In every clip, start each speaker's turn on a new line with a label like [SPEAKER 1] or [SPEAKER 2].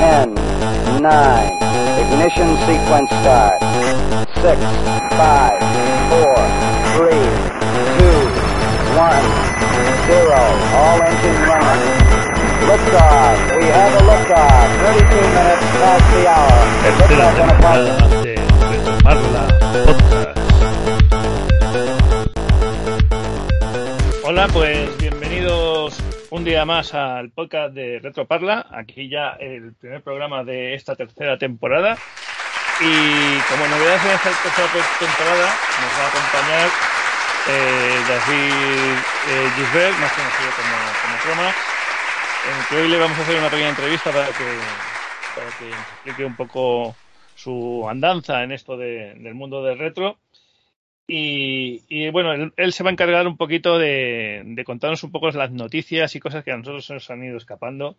[SPEAKER 1] 10, 9, ignition sequence start. 6, 5, 4, 3, 2, 1, 0. All engine running. Liftoff. We have a liftoff. 32 minutes past the hour.
[SPEAKER 2] tercera
[SPEAKER 1] Liftoff on Apollo.
[SPEAKER 2] temporada de Retomarla Podcast. Hola, pues bienvenidos un día más al podcast de Retroparla. Aquí ya el primer programa de esta tercera temporada. Y como novedades en esta tercera temporada nos va a acompañar eh, David eh, Gisbert, más conocido como, como que hoy le vamos a hacer una pequeña entrevista para que, para que nos explique un poco su andanza en esto de- del mundo del retro. Y, y, bueno, él, él se va a encargar un poquito de, de contarnos un poco las noticias y cosas que a nosotros se nos han ido escapando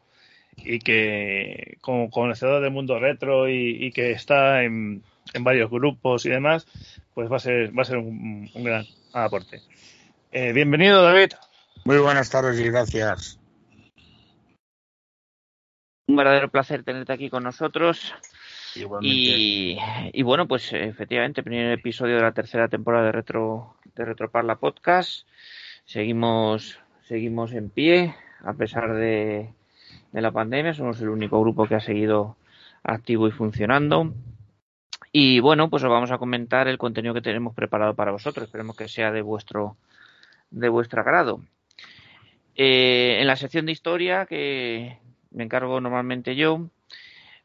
[SPEAKER 2] y que como conocedor del mundo retro y, y que está en, en varios grupos y demás, pues va a ser, va a ser un, un gran aporte. Eh, bienvenido, David.
[SPEAKER 3] Muy buenas tardes y gracias.
[SPEAKER 4] Un verdadero placer tenerte aquí con nosotros. Y bueno, pues efectivamente, primer episodio de la tercera temporada de Retro, de Retroparla Podcast. Seguimos, seguimos en pie, a pesar de, de la pandemia. Somos el único grupo que ha seguido activo y funcionando. Y bueno, pues os vamos a comentar el contenido que tenemos preparado para vosotros. Esperemos que sea de vuestro, de vuestro agrado. Eh, en la sección de historia, que me encargo normalmente yo,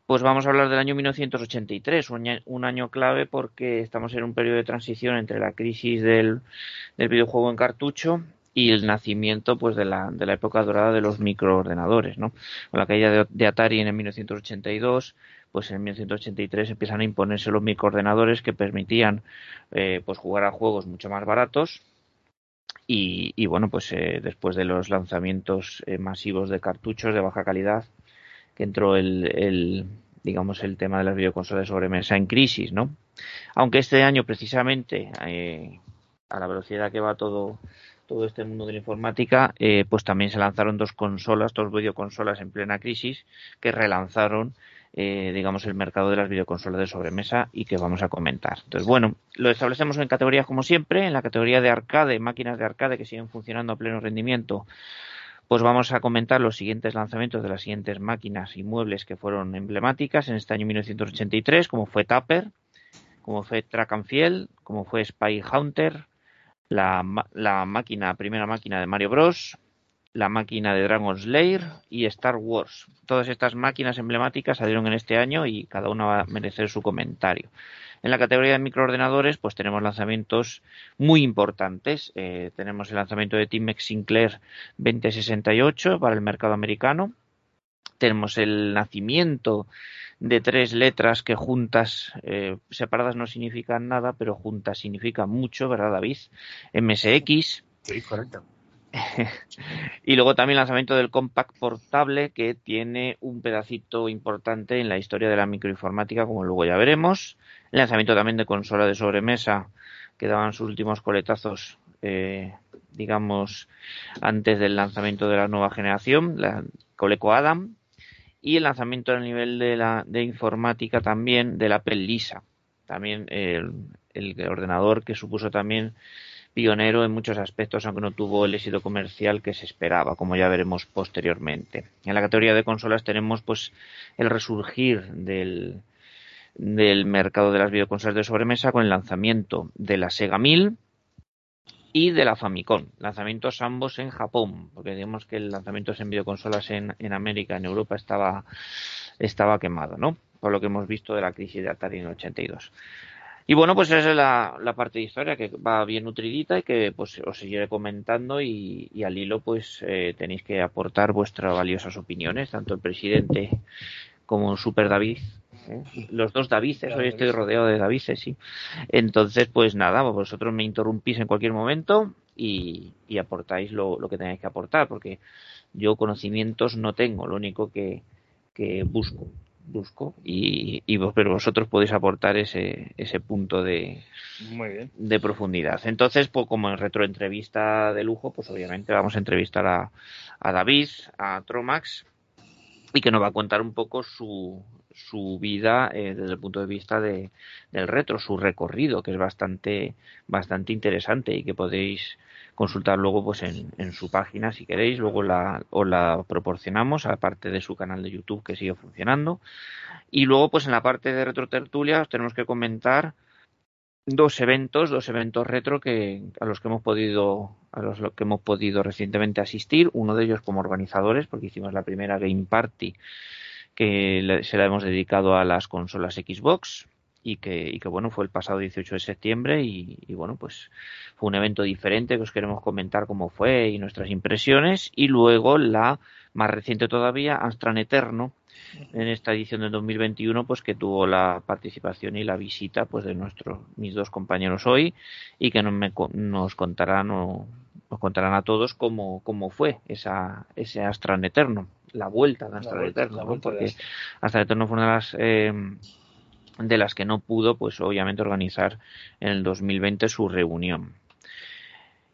[SPEAKER 4] pues vamos a hablar del año 1983, un año, un año clave porque estamos en un periodo de transición entre la crisis del, del videojuego en cartucho y el nacimiento pues de la, de la época dorada de los microordenadores, ¿no? Con la caída de, de Atari en el 1982, pues en 1983 empiezan a imponerse los microordenadores que permitían eh, pues jugar a juegos mucho más baratos y, y bueno, pues eh, después de los lanzamientos eh, masivos de cartuchos de baja calidad, que entró el, el, digamos, el tema de las videoconsolas de sobremesa en crisis, ¿no? Aunque este año, precisamente, eh, a la velocidad que va todo, todo este mundo de la informática, eh, pues también se lanzaron dos consolas, dos videoconsolas en plena crisis, que relanzaron, eh, digamos, el mercado de las videoconsolas de sobremesa y que vamos a comentar. Entonces, bueno, lo establecemos en categorías como siempre, en la categoría de arcade, máquinas de arcade que siguen funcionando a pleno rendimiento, pues vamos a comentar los siguientes lanzamientos de las siguientes máquinas y muebles que fueron emblemáticas en este año 1983, como fue Tupper, como fue Track and Field, como fue Spy Hunter, la, la primera máquina de Mario Bros, la máquina de Dragon Slayer y Star Wars. Todas estas máquinas emblemáticas salieron en este año y cada una va a merecer su comentario. En la categoría de microordenadores, pues tenemos lanzamientos muy importantes. Eh, tenemos el lanzamiento de Timex Sinclair 2068 para el mercado americano. Tenemos el nacimiento de tres letras que juntas, eh, separadas no significan nada, pero juntas significan mucho, ¿verdad, David? MSX.
[SPEAKER 3] Sí, correcto.
[SPEAKER 4] Y luego también el lanzamiento del Compact Portable, que tiene un pedacito importante en la historia de la microinformática, como luego ya veremos. El lanzamiento también de consola de sobremesa, que daban sus últimos coletazos, eh, digamos, antes del lanzamiento de la nueva generación, la Coleco Adam. Y el lanzamiento a nivel de la de informática también del Apple Lisa. También el ordenador que supuso también pionero en muchos aspectos, aunque no tuvo el éxito comercial que se esperaba, como ya veremos posteriormente. En la categoría de consolas tenemos pues el resurgir del, del mercado de las videoconsolas de sobremesa con el lanzamiento de la Sega 1000 y de la Famicom, lanzamientos ambos en Japón, porque digamos que el lanzamiento en videoconsolas en, en América, en Europa estaba, estaba quemado, ¿no? Por lo que hemos visto de la crisis de Atari en el 82. Y bueno, pues esa es la, la parte de historia que va bien nutridita y que pues os seguiré comentando y, y al hilo pues eh, tenéis que aportar vuestras valiosas opiniones, tanto el presidente como Super David. ¿eh? Los dos Davices, hoy estoy rodeado de Davices, sí. Entonces, pues nada, vosotros me interrumpís en cualquier momento y, y aportáis lo, lo que tengáis que aportar, porque yo conocimientos no tengo, lo único que, que busco busco y, y vos, pero vosotros podéis aportar ese, ese punto de,
[SPEAKER 2] Muy bien.
[SPEAKER 4] de profundidad. Entonces, pues como en retroentrevista de lujo, pues obviamente vamos a entrevistar a, a David, a Tromax y que nos va a contar un poco su, su vida eh, desde el punto de vista de, del retro, su recorrido, que es bastante, bastante interesante y que podéis consultar luego pues en, en su página si queréis, luego la, os la proporcionamos, aparte de su canal de YouTube que sigue funcionando. Y luego pues en la parte de retro tertulia os tenemos que comentar dos eventos, dos eventos retro que a los que hemos podido a los que hemos podido recientemente asistir, uno de ellos como organizadores, porque hicimos la primera Game Party que se la hemos dedicado a las consolas Xbox y que, bueno, fue el pasado 18 de septiembre y, bueno, pues fue un evento diferente que os queremos comentar cómo fue y nuestras impresiones. Y luego la más reciente todavía, Amstrad Eterno, en esta edición de 2021, pues que tuvo la participación y la visita pues de nuestros mis dos compañeros hoy y que nos, me, nos contarán o nos contarán a todos cómo, cómo fue esa, ese Amstrad Eterno, la vuelta de Amstrad Eterno, ¿no? porque Amstrad Eterno fue una de las eh, de las que no pudo, pues obviamente organizar en el 2020 su reunión.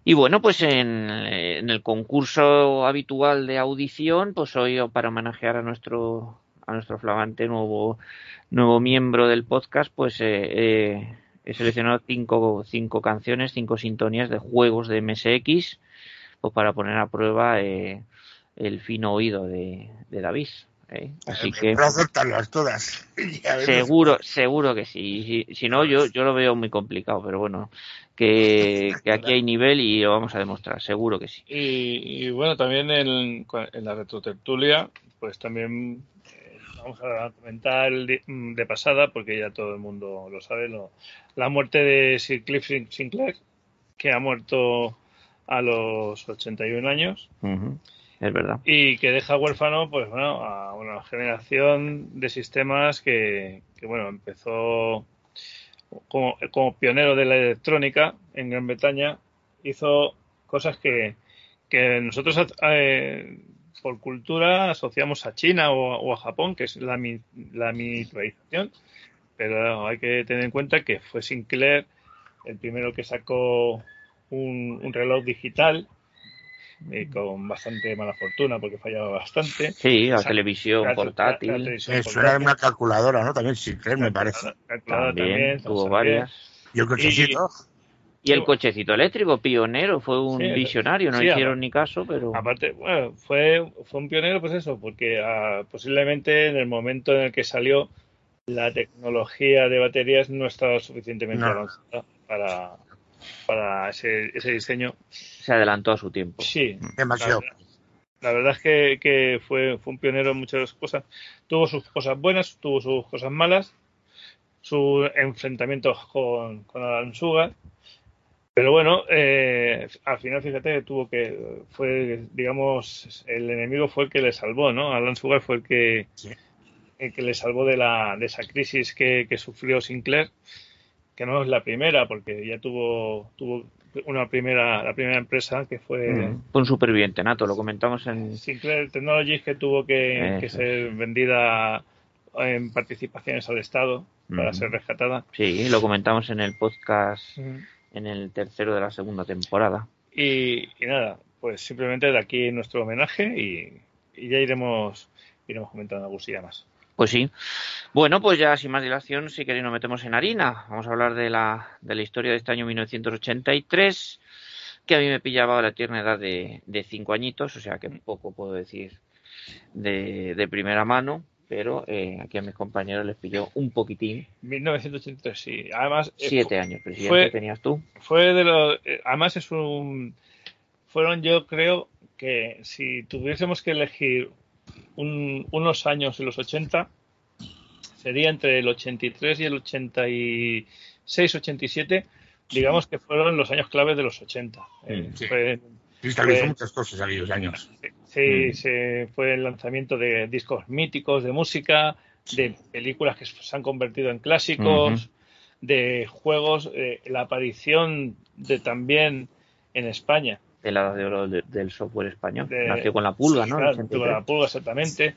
[SPEAKER 4] Y bueno, pues en, en, el concurso habitual de audición, pues hoy para homenajear a nuestro a nuestro flamante nuevo nuevo miembro del podcast, pues eh, eh, he seleccionado cinco, cinco canciones, cinco sintonías de juegos de MSX, pues para poner a prueba eh, el fino oído de, de David. ¿eh? Así que
[SPEAKER 3] aceptarlas todas.
[SPEAKER 4] seguro, seguro que sí. Si, si, no, yo, yo lo veo muy complicado, pero bueno, que, que aquí hay nivel y lo vamos a demostrar, seguro que sí.
[SPEAKER 2] Y, y bueno, también en, en la retrotertulia, pues también eh, vamos a comentar de, de, pasada, porque ya todo el mundo lo sabe, lo, la muerte de Sir Cliff Sinclair, que ha muerto a los 81 años.
[SPEAKER 4] Uh -huh es verdad.
[SPEAKER 2] Y que deja huérfano, pues bueno, a una generación de sistemas que, bueno, empezó como, pionero de la electrónica en Gran Bretaña, hizo cosas que, que nosotros eh, por cultura asociamos a China o, a Japón, que es la, la miniaturización, pero hay que tener en cuenta que fue Sinclair el primero que sacó un reloj digital eh, con bastante mala fortuna porque fallaba bastante.
[SPEAKER 4] Sí, la televisión la, portátil. La,
[SPEAKER 3] televisión Eso portátil. era una calculadora, ¿no? También Sinclair, me parece.
[SPEAKER 4] También, también tuvo varias.
[SPEAKER 3] Y el cochecito.
[SPEAKER 4] Y, y el cochecito eléctrico, pionero, fue un sí, visionario, no sí, hicieron ni caso, pero...
[SPEAKER 2] Aparte, bueno, fue, fue un pionero, pues eso, porque uh, posiblemente en el momento en el que salió la tecnología de baterías no estaba suficientemente no. avanzada para, para ese, ese diseño.
[SPEAKER 4] Se adelantó a su tiempo.
[SPEAKER 2] Sí.
[SPEAKER 3] Demasiado.
[SPEAKER 2] La, la verdad es que, que, fue, fue un pionero en muchas cosas. Tuvo sus cosas buenas, tuvo sus cosas malas, sus enfrentamientos con, con Alan Sugar. Pero bueno, eh, al final, fíjate, tuvo que, fue, digamos, el enemigo fue el que le salvó, ¿no? Alan Sugar fue el que, sí. el que le salvó de, la, de esa crisis que, que sufrió Sinclair que no es la primera, porque ya tuvo, tuvo una primera, la primera empresa que fue...
[SPEAKER 4] Mm, un superviviente nato, lo comentamos en...
[SPEAKER 2] Sinclair Technologies que tuvo que, que ser vendida en participaciones al Estado para mm. ser rescatada.
[SPEAKER 4] Sí, lo comentamos en el podcast, mm. en el tercero de la segunda temporada.
[SPEAKER 2] Y, y nada, pues simplemente de aquí nuestro homenaje y, y ya iremos, iremos comentando alguna cosilla más.
[SPEAKER 4] Pues sí. Bueno, pues ya sin más dilación, si queréis nos metemos en harina. Vamos a hablar de la, de la historia de este año 1983, que a mí me pillaba a la tierna edad de, de cinco añitos, o sea que poco puedo decir de, de primera mano, pero eh, aquí a mis compañeros les pilló un poquitín.
[SPEAKER 2] 1983, sí. Además,
[SPEAKER 4] siete
[SPEAKER 2] eh,
[SPEAKER 4] años, presidente, fue, tenías tú.
[SPEAKER 2] Fue de los, eh, además es un, fueron yo creo que si tuviésemos que elegir un, unos años en los 80, sería entre el 83 y el 86, 87, digamos que fueron los años claves de los 80.
[SPEAKER 3] Eh, sí. Fue, Cristalizó muchas cosas aquellos años.
[SPEAKER 2] Sí, mm. se, fue el lanzamiento de discos míticos de música, de películas que se han convertido en clásicos, uh -huh. de juegos, eh, la aparición de también en España
[SPEAKER 4] de la del software español. De, Nació con la pulga, ¿no?
[SPEAKER 2] Claro, con la pulga, exactamente.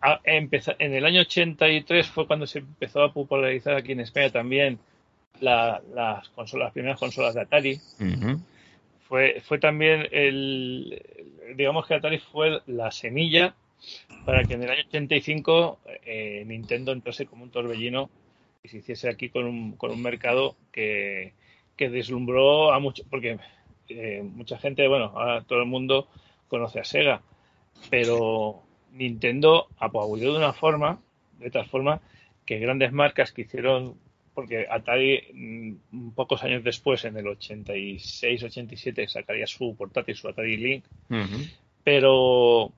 [SPEAKER 2] A, empezó, en el año 83 fue cuando se empezó a popularizar aquí en España también la, las consolas, las primeras consolas de Atari.
[SPEAKER 4] Uh -huh.
[SPEAKER 2] Fue, fue también el, digamos que Atari fue la semilla para que en el año 85 eh, Nintendo entrase como un torbellino y se hiciese aquí con un, con un mercado que, que deslumbró a mucho, porque eh, mucha gente, bueno, ahora todo el mundo conoce a Sega, pero Nintendo apabulló de una forma, de tal forma, que grandes marcas que hicieron, porque Atari mm, pocos años después, en el 86-87, sacaría su portátil, su Atari Link, pero,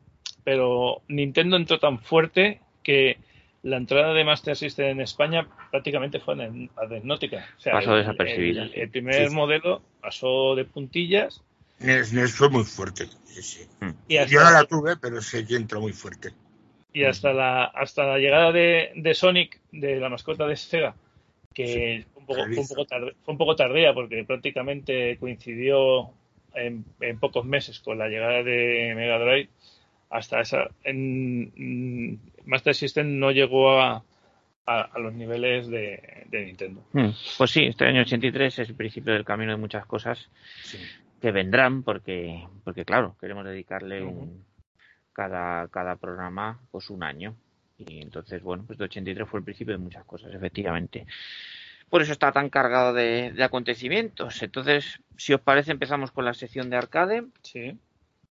[SPEAKER 2] pero Nintendo entró tan fuerte que la entrada de Master System en España prácticamente fue en Adesnótica. O sea,
[SPEAKER 4] pasó desapercibida.
[SPEAKER 2] El, el primer
[SPEAKER 3] Sí.
[SPEAKER 2] modelo pasó de puntillas
[SPEAKER 3] NES, NES fue muy fuerte. sí, sí.
[SPEAKER 2] y hasta,
[SPEAKER 3] Yo no la tuve, pero sé que entró muy fuerte.
[SPEAKER 2] y hasta la hasta la llegada de, de Sonic, de la mascota de Sega, que fue, un poco, fue, un poco tardía, fue un poco tardía porque prácticamente coincidió en, en pocos meses con la llegada de Mega Drive. Hasta esa. En, mm, Master System no llegó a, a, a los niveles de, de Nintendo.
[SPEAKER 4] Mm, Pues sí, este año 83 es el principio del camino de muchas cosas
[SPEAKER 3] Sí.
[SPEAKER 4] que vendrán porque, porque claro, queremos dedicarle un, cada, cada programa pues un año. Y entonces, bueno, pues de 83 fue el principio de muchas cosas, efectivamente. Por eso está tan cargado de, de acontecimientos. Entonces, si os parece, empezamos con la sección de arcade.
[SPEAKER 2] Sí.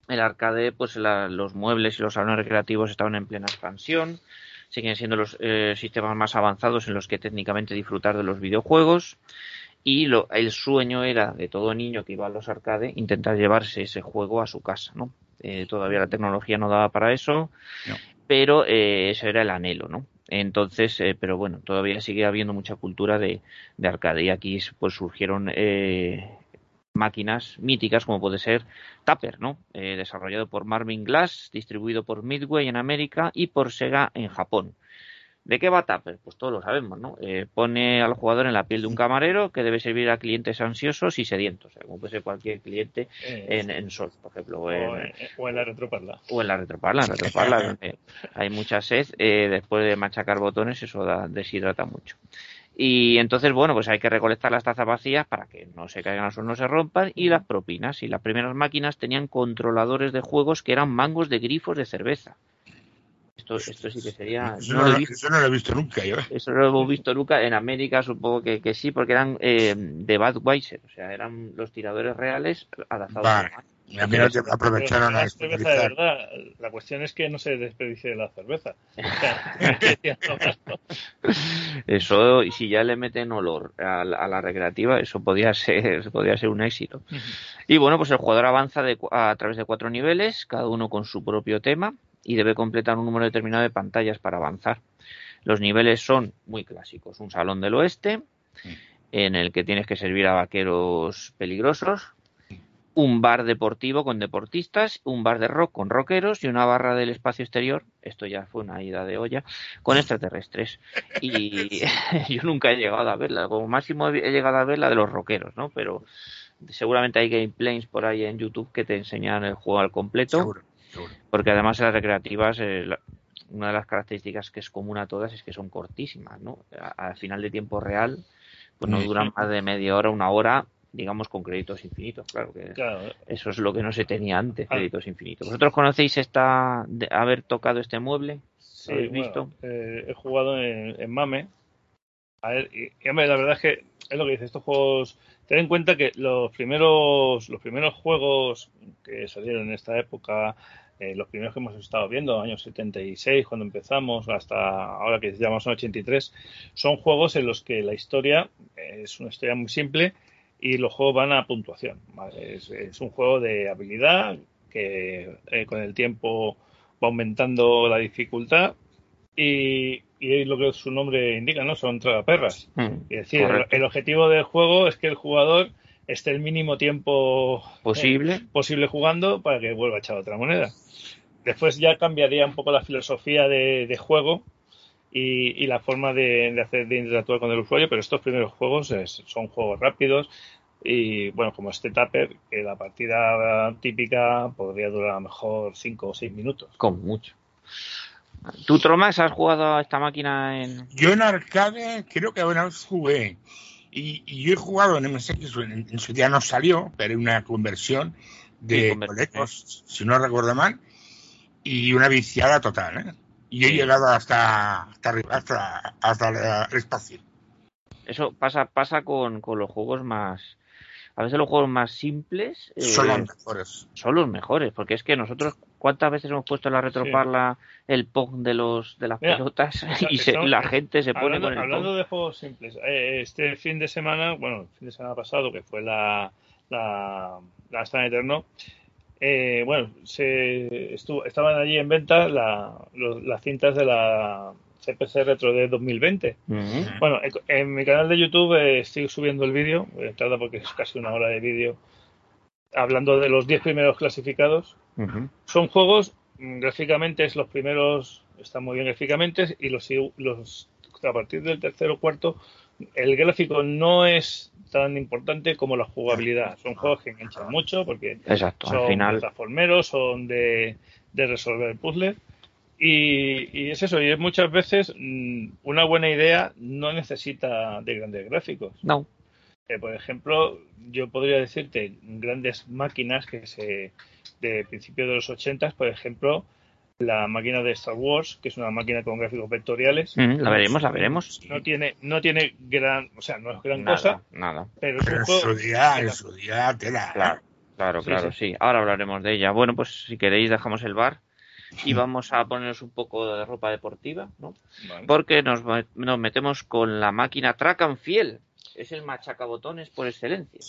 [SPEAKER 4] El arcade, pues la- los muebles y los salones recreativos estaban en plena expansión. Siguen siendo los eh, sistemas más avanzados en los que técnicamente disfrutar de los videojuegos. Y lo, el sueño era de todo niño que iba a los arcade intentar llevarse ese juego a su casa, ¿no? Eh, todavía la tecnología no daba para eso,
[SPEAKER 3] No.
[SPEAKER 4] pero eh, eso era el anhelo, ¿no? Entonces, eh, pero bueno, todavía sigue habiendo mucha cultura de, de arcade y aquí pues surgieron eh, máquinas míticas como puede ser Tupper, ¿no? Eh, desarrollado por Marvin Glass, distribuido por Midway en América y por Sega en Japón. ¿De qué va Tupper? Pues todos lo sabemos, ¿no? Eh, pone al jugador en la piel de un camarero que debe servir a clientes ansiosos y sedientos, como puede ser cualquier cliente
[SPEAKER 2] Eh,
[SPEAKER 4] en, en Sol, por ejemplo, o
[SPEAKER 2] o,
[SPEAKER 4] en,
[SPEAKER 2] en, o en la retroparla.
[SPEAKER 4] o en la retroparla, en la retroparla donde hay mucha sed, eh, después de machacar botones eso da, deshidrata mucho. Y entonces, bueno, pues hay que recolectar las tazas vacías para que no se caigan suelo, no se rompan, y las propinas. Y las primeras máquinas tenían controladores de juegos que eran mangos de grifos de cerveza. Esto, esto sí que sería...
[SPEAKER 3] Eso
[SPEAKER 4] no lo he visto.
[SPEAKER 3] eso no lo he visto nunca yo. ¿eh?
[SPEAKER 4] Eso no lo hemos visto nunca. En América supongo que, que sí, porque eran eh, de Budweiser. O sea, eran los tiradores reales adaptados
[SPEAKER 3] Vale.
[SPEAKER 4] a
[SPEAKER 3] A mí no te aprovecharon
[SPEAKER 2] Pero
[SPEAKER 3] a
[SPEAKER 2] la cerveza de verdad. La cuestión es que no se desperdicie la cerveza.
[SPEAKER 4] Eso, y si ya le meten olor a la, a la recreativa, eso podía ser, podría ser un éxito. Y bueno, pues el jugador avanza de a través de cuatro niveles, cada uno con su propio tema, y debe completar un número determinado de pantallas para avanzar. Los niveles son muy clásicos. Un salón del oeste, en el que tienes que servir a vaqueros peligrosos, un bar deportivo con deportistas, un bar de rock con rockeros y una barra del espacio exterior, esto ya fue una ida de olla, con extraterrestres. Y yo nunca he llegado a verla, como máximo he llegado a ver la de los rockeros, ¿no? Pero seguramente hay gameplays por ahí en YouTube que te enseñan el juego al completo,
[SPEAKER 3] Seguro, seguro.
[SPEAKER 4] porque además en las recreativas eh, la- una de las características que es común a todas es que son cortísimas, ¿no? Al final de tiempo real, pues no duran más de media hora, una hora, digamos con créditos infinitos, claro que
[SPEAKER 2] claro,
[SPEAKER 4] eso es lo que no se tenía antes, créditos infinitos. ¿Vosotros conocéis esta de haber tocado este mueble?
[SPEAKER 2] sí,
[SPEAKER 4] ¿Lo habéis
[SPEAKER 2] bueno,
[SPEAKER 4] visto?
[SPEAKER 2] eh, he jugado en, en Mame. A ver, y, y, hombre, la verdad es que es lo que dice, estos juegos. Ten en cuenta que los primeros, los primeros juegos que salieron en esta época, eh, los primeros que hemos estado viendo, años 76, cuando empezamos, hasta ahora que ya son 83, son juegos en los que la historia eh, es una historia muy simple y los juegos van a puntuación. ¿vale? Es, es un juego de habilidad que eh, con el tiempo va aumentando la dificultad y, y es lo que su nombre indica, ¿no? Son tragaperras.
[SPEAKER 4] Mm,
[SPEAKER 2] Es decir, el, objetivo del juego es que el jugador esté el mínimo tiempo
[SPEAKER 4] Posible.
[SPEAKER 2] eh, posible jugando para que vuelva a echar otra moneda. Después ya cambiaría un poco la filosofía de, de juego y, y la forma de, de hacer de interactuar con el usuario, pero estos primeros juegos es- son juegos rápidos y bueno, como este Tupper, que la partida típica podría durar a lo mejor 5 o 6 minutos.
[SPEAKER 4] Con mucho. ¿Tú, Tromax, has jugado a esta máquina en...?
[SPEAKER 3] Yo en arcade creo que una vez jugué. Y, y yo he jugado en MSX, en, en su día no salió, pero era una conversión
[SPEAKER 4] Sí,
[SPEAKER 3] de. Colecos, si no recuerdo mal. y una viciada total, ¿eh? Y he llegado hasta, hasta arriba, hasta, hasta el espacio.
[SPEAKER 4] Eso pasa, pasa con, con los juegos más, a veces los juegos más simples
[SPEAKER 3] eh, son los mejores.
[SPEAKER 4] Son los mejores, porque es que nosotros cuántas veces hemos puesto en la retroparla el pong de los de las pelotas y la gente se pone con el
[SPEAKER 2] Hablando de juegos simples, eh, este fin de semana, bueno, el fin de semana pasado que fue la la, la Eterno, eh, bueno, se estuvo, estaban allí en venta las cintas de la CPC Retro de 2020. Bueno, en, mi canal de YouTube eh, estoy subiendo el vídeo, eh, tarda porque es casi una hora de vídeo, hablando de los 10 primeros clasificados. Son juegos, mm, gráficamente, es los primeros están muy bien gráficamente y los, los a partir del tercero o cuarto el gráfico no es tan importante como la jugabilidad. Son juegos que enganchan mucho porque son
[SPEAKER 4] al final...
[SPEAKER 2] plataformeros, son de, de resolver puzzles y, es eso, y es muchas veces mm, una buena idea no necesita de grandes gráficos.
[SPEAKER 4] No.
[SPEAKER 2] Eh, por ejemplo, yo podría decirte grandes máquinas que se de principios de los 80, por ejemplo, la máquina de Star Wars, que es una máquina con gráficos vectoriales.
[SPEAKER 4] Mm, la veremos, la veremos.
[SPEAKER 2] No tiene, no tiene gran, o sea, no es gran cosa.
[SPEAKER 4] Nada.
[SPEAKER 3] Pero, en su día, en su día tela.
[SPEAKER 4] Claro, claro, claro, sí. Ahora hablaremos de ella. Bueno, pues si queréis dejamos el bar y vamos a ponernos un poco de ropa deportiva, ¿no? Porque nos, nos, metemos con la máquina Track and Fiel. Es el machacabotones por excelencia.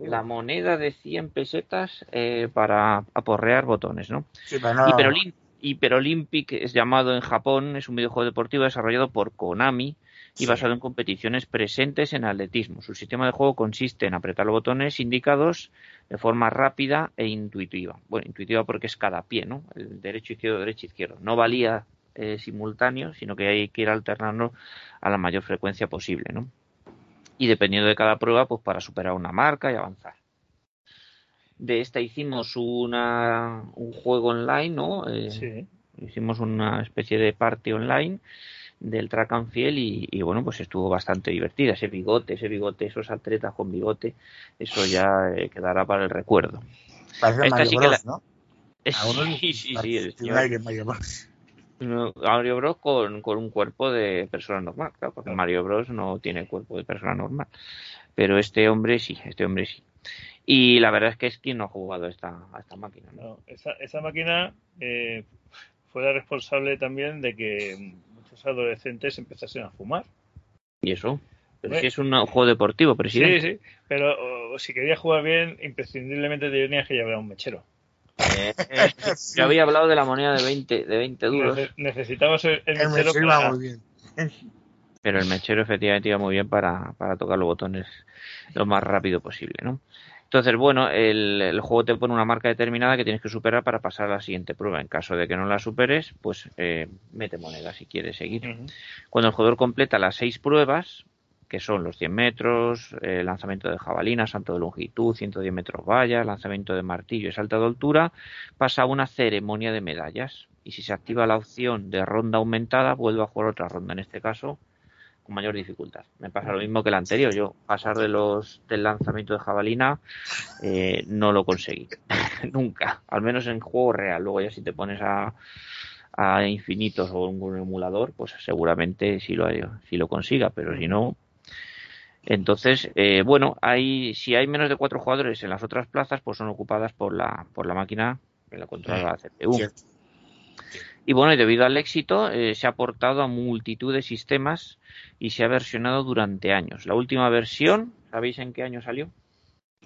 [SPEAKER 4] La moneda de 100 pesetas eh, para aporrear botones, ¿no?
[SPEAKER 3] Sí, pero
[SPEAKER 4] Hyper Olympic es llamado en Japón, es un videojuego deportivo desarrollado por Konami y basado en competiciones presentes en atletismo. Su sistema de juego consiste en apretar los botones indicados de forma rápida e intuitiva. Bueno, intuitiva porque es cada pie, ¿no? El derecho, izquierdo, derecho, izquierdo. No valía eh, simultáneo, sino que hay que ir alternando a la mayor frecuencia posible, ¿no? Y dependiendo de cada prueba, pues para superar una marca y avanzar. De esta hicimos una, un juego online, ¿no?
[SPEAKER 2] Eh, sí.
[SPEAKER 4] Hicimos una especie de party online del track and field y, bueno, pues estuvo bastante divertida. Ese bigote, ese bigote, esos atletas con bigote, eso ya eh, quedará para el recuerdo.
[SPEAKER 3] Parece Mario Bros, ¿no?
[SPEAKER 4] sí, sí, sí. El Mario Bros. Mario Bros con, con, un cuerpo de persona normal, claro, porque Mario Bros no tiene cuerpo de persona normal. Pero este hombre sí, este hombre sí. Y la verdad es que es quien no ha jugado esta, a esta máquina.
[SPEAKER 2] ¿no? esa, esa máquina eh, fue la responsable también de que adolescentes empezasen a fumar.
[SPEAKER 4] ¿Y eso? Pero si es un juego deportivo, presidente.
[SPEAKER 2] Sí, sí, pero si quería jugar bien, imprescindiblemente tenías que llevar un mechero.
[SPEAKER 4] Eh, eh, yo había hablado de la moneda de 20, de 20 duros.
[SPEAKER 2] necesitamos el, mechero. para... muy bien.
[SPEAKER 4] Pero el mechero efectivamente iba muy bien para, para tocar los botones lo más rápido posible, ¿no? Entonces, bueno, el, juego te pone una marca determinada que tienes que superar para pasar a la siguiente prueba. En caso de que no la superes, pues eh, mete moneda si quieres seguir. Cuando el jugador completa las seis pruebas, que son los 100 metros, el lanzamiento de jabalina, salto de longitud, 110 metros valla, lanzamiento de martillo y salto de altura, pasa a una ceremonia de medallas. Y si se activa la opción de ronda aumentada, vuelve a jugar otra ronda. En este caso, con mayor dificultad. Me pasa lo mismo que el anterior. Yo pasar de los del lanzamiento de jabalina eh, no lo conseguí nunca, al menos en juego real. Luego ya si te pones a, a infinitos o un emulador, pues seguramente sí lo sí lo consiga, pero si no, entonces eh, bueno, hay si hay menos de cuatro jugadores en las otras plazas, pues son ocupadas por la por la máquina que la controla la CPU. Y bueno, y debido al éxito eh, se ha aportado a multitud de sistemas y se ha versionado durante años. La última versión, ¿sabéis en qué año salió?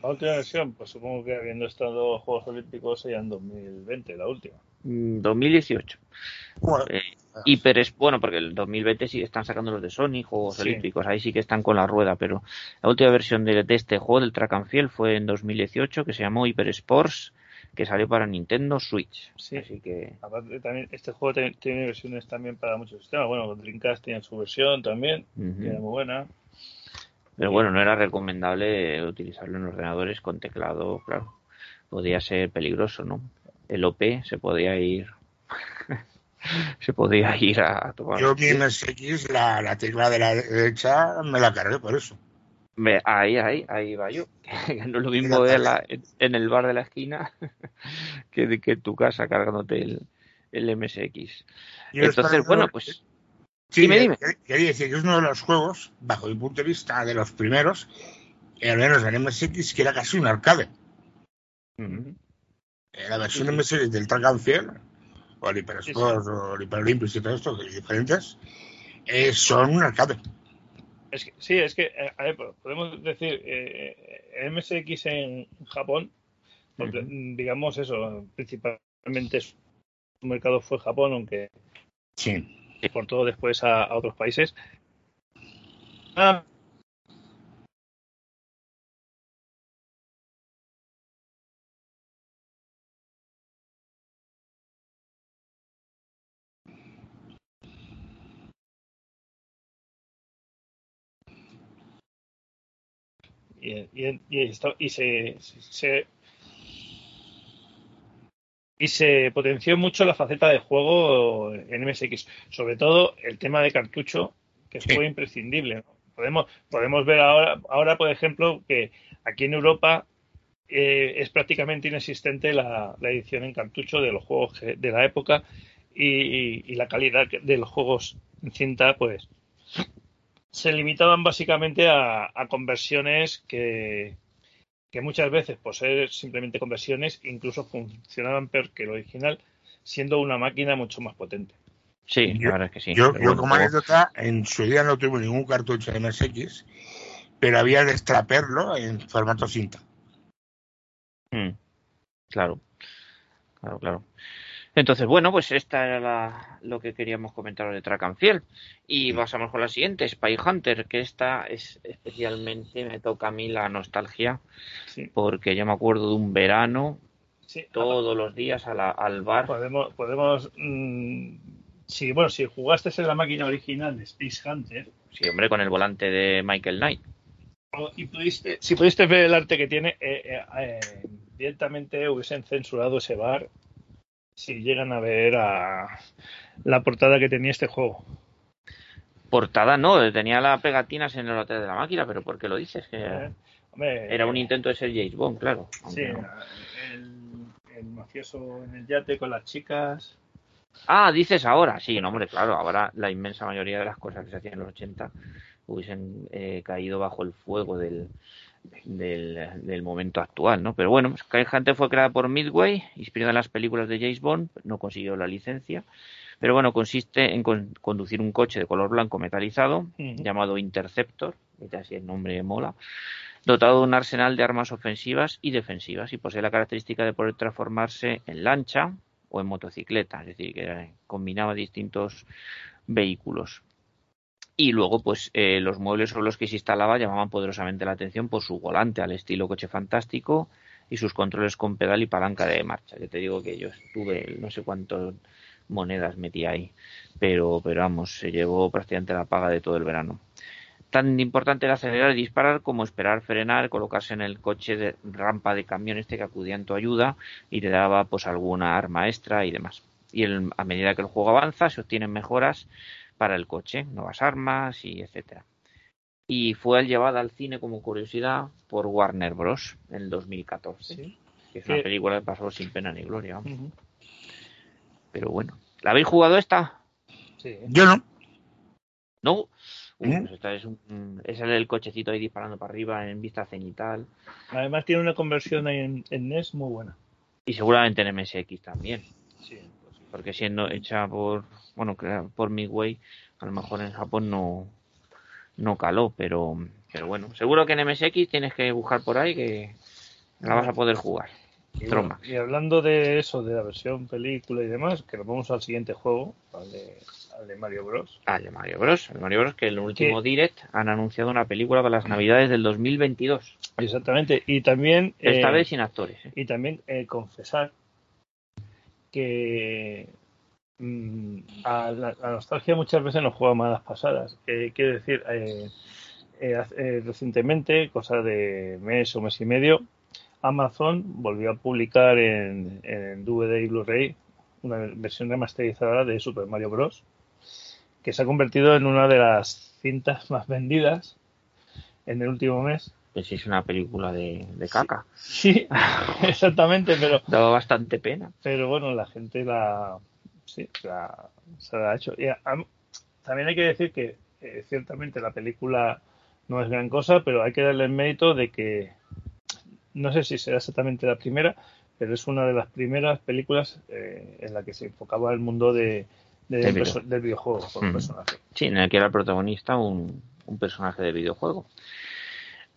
[SPEAKER 2] La última versión, pues supongo que habiendo estado Juegos Olímpicos sería en 2020, la última.
[SPEAKER 4] 2018. Mm, bueno, eh, bueno, porque el 2020 sí están sacando los de Sony, Juegos Olímpicos, ahí sí que están con la rueda, pero la última versión de, de, este juego, del Track and Field, fue en 2018, que se llamó Hyper Sports que salió para Nintendo Switch.
[SPEAKER 2] Sí, así que. Aparte, también, este juego tiene, versiones también para muchos sistemas. Bueno, Dreamcast tiene su versión también, que era muy buena.
[SPEAKER 4] Pero bueno, no era recomendable utilizarlo en ordenadores con teclado, claro. Podía ser peligroso, ¿no? El OP se podía ir. se podía ir a tomar.
[SPEAKER 3] Yo mi MSX, la, la tecla de la derecha, me la cargué por eso.
[SPEAKER 4] Ahí, ahí, ahí va yo. no es lo mismo en el bar de la esquina que, que en tu casa cargándote el, el MSX.
[SPEAKER 3] Yo
[SPEAKER 4] Entonces, bueno, pues
[SPEAKER 3] Sí,
[SPEAKER 4] Dime, dime.
[SPEAKER 3] quer- Quería decir que es uno de los juegos, bajo mi punto de vista, de los primeros, al menos en MSX, que era casi un arcade. La versión
[SPEAKER 2] Sí, sí.
[SPEAKER 3] MSX del Track and Field, o el Hyper
[SPEAKER 2] Sí,
[SPEAKER 3] Sports, o el Hyper Olympics y todo esto, que diferentes, eh, son un arcade.
[SPEAKER 2] Es que- sí, es que, eh, a ver, podemos decir, eh, MSX en Japón, mm, digamos eso, principalmente su mercado fue Japón, aunque
[SPEAKER 3] Sí.
[SPEAKER 2] exportó después a, a otros países. Ah, y, y- y esto- y se, se- y se potenció mucho la faceta de juego en MSX, sobre todo el tema de cartucho, que
[SPEAKER 3] Sí.
[SPEAKER 2] fue imprescindible. ¿no? Podemos, podemos ver ahora, ahora, por ejemplo, que aquí en Europa eh, es prácticamente inexistente la, la edición en cartucho de los juegos de la época y, y la calidad de los juegos en cinta, pues se limitaban básicamente a, a conversiones que, que muchas veces, por ser simplemente conversiones, incluso funcionaban peor que el original, siendo una máquina mucho más potente.
[SPEAKER 4] sí,
[SPEAKER 3] Yo-
[SPEAKER 4] la verdad es que sí.
[SPEAKER 3] yo, como anécdota, en su día no tuve ningún cartucho de MSX, pero había de extraperlo en formato cinta.
[SPEAKER 4] Mm, Claro, claro, claro. Entonces, bueno, pues esta era la- lo que queríamos comentaros de Track and Field. Y pasamos con la siguiente, Spy Hunter, que esta es especialmente, me toca a mí la nostalgia,
[SPEAKER 2] Sí,
[SPEAKER 4] porque yo me acuerdo de un verano,
[SPEAKER 2] sí.
[SPEAKER 4] todos los días a la- al bar.
[SPEAKER 2] Podemos, podemos mm, sí, bueno, si jugaste en la máquina original de Space Hunter
[SPEAKER 4] Sí, hombre, con el volante de Michael Knight.
[SPEAKER 2] y pudiste, si pudiste ver el arte que tiene, eh, eh, eh, directamente hubiesen censurado ese bar si llegan a ver a la portada que tenía este juego.
[SPEAKER 4] Portada no, tenía las pegatinas en el hotel de la máquina, pero ¿por qué lo dices? Que
[SPEAKER 2] Eh, hombre,
[SPEAKER 4] era un intento de ser James Bond, claro.
[SPEAKER 2] Sí,
[SPEAKER 4] no.
[SPEAKER 2] el, el mafioso en el yate con las chicas.
[SPEAKER 4] Ah, dices ahora. Sí, no, hombre, claro. Ahora la inmensa mayoría de las cosas que se hacían en los 80 hubiesen eh, caído bajo el fuego del, del, del momento actual, ¿no? Pero bueno, Sky Hunter fue creada por Midway, inspirada en las películas de James Bond, no consiguió la licencia. Pero bueno, consiste en con- conducir un coche de color blanco metalizado llamado Interceptor, así el nombre mola, dotado de un arsenal de armas ofensivas y defensivas y posee la característica de poder transformarse en lancha o en motocicleta, es decir, que combinaba distintos vehículos. Y luego, pues, eh, los muebles sobre los que se instalaba llamaban poderosamente la atención por su volante al estilo coche fantástico y sus controles con pedal y palanca de marcha. Yo te digo que yo estuve, no sé cuántas monedas metí ahí, pero, pero vamos, se llevó prácticamente la paga de todo el verano. Tan importante era acelerar y disparar como esperar frenar, colocarse en el coche de rampa de camión este que acudía en tu ayuda y te daba pues alguna arma extra y demás. Y el- a medida que el juego avanza se obtienen mejoras para el coche, nuevas armas y etcétera. Y fue llevada al cine como curiosidad por Warner Bros. en el 2014,
[SPEAKER 2] Sí.
[SPEAKER 4] que es una
[SPEAKER 2] ¿Qué?
[SPEAKER 4] película que pasó sin pena ni gloria. Pero bueno, ¿la habéis jugado esta?
[SPEAKER 2] Sí.
[SPEAKER 3] Yo no.
[SPEAKER 4] ¿No? Uy,
[SPEAKER 3] ¿Eh?
[SPEAKER 4] pues esta es, un, es el del cochecito ahí disparando para arriba en vista cenital.
[SPEAKER 2] Además tiene una conversión ahí en, en NES muy buena.
[SPEAKER 4] Y seguramente en MSX también. Porque siendo hecha por, bueno, por Midway, a lo mejor en Japón no, no caló, pero, pero bueno, seguro que en MSX tienes que buscar por ahí que la vas a poder jugar.
[SPEAKER 2] Y, bueno,
[SPEAKER 4] Tromax.
[SPEAKER 2] y hablando de eso, de la versión película y demás, que nos vamos al siguiente juego, al de, al de Mario Bros.
[SPEAKER 4] Ah, el de Mario Bros. El Mario Bros. que en el último Direct han anunciado una película para las navidades del 2022.
[SPEAKER 2] Exactamente. Y también,
[SPEAKER 4] Esta
[SPEAKER 2] eh,
[SPEAKER 4] vez sin actores. ¿eh?
[SPEAKER 2] y también eh, confesar que mm, a la, nostalgia muchas veces nos juega malas pasadas. Eh, quiero decir, eh, eh, eh, recientemente, cosa de mes o mes y medio, Amazon volvió a publicar en, en DVD y Blu-ray una versión remasterizada de Super Mario Bros. que se ha convertido en una de las cintas más vendidas en el último mes.
[SPEAKER 4] Sí, es una película de, de caca.
[SPEAKER 2] Sí, exactamente, pero
[SPEAKER 4] Daba bastante pena.
[SPEAKER 2] pero bueno, la gente la sí, se la, se la ha hecho. Y a- a- también hay que decir que eh, ciertamente la película no es gran cosa, pero hay que darle el mérito de que no sé si será exactamente la primera, pero es una de las primeras películas eh, en la que se enfocaba el mundo de, de-
[SPEAKER 4] Del video.
[SPEAKER 2] videojuego por
[SPEAKER 4] Mm.
[SPEAKER 2] personaje.
[SPEAKER 4] Sí, en el que era el protagonista un, un personaje de videojuego.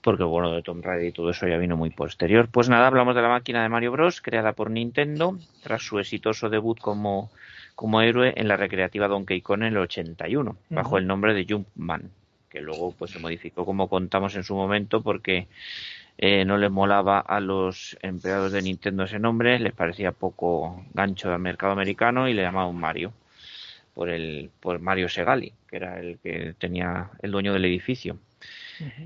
[SPEAKER 4] Porque bueno, de Tomb Raider y todo eso ya vino muy posterior. Pues nada, hablamos de la máquina de Mario Bros. creada por Nintendo tras su exitoso debut como, como héroe en la recreativa Donkey Kong en el 81, bajo
[SPEAKER 2] Ujú.
[SPEAKER 4] el nombre de Jumpman, que luego pues se modificó como contamos en su momento porque eh, no les molaba a los empleados de Nintendo ese nombre, les parecía poco gancho al mercado americano y le llamaban Mario por el por Mario Segali, que era el que tenía el dueño del edificio.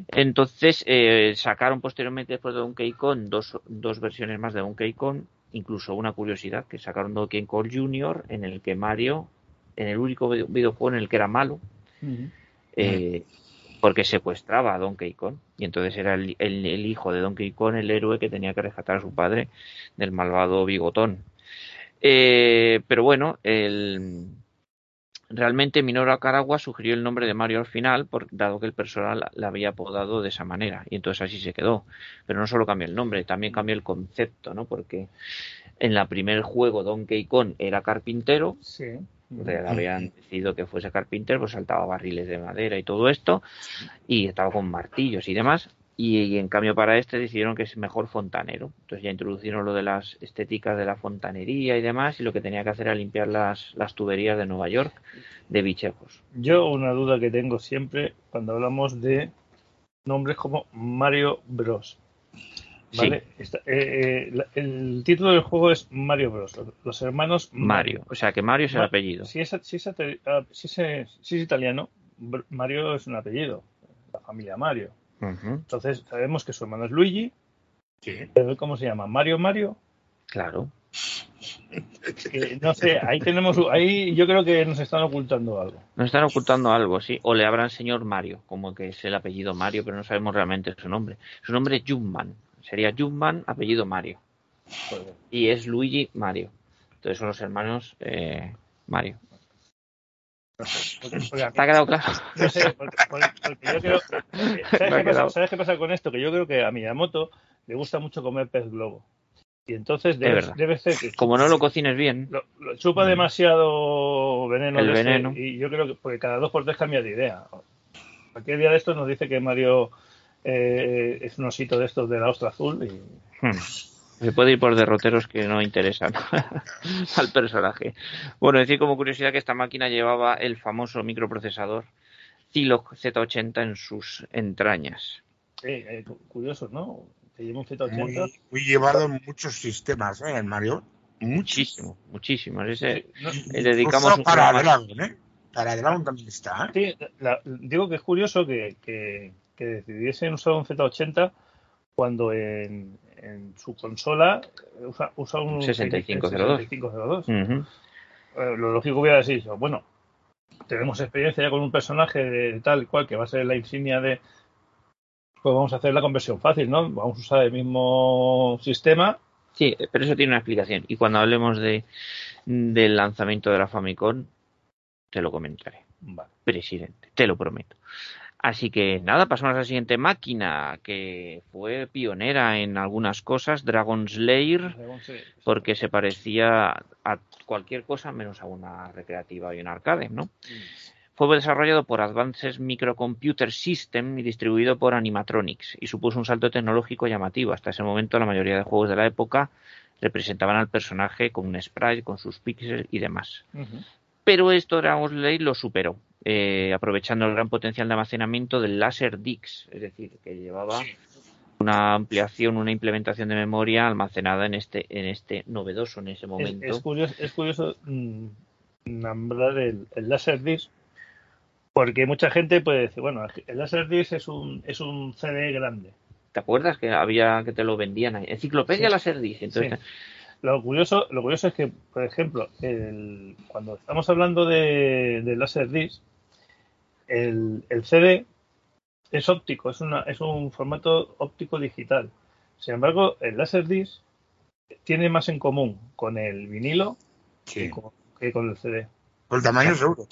[SPEAKER 4] Entonces eh, sacaron posteriormente después de Donkey Kong dos, dos versiones más de Donkey Kong, incluso una curiosidad que sacaron Donkey Kong Jr. en el que Mario, en el único video- videojuego en el que era malo, eh, porque secuestraba a Donkey Kong y entonces era el, el- el hijo de Donkey Kong el héroe que tenía que rescatar a su padre del malvado bigotón. Eh, pero bueno, el, realmente Minoru Akarawa sugirió el nombre de Mario al final, por, dado que el personal la había apodado de esa manera y entonces así se quedó. Pero no solo cambió el nombre, también cambió el concepto, ¿no? Porque en la primer juego Donkey Kong era carpintero
[SPEAKER 2] Sí.
[SPEAKER 4] le habían decidido que fuese carpintero, pues saltaba barriles de madera y todo esto, y estaba con martillos y demás. Y, y en cambio para este decidieron que es mejor fontanero. Entonces ya introducieron lo de las estéticas de la fontanería y demás, y lo que tenía que hacer era limpiar las, las tuberías de Nueva York de bichejos.
[SPEAKER 2] Yo una duda que tengo siempre cuando hablamos de nombres como Mario Bros. ¿Vale? Está- eh, eh, la- el título del juego es Mario Bros. Los- hermanos
[SPEAKER 4] Mario. O sea que Mario es el
[SPEAKER 2] Ma-
[SPEAKER 4] apellido.
[SPEAKER 2] Si es, si es, ah, si es, si es italiano, Mario es un apellido. La familia Mario. Entonces sabemos que su hermano es Luigi.
[SPEAKER 3] Sí.
[SPEAKER 2] pero ¿Cómo se llama? Mario Mario.
[SPEAKER 4] Claro.
[SPEAKER 2] Que no sé, ahí tenemos, ahí yo creo que nos están ocultando algo.
[SPEAKER 4] Nos están ocultando algo, sí. O le habrán señor Mario, como que es el apellido Mario, pero no sabemos realmente su nombre. Su nombre es Jumpman. Sería Jumpman, apellido Mario.
[SPEAKER 2] Joder.
[SPEAKER 4] y es Luigi Mario. Entonces son los hermanos eh, Mario.
[SPEAKER 2] Porque- porque a mí-
[SPEAKER 4] ¿Te ha quedado claro?
[SPEAKER 2] No sé, porque, porque- porque yo creo. porque- ¿sabes, qué pasa,
[SPEAKER 4] quedado.
[SPEAKER 2] ¿Sabes qué pasa con esto? Que yo creo que a Miyamoto le gusta mucho comer pez globo. Y entonces
[SPEAKER 4] Es
[SPEAKER 2] debe, ser que
[SPEAKER 4] Como no lo cocines bien,
[SPEAKER 2] lo, lo chupa demasiado veneno.
[SPEAKER 4] El
[SPEAKER 2] de ese,
[SPEAKER 4] veneno.
[SPEAKER 2] y yo creo que porque cada dos por tres cambia de idea. Cualquier día de estos nos dice que Mario eh, es un osito de estos de la ostra azul. Y,
[SPEAKER 4] hmm, se puede ir por derroteros que no interesan al personaje. Bueno, decir como curiosidad que esta máquina llevaba el famoso microprocesador Zilog Z80 en sus entrañas.
[SPEAKER 2] eh, eh, curioso, ¿no? Que lleva un Z80.
[SPEAKER 3] Muy, muy llevado en muchos sistemas, ¿eh? Mario. Muchísimo.
[SPEAKER 4] Muchísimo. Ese,
[SPEAKER 2] no-
[SPEAKER 4] dedicamos un
[SPEAKER 3] para. Dragon, ¿eh? Para Dragon también está, ¿eh?
[SPEAKER 2] Sí, la- digo que es curioso que, que, que decidiesen usar un Z80 cuando en, en su consola usa, usa un
[SPEAKER 4] 6502.
[SPEAKER 2] 6502.
[SPEAKER 4] Ujú.
[SPEAKER 2] Eh, lo lógico hubiera sido, bueno, tenemos experiencia ya con un personaje de tal cual que va a ser la insignia de. Pues vamos a hacer la conversión fácil, ¿no? Vamos a usar el mismo sistema.
[SPEAKER 4] Sí, pero eso tiene una explicación. Y cuando hablemos de del lanzamiento de la Famicom, te lo comentaré.
[SPEAKER 2] Vale.
[SPEAKER 4] presidente, te lo prometo. Así que nada, pasamos a la siguiente máquina, que fue pionera en algunas cosas, Dragon Slayer, porque se parecía a cualquier cosa menos a una recreativa y una arcade, ¿no? Fue desarrollado por Advanced Microcomputer System y distribuido por Animatronics, y supuso un salto tecnológico llamativo. Hasta ese momento la mayoría de juegos de la época representaban al personaje con un sprite, con sus píxeles y demás. Pero esto Dragon Slayer lo superó, eh, aprovechando el gran potencial de almacenamiento del Laser Dix, es decir, que llevaba una ampliación, una implementación de memoria almacenada en este, en este novedoso en ese
[SPEAKER 2] Es,
[SPEAKER 4] momento.
[SPEAKER 2] es curioso, es curioso mm, nombrar el, el Laserdisc porque mucha gente puede decir, bueno, el Laserdisc es un, es un CD grande.
[SPEAKER 4] ¿Te acuerdas que había que te lo vendían ahí? Enciclopedia
[SPEAKER 2] Sí.
[SPEAKER 4] Laser Dix. Entonces,
[SPEAKER 2] Sí. Lo curioso, lo curioso es que, por ejemplo, el, cuando estamos hablando de, de Laserdisc, el, el CD es óptico, es, una, es un formato óptico digital. Sin embargo, el Laserdisc tiene más en común con el vinilo
[SPEAKER 3] Sí.
[SPEAKER 2] que con, que con el CD.
[SPEAKER 3] Por el tamaño seguro.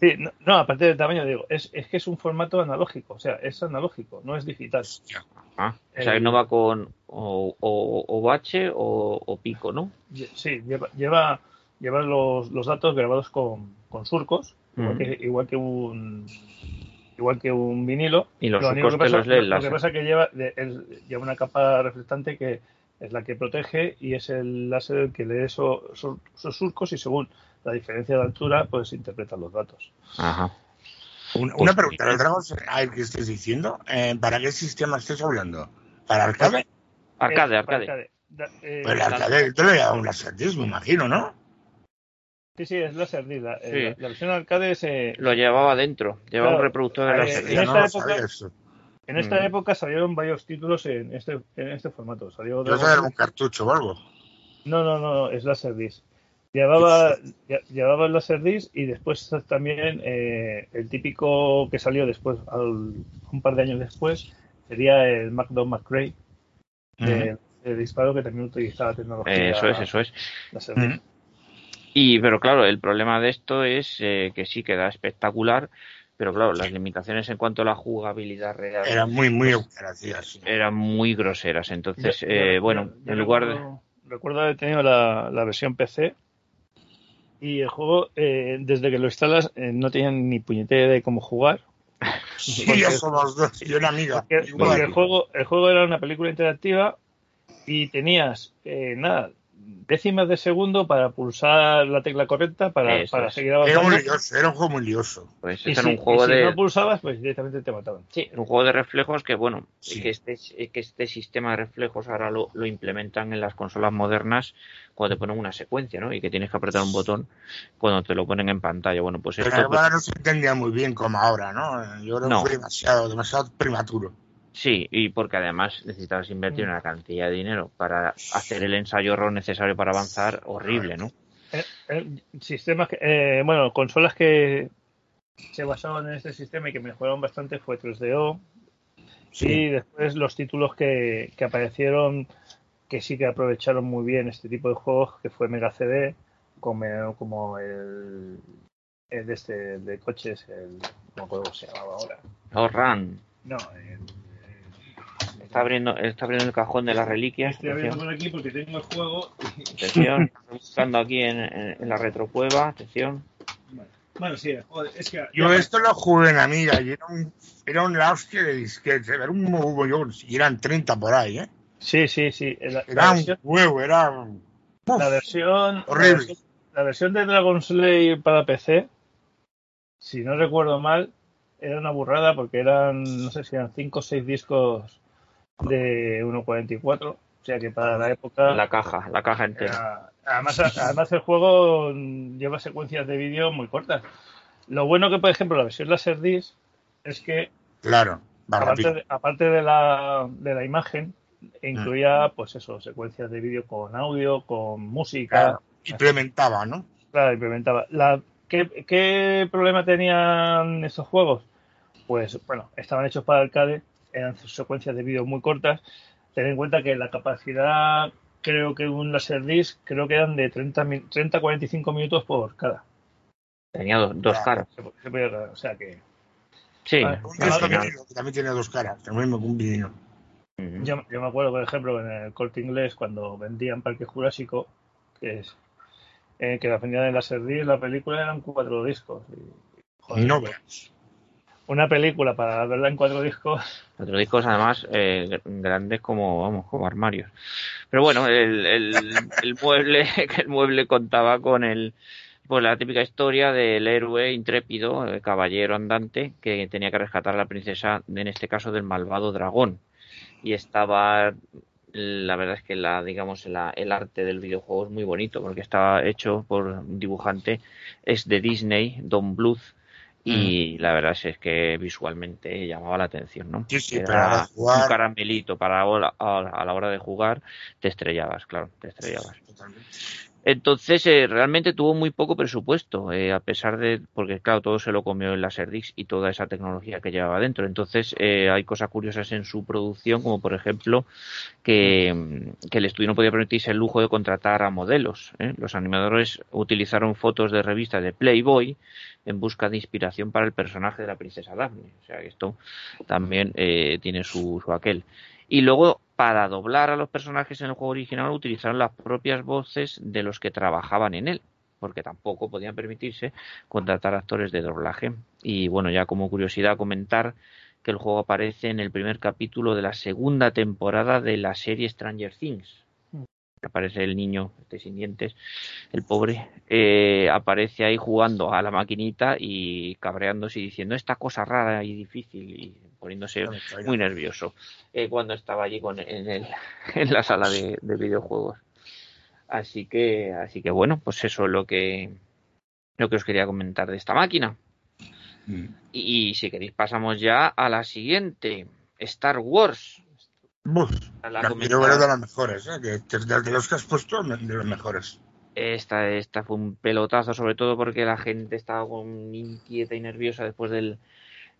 [SPEAKER 2] Sí, no, no, aparte del tamaño, digo, es, es que es un formato analógico, o sea, es analógico, no es digital.
[SPEAKER 4] O sea, que no va con o, o, o bache o, o pico, ¿no?
[SPEAKER 2] Sí, lleva, lleva, lleva los, los datos grabados con, con surcos, igual, que, igual que un igual que un vinilo.
[SPEAKER 4] Y los
[SPEAKER 2] Lo
[SPEAKER 4] surcos
[SPEAKER 2] que
[SPEAKER 4] te
[SPEAKER 2] pasa-
[SPEAKER 4] los lee el
[SPEAKER 2] lo- lo que pasa es que lleva, es- lleva una capa reflectante que es la que protege y es el láser el que lee eso- esos, esos surcos y según la diferencia de altura, pues interpreta los datos.
[SPEAKER 4] Ajá.
[SPEAKER 3] Una,
[SPEAKER 4] Pues
[SPEAKER 3] una pregunta, los Dragons, a ver qué estés diciendo. eh, ¿Para qué sistema estés hablando? ¿Para arcade?
[SPEAKER 4] Arcade,
[SPEAKER 2] Eh,
[SPEAKER 4] arcade.
[SPEAKER 2] Da- eh,
[SPEAKER 3] Pues el arcade te lo lleva un Laserdisc, me imagino, ¿no?
[SPEAKER 2] sí, sí, es láser. sí, La, eh,
[SPEAKER 4] Sí.
[SPEAKER 2] la- la versión arcade se,
[SPEAKER 4] Lo llevaba dentro, llevaba un reproductor de
[SPEAKER 2] Eh,
[SPEAKER 4] la
[SPEAKER 2] en esta
[SPEAKER 3] no
[SPEAKER 2] época-. En esta
[SPEAKER 4] Mm.
[SPEAKER 2] época salieron varios títulos en este, en este formato. Salió Dragon
[SPEAKER 3] un cartucho o algo.
[SPEAKER 2] No, no, no, es Laserdisc. Llevaba, lle- llevaba el Laserdisc y después también eh, el típico que salió después, al- un par de años después, sería el MacDon McRae de, de disparo que también utilizaba tecnología.
[SPEAKER 4] Eh, eso es, eso es.
[SPEAKER 2] Laserdisc.
[SPEAKER 4] Y, pero claro, el problema de esto es eh, que sí queda espectacular, pero claro, las limitaciones en cuanto a la jugabilidad real
[SPEAKER 3] Era muy, muy gracias. sí.
[SPEAKER 4] eran muy groseras. Entonces,
[SPEAKER 2] Yo-
[SPEAKER 4] eh, bueno,
[SPEAKER 2] yo
[SPEAKER 4] en lugar de...
[SPEAKER 2] recuerdo, recuerdo haber tenido la, la versión PC y el juego, eh, desde que lo instalas, eh, no tenían ni puñetera de cómo jugar.
[SPEAKER 3] Sí,
[SPEAKER 2] porque-
[SPEAKER 3] ya somos dos. Y una amiga.
[SPEAKER 2] Porque el juego el juego era una película interactiva y tenías eh, nada décimas de segundo para pulsar la tecla correcta para, para seguir
[SPEAKER 3] Era
[SPEAKER 2] avanzando.
[SPEAKER 3] muy lioso, era un juego muy lioso.
[SPEAKER 4] Pues
[SPEAKER 2] Y
[SPEAKER 4] este
[SPEAKER 2] si,
[SPEAKER 4] era un juego
[SPEAKER 2] y si
[SPEAKER 4] de...
[SPEAKER 2] no pulsabas, pues directamente te mataban.
[SPEAKER 4] Sí, era un juego de reflejos que, bueno,
[SPEAKER 3] Sí.
[SPEAKER 4] que, este, que este sistema de reflejos ahora lo, lo implementan en las consolas modernas cuando te ponen una secuencia, ¿no? Y que tienes que apretar un botón cuando te lo ponen en pantalla. Bueno, pues
[SPEAKER 3] Pero
[SPEAKER 4] esto... pues,
[SPEAKER 3] ahora no se entendía muy bien como ahora, ¿no? Yo creo
[SPEAKER 4] No.
[SPEAKER 3] que fue demasiado, demasiado prematuro.
[SPEAKER 4] Sí, y porque además necesitabas invertir una cantidad de dinero para hacer el ensayo error necesario para avanzar horrible, ¿no?
[SPEAKER 2] Eh, eh, sistemas que, eh, bueno, consolas que se basaban en este sistema y que mejoraron bastante fue 3DO y después los títulos que, que aparecieron que sí que aprovecharon muy bien este tipo de juegos que fue Mega CD como, como el, el de este de coches el no cómo se llamaba ahora
[SPEAKER 4] Oh, Run.
[SPEAKER 2] no el-
[SPEAKER 4] Está abriendo, está abriendo el cajón de las reliquias.
[SPEAKER 2] estoy abriendo por aquí porque tengo el juego
[SPEAKER 4] atención. Estoy buscando aquí en, en- en la retrocueva. Atención.
[SPEAKER 2] bueno sí joder, es que
[SPEAKER 3] Yo esto lo jugué en Amiga y era un, era un la hostia de disquetes, era un mogollón, y eran 30 por ahí, ¿eh?
[SPEAKER 2] sí sí sí la, la
[SPEAKER 3] Era un
[SPEAKER 2] versión,
[SPEAKER 3] huevo, era... ¡Uf!
[SPEAKER 2] la versión
[SPEAKER 3] horrible.
[SPEAKER 2] la versión- la versión de Dragon Slayer para PC si no recuerdo mal era una burrada porque eran no sé si eran 5 o 6 discos de 1.44 o sea que para la época
[SPEAKER 4] La caja, la caja entera.
[SPEAKER 2] Era- además, además el juego mm, lleva secuencias de vídeo muy cortas. Lo bueno que, por ejemplo, la versión Laserdisc es que,
[SPEAKER 3] Claro, va
[SPEAKER 2] aparte
[SPEAKER 3] rápido.
[SPEAKER 2] de, aparte de la, de la imagen, incluía, pues eso, secuencias de vídeo con audio, con música.
[SPEAKER 3] Claro, implementaba, ¿no?
[SPEAKER 2] Claro, implementaba. La, ¿qué, ¿Qué problema tenían estos juegos? Pues, bueno, estaban hechos para arcade, eran secuencias de vídeo muy cortas. Ten en cuenta que la capacidad, creo que un Laserdisc, creo que eran de 30 mi- 30-45 minutos por cada.
[SPEAKER 4] Tenía dos, dos caras.
[SPEAKER 2] Se, se podía- o sea que
[SPEAKER 4] Sí.
[SPEAKER 2] Vale.
[SPEAKER 3] Un
[SPEAKER 2] Ah,
[SPEAKER 3] disco que también tiene dos caras, también un vinilo.
[SPEAKER 4] Ujú.
[SPEAKER 2] yo, yo me acuerdo, por ejemplo, en el corte inglés, cuando vendían Parque Jurásico, que es eh, que la vendían en Laserdisc, la película eran cuatro discos. Y, joder,
[SPEAKER 3] No veas.
[SPEAKER 2] Una película para verla en cuatro discos
[SPEAKER 4] Cuatro discos además eh, gr- grandes como vamos como armarios. Pero bueno, el, el, mueble el mueble contaba con el pues la típica historia del héroe intrépido, el caballero andante que tenía que rescatar a la princesa, en este caso del malvado dragón. Y estaba la verdad es que la digamos el arte del videojuego es muy bonito porque estaba hecho por un dibujante es de Disney, Don Bluth y la verdad es que visualmente llamaba la atención, ¿no?
[SPEAKER 3] Sí, sí,
[SPEAKER 4] Era
[SPEAKER 3] pero a la hora de jugar-
[SPEAKER 4] un caramelito para a la, a la hora de jugar te estrellabas, claro, te estrellabas.
[SPEAKER 3] Totalmente.
[SPEAKER 4] Entonces, eh, realmente tuvo muy poco presupuesto, eh, a pesar de, porque claro, todo se lo comió el Laserdisc y toda esa tecnología que llevaba dentro. Entonces, eh, hay cosas curiosas en su producción, como por ejemplo que, el estudio no podía permitirse el lujo de contratar a modelos. Los animadores utilizaron fotos de revistas de Playboy en busca de inspiración para el personaje de la princesa Daphne. O sea, que esto también tiene su, su aquel. Y luego, para doblar a los personajes en el juego original, utilizaron las propias voces de los que trabajaban en él, porque tampoco podían permitirse contratar actores de doblaje. Y bueno, ya como curiosidad comentar que el juego aparece en el primer capítulo de la segunda temporada de la serie Stranger Things aparece el niño este sin dientes, el pobre, eh, aparece ahí jugando a la maquinita y cabreándose y diciendo esta cosa rara y difícil y poniéndose muy nervioso eh, cuando estaba allí con, en, el, en la sala de, videojuegos. Así que, así que bueno, pues eso es lo que, lo que os quería comentar de esta máquina. Mm. Y, y si queréis pasamos ya a la siguiente, Star Wars.
[SPEAKER 3] Buf, la, quiero ver de las mejores, ¿eh? que, de los que has puesto, de los mejores.
[SPEAKER 4] Esta, esta fue un pelotazo, sobre todo porque la gente estaba con inquieta y nerviosa después del,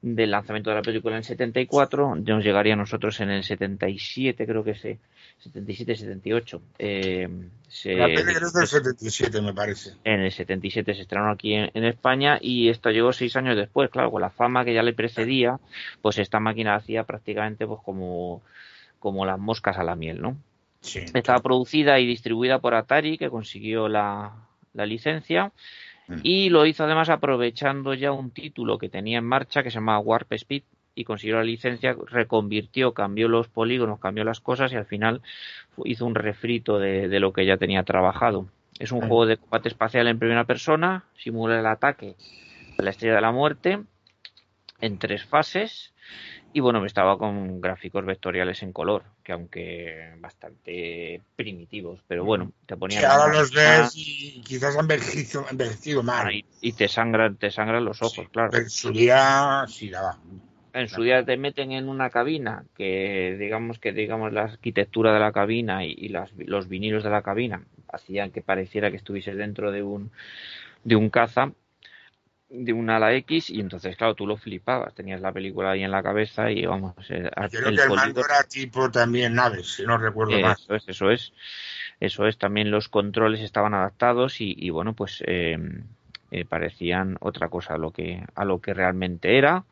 [SPEAKER 4] del lanzamiento de la película en el 74. Nos llegaría a nosotros en el 77, creo que sí. 77, 78. Eh,
[SPEAKER 3] la película es del 77, me parece.
[SPEAKER 4] En el 77 se estrenó aquí en, en, España y esto llegó seis años después, claro, con la fama que ya le precedía, pues esta máquina hacía prácticamente pues como como las moscas a la miel, ¿no? Sí. Estaba producida y distribuida por Atari, que consiguió la, licencia, mm. y lo hizo además aprovechando ya un título que tenía en marcha que se llamaba Warp Speed, y consiguió la licencia, reconvirtió, cambió los polígonos, cambió las cosas y al final hizo un refrito de, lo que ya tenía trabajado. Es un mm. juego de combate espacial en primera persona, simula el ataque a la estrella de la muerte en tres fases y bueno, estaba con gráficos vectoriales en color, que aunque bastante primitivos, pero bueno, te ponían.
[SPEAKER 3] ahora los ves y quizás han envejecido, mal.
[SPEAKER 4] y, te sangran, te sangran los ojos, claro.
[SPEAKER 3] en su día sí daba.
[SPEAKER 4] En su día te meten en una cabina que digamos que digamos la arquitectura de la cabina y, las, los vinilos de la cabina hacían que pareciera que estuviese dentro de un de un caza de una ala X y entonces, claro, tú lo flipabas, tenías la película ahí en la cabeza y vamos...
[SPEAKER 3] Eh, Creo el que el mando era tipo también naves, si no recuerdo
[SPEAKER 4] eso. Es, eso es, eso es, también los controles estaban adaptados y, y bueno, pues eh, eh, parecían otra cosa a lo que, a lo que realmente era.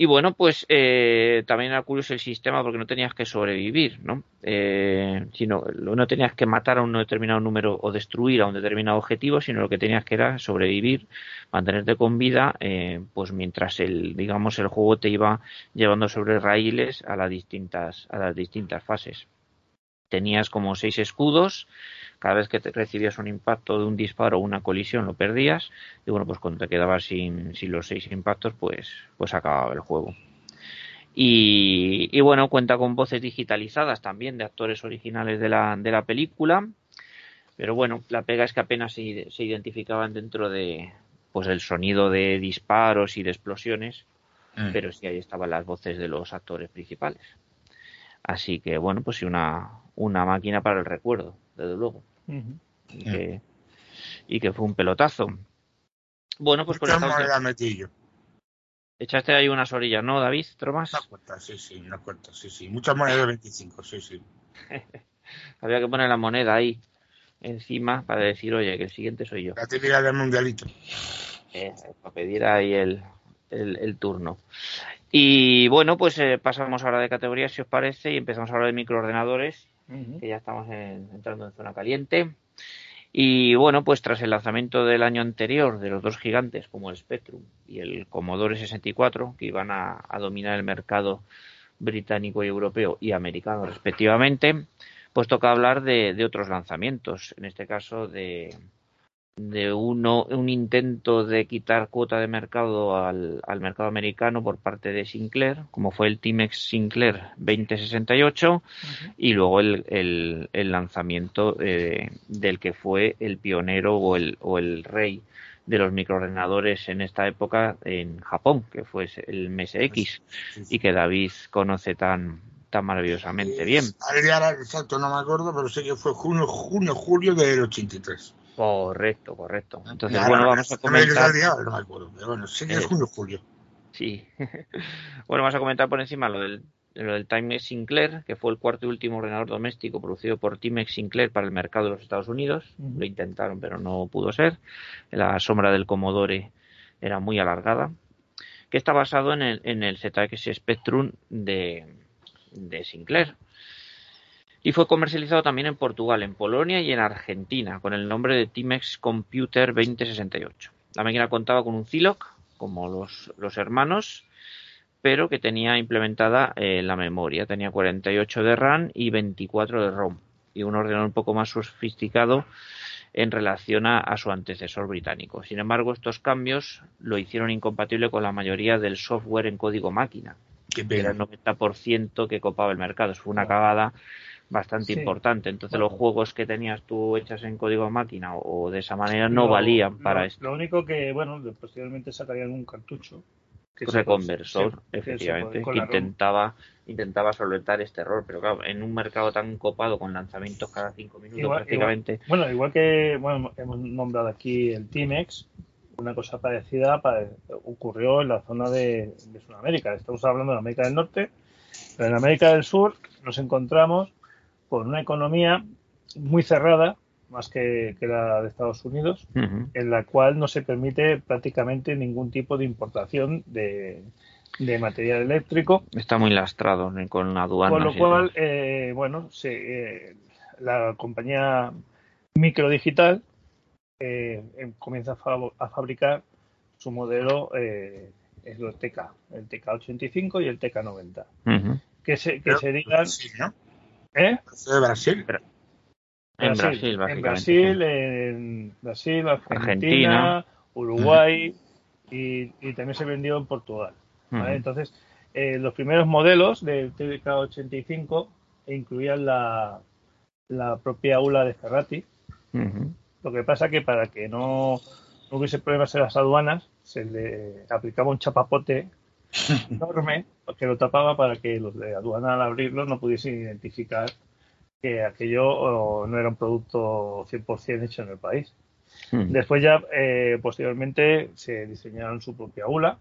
[SPEAKER 4] Y bueno, pues eh, también era curioso el sistema porque no tenías que sobrevivir, ¿no? Eh, sino, no tenías que matar a un determinado número o destruir a un determinado objetivo, sino lo que tenías que era sobrevivir, mantenerte con vida, eh, pues mientras el, digamos, el juego te iba llevando sobre raíles a las distintas, a las distintas fases. Tenías como seis escudos, cada vez que te recibías un impacto de un disparo o una colisión lo perdías y bueno pues cuando te quedabas sin, sin los seis impactos pues pues acababa el juego y, y, bueno cuenta con voces digitalizadas también de actores originales de la, de la película pero bueno la pega es que apenas se, se identificaban dentro de pues el sonido de disparos y de explosiones mm. pero sí ahí estaban las voces de los actores principales así que bueno pues sí una una máquina para el recuerdo desde luego y, que, fue un pelotazo. Bueno, pues con
[SPEAKER 3] esta metillo.
[SPEAKER 4] Echaste ahí unas orillas, ¿no, David? ¿Tromas?
[SPEAKER 3] Una cuenta, sí, sí, una cuenta, sí, sí. Muchas monedas de 25, sí, sí.
[SPEAKER 4] Había que poner la moneda ahí encima para decir, oye, que el siguiente soy yo.
[SPEAKER 3] La típica del mundialito.
[SPEAKER 4] Eh, para pedir ahí el, el, turno. Y bueno, pues eh, pasamos ahora de categoría, si os parece, y empezamos a hablar de microordenadores que ya estamos entrando en zona caliente. Y bueno, pues tras el lanzamiento del año anterior de los dos gigantes como el Spectrum y el Commodore 64, que iban a, dominar el mercado británico y europeo y americano respectivamente, pues toca hablar de otros lanzamientos, en este caso de, de uno, un intento de quitar cuota de mercado al, al, mercado americano por parte de Sinclair, como fue el Timex Sinclair 2068, y luego el, el, el lanzamiento eh, del que fue el pionero o el, o el rey de los microordenadores en esta época en Japón, que fue el MSX, y que David conoce tan, tan maravillosamente bien.
[SPEAKER 3] Exacto no me acuerdo, pero sé que fue junio, junio, julio del 83.
[SPEAKER 4] Correcto, correcto. Entonces,
[SPEAKER 3] Ahora,
[SPEAKER 4] bueno, vamos a comentar.
[SPEAKER 3] pero bueno, que es
[SPEAKER 4] Eh,
[SPEAKER 3] junio, julio.
[SPEAKER 4] Sí. bueno, vamos a comentar por encima lo del, lo del Timex Sinclair, que fue el cuarto y último ordenador doméstico producido por Timex Sinclair para el mercado de los Estados Unidos. Lo intentaron, pero no pudo ser. La sombra del Commodore era muy alargada. Que está basado en el, en el ZX Spectrum de, de Sinclair. Y fue comercializado también en Portugal, en Polonia y en Argentina, con el nombre de Timex Computer 2068. La máquina contaba con un Zilog, como los, los hermanos, pero que tenía implementada eh, la memoria. Tenía 48 de RAM y 24 de ROM. Y un ordenador un poco más sofisticado en relación a, a su antecesor británico. Sin embargo, estos cambios lo hicieron incompatible con la mayoría del software en código máquina, que era el 90% que copaba el mercado. Eso fue una cagada bastante
[SPEAKER 2] Sí.
[SPEAKER 4] importante. Entonces,
[SPEAKER 2] Bueno.
[SPEAKER 4] los juegos que tenías tú hechas en código máquina o, de esa manera no valían para
[SPEAKER 2] lo,
[SPEAKER 4] esto.
[SPEAKER 2] Lo único que, bueno, posteriormente sacarían un cartucho. que
[SPEAKER 4] reconversor,
[SPEAKER 2] que
[SPEAKER 4] efectivamente,
[SPEAKER 2] puede- con
[SPEAKER 4] que intentaba, intentaba solventar este error, pero claro, en un mercado tan copado con lanzamientos cada cinco minutos
[SPEAKER 2] Igual-
[SPEAKER 4] prácticamente,
[SPEAKER 2] Bueno, igual que bueno, hemos nombrado aquí el Timex, una cosa parecida pa- ocurrió en la zona de, de Sudamérica. Estamos hablando de América del Norte, pero en América del Sur nos encontramos con una economía muy cerrada, más que, que la de Estados Unidos, en la cual no se permite prácticamente ningún tipo de importación de, de material eléctrico
[SPEAKER 4] está muy lastrado con aduanas.
[SPEAKER 2] con lo cual, eh, bueno, se, eh, la compañía microdigital eh, em- comienza a, fa- a fabricar su modelo, eh, es el TK, el TK85 y el TK90,
[SPEAKER 4] Ujú.
[SPEAKER 2] que, se, que serían,
[SPEAKER 3] Sí, ¿no?
[SPEAKER 2] ¿Eh?
[SPEAKER 3] De Brasil.
[SPEAKER 4] En Brasil,
[SPEAKER 2] en. Brasil, en Brasil, Argentina,
[SPEAKER 4] Argentina.
[SPEAKER 2] Uruguay y, y también se vendió en Portugal. Entonces, eh, los primeros modelos del TK85 incluían la, la propia ULA de Ferrati. Lo que pasa que para que no, no hubiese problemas en las aduanas, se le aplicaba un chapapote enorme que lo tapaba para que los de aduana al abrirlo no pudiesen identificar que aquello no era un producto 100% hecho en el país.
[SPEAKER 4] Ujú.
[SPEAKER 2] Después ya, eh, posteriormente, se diseñaron su propia ULA.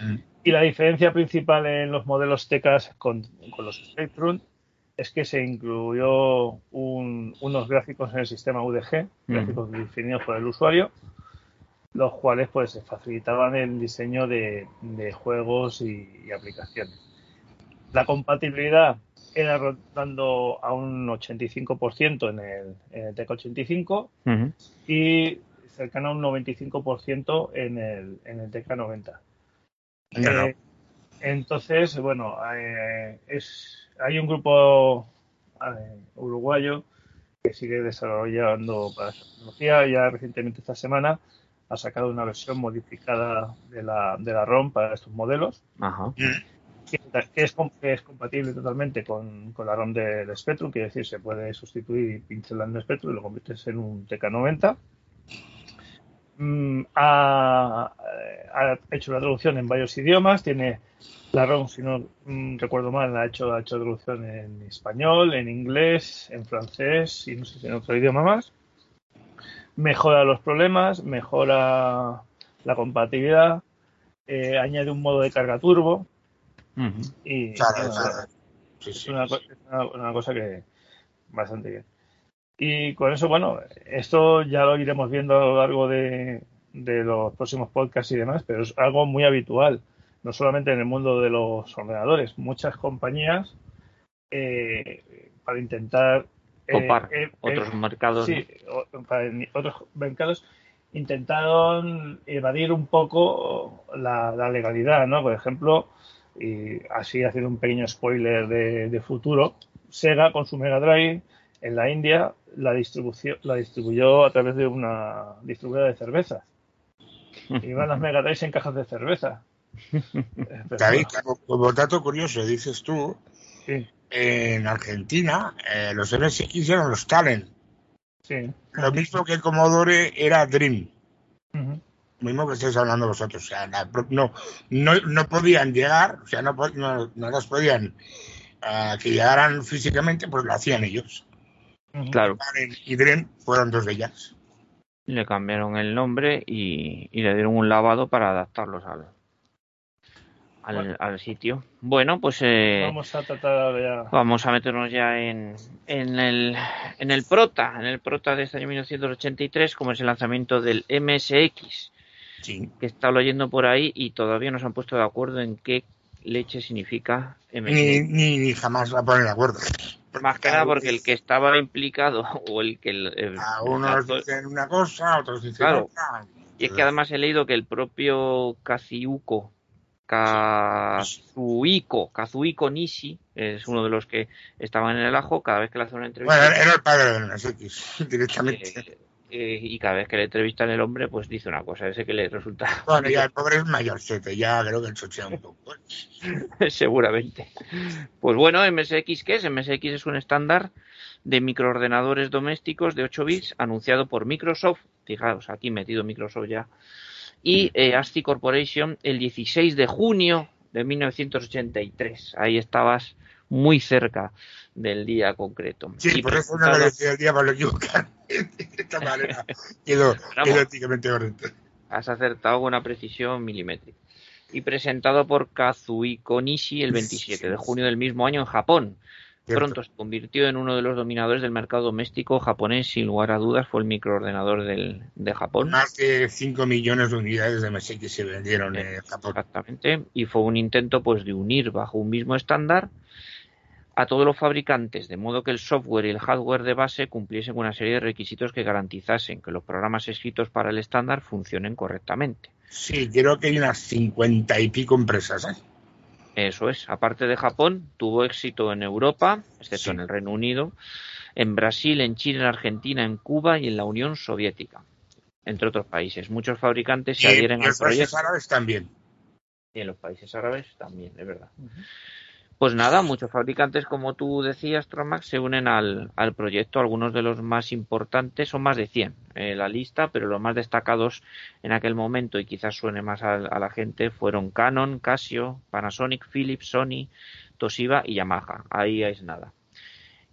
[SPEAKER 3] Mm.
[SPEAKER 2] Y la diferencia principal en los modelos TECAS con, con los Spectrum es que se incluyó un- unos gráficos en el sistema UDG, gráficos definidos por el usuario, los cuales pues facilitaban el diseño de, de juegos y, y aplicaciones. La compatibilidad era rotando a un 85% en el, en el TEC 85
[SPEAKER 4] Ujú.
[SPEAKER 2] y cercano a un 95% en el, en el TK90.
[SPEAKER 3] Claro.
[SPEAKER 2] Eh, entonces, bueno, eh, es, hay un grupo eh, uruguayo que sigue desarrollando para tecnología. Ya recientemente esta semana ha sacado una versión modificada de la, de la ROM para estos modelos,
[SPEAKER 4] Ajá.
[SPEAKER 2] que, que es, com- que es compatible totalmente con, con la ROM del Spectrum, quiere decir, se puede sustituir pincelando el Spectrum y lo conviertes en un TK90. Mm, ha, ha hecho la traducción en varios idiomas, tiene la ROM, si no mm, recuerdo mal, ha hecho, ha hecho traducción en español, en inglés, en francés y no sé si en otro idioma más. Mejora los problemas, mejora la compatibilidad, eh, añade un modo de carga turbo y,
[SPEAKER 3] Claro,
[SPEAKER 2] y, bueno,
[SPEAKER 3] claro. Sí,
[SPEAKER 2] es
[SPEAKER 3] sí.
[SPEAKER 2] una, co- es una- una cosa que bastante bien. Y con eso, bueno, esto ya lo iremos viendo a lo largo de, de los próximos podcasts y demás, pero es algo muy habitual, no solamente en el mundo de los ordenadores. Muchas compañías, eh, para intentar... eh,
[SPEAKER 4] Copar
[SPEAKER 2] eh, eh,
[SPEAKER 4] otros mercados.
[SPEAKER 2] Sí, para ni- otros mercados intentaron evadir un poco la, la legalidad, ¿no? Por ejemplo, y así haciendo un pequeño spoiler de, de futuro, Sega con su Mega Drive en la India la distribución la distribuyó a través de una distribuidora de cervezas. Iban las Mega Drives en cajas de cerveza. Eh, pero
[SPEAKER 3] David, como, como dato curioso, dices tú,
[SPEAKER 2] sí,
[SPEAKER 3] en Argentina eh, los MSX eran los Talent.
[SPEAKER 2] sí.
[SPEAKER 3] Lo mismo que el Commodore era Dream. Lo mismo que estáis hablando vosotros. O sea, la no, no, no podían llegar, o sea, no, no, no las podían a que llegaran físicamente, pues lo hacían ellos.
[SPEAKER 4] Claro.
[SPEAKER 3] Y Dren fueron dos de ellas.
[SPEAKER 4] Le cambiaron el nombre y, y le dieron un lavado para adaptarlos al, al,
[SPEAKER 2] Bueno.
[SPEAKER 4] al sitio. Bueno, pues eh,
[SPEAKER 2] Vamos a tratar ahora ya.
[SPEAKER 4] Vamos a meternos ya en, en, el, en el prota, en el prota de este año 1983, como es el lanzamiento del MSX,
[SPEAKER 3] Sí.
[SPEAKER 4] que está leyendo por ahí y todavía no se han puesto de acuerdo en qué leche significa
[SPEAKER 3] Ni,
[SPEAKER 4] MSX.
[SPEAKER 3] ni, ni jamás va a poner de acuerdo.
[SPEAKER 4] Más que nada porque el que estaba implicado o el que... el-
[SPEAKER 3] A unos dicen una cosa, a otros dicen
[SPEAKER 4] Claro.
[SPEAKER 3] otra.
[SPEAKER 4] y es que además he leído que el propio Kazuhiko, Kazuhiko, Kazuhiko Nishi, es uno de los que estaban en el ajo, cada vez que le hace una entrevista...
[SPEAKER 3] Bueno, era el padre del MSX, directamente.
[SPEAKER 4] Eh, eh, y cada vez que le entrevistan el hombre, pues dice una cosa, ese que le resulta
[SPEAKER 3] Bueno, ya el pobre es mayorcete, ya creo que chochea un poco.
[SPEAKER 4] seguramente. Pues bueno, MSX, ¿qué es? MSX es un estándar de microordenadores domésticos de 8 bits anunciado por Microsoft, fijaos, aquí metido Microsoft ya, y eh, ASCII Corporation el 16 de junio de 1983. Ahí estabas muy cerca del día concreto.
[SPEAKER 3] Sí,
[SPEAKER 4] Y
[SPEAKER 3] por eso no me decía el día para lo equivocar. De esta manera quedó, éticamente correcto.
[SPEAKER 4] Has acertado con una precisión milimétrica. Y presentado por Kazuhiko Nishi el 27 de junio del mismo año en Japón.
[SPEAKER 3] Cierto.
[SPEAKER 4] Pronto se convirtió en uno de los dominadores del mercado doméstico japonés, sin lugar a dudas, fue el microordenador del, de Japón.
[SPEAKER 3] Más de 5 millones de unidades de MSX se vendieron en Japón.
[SPEAKER 4] Exactamente. Y fue un intento pues de unir bajo un mismo estándar a todos los fabricantes, de modo que el software y el hardware de base cumpliesen una serie de requisitos que garantizasen que los programas escritos para el estándar funcionen correctamente.
[SPEAKER 3] Sí, creo que hay unas 50 y pico empresas. ¿eh?
[SPEAKER 4] Eso es. Aparte de Japón, tuvo éxito en Europa, excepto
[SPEAKER 3] Sí.
[SPEAKER 4] en el Reino Unido, en Brasil, en Chile, en Argentina, en Cuba y en la Unión Soviética, entre otros países. Muchos fabricantes se adhieren al
[SPEAKER 3] los países
[SPEAKER 4] proyecto
[SPEAKER 3] árabes también.
[SPEAKER 4] y en los países árabes también, es verdad. Pues nada, muchos fabricantes, como tú decías, Tromax, se unen al, al proyecto. Algunos de los más importantes son más de 100 en la lista, pero los más destacados en aquel momento, y quizás suene más a, a la gente, fueron Canon, Casio, Panasonic, Philips, Sony, Toshiba y Yamaha. Ahí es nada.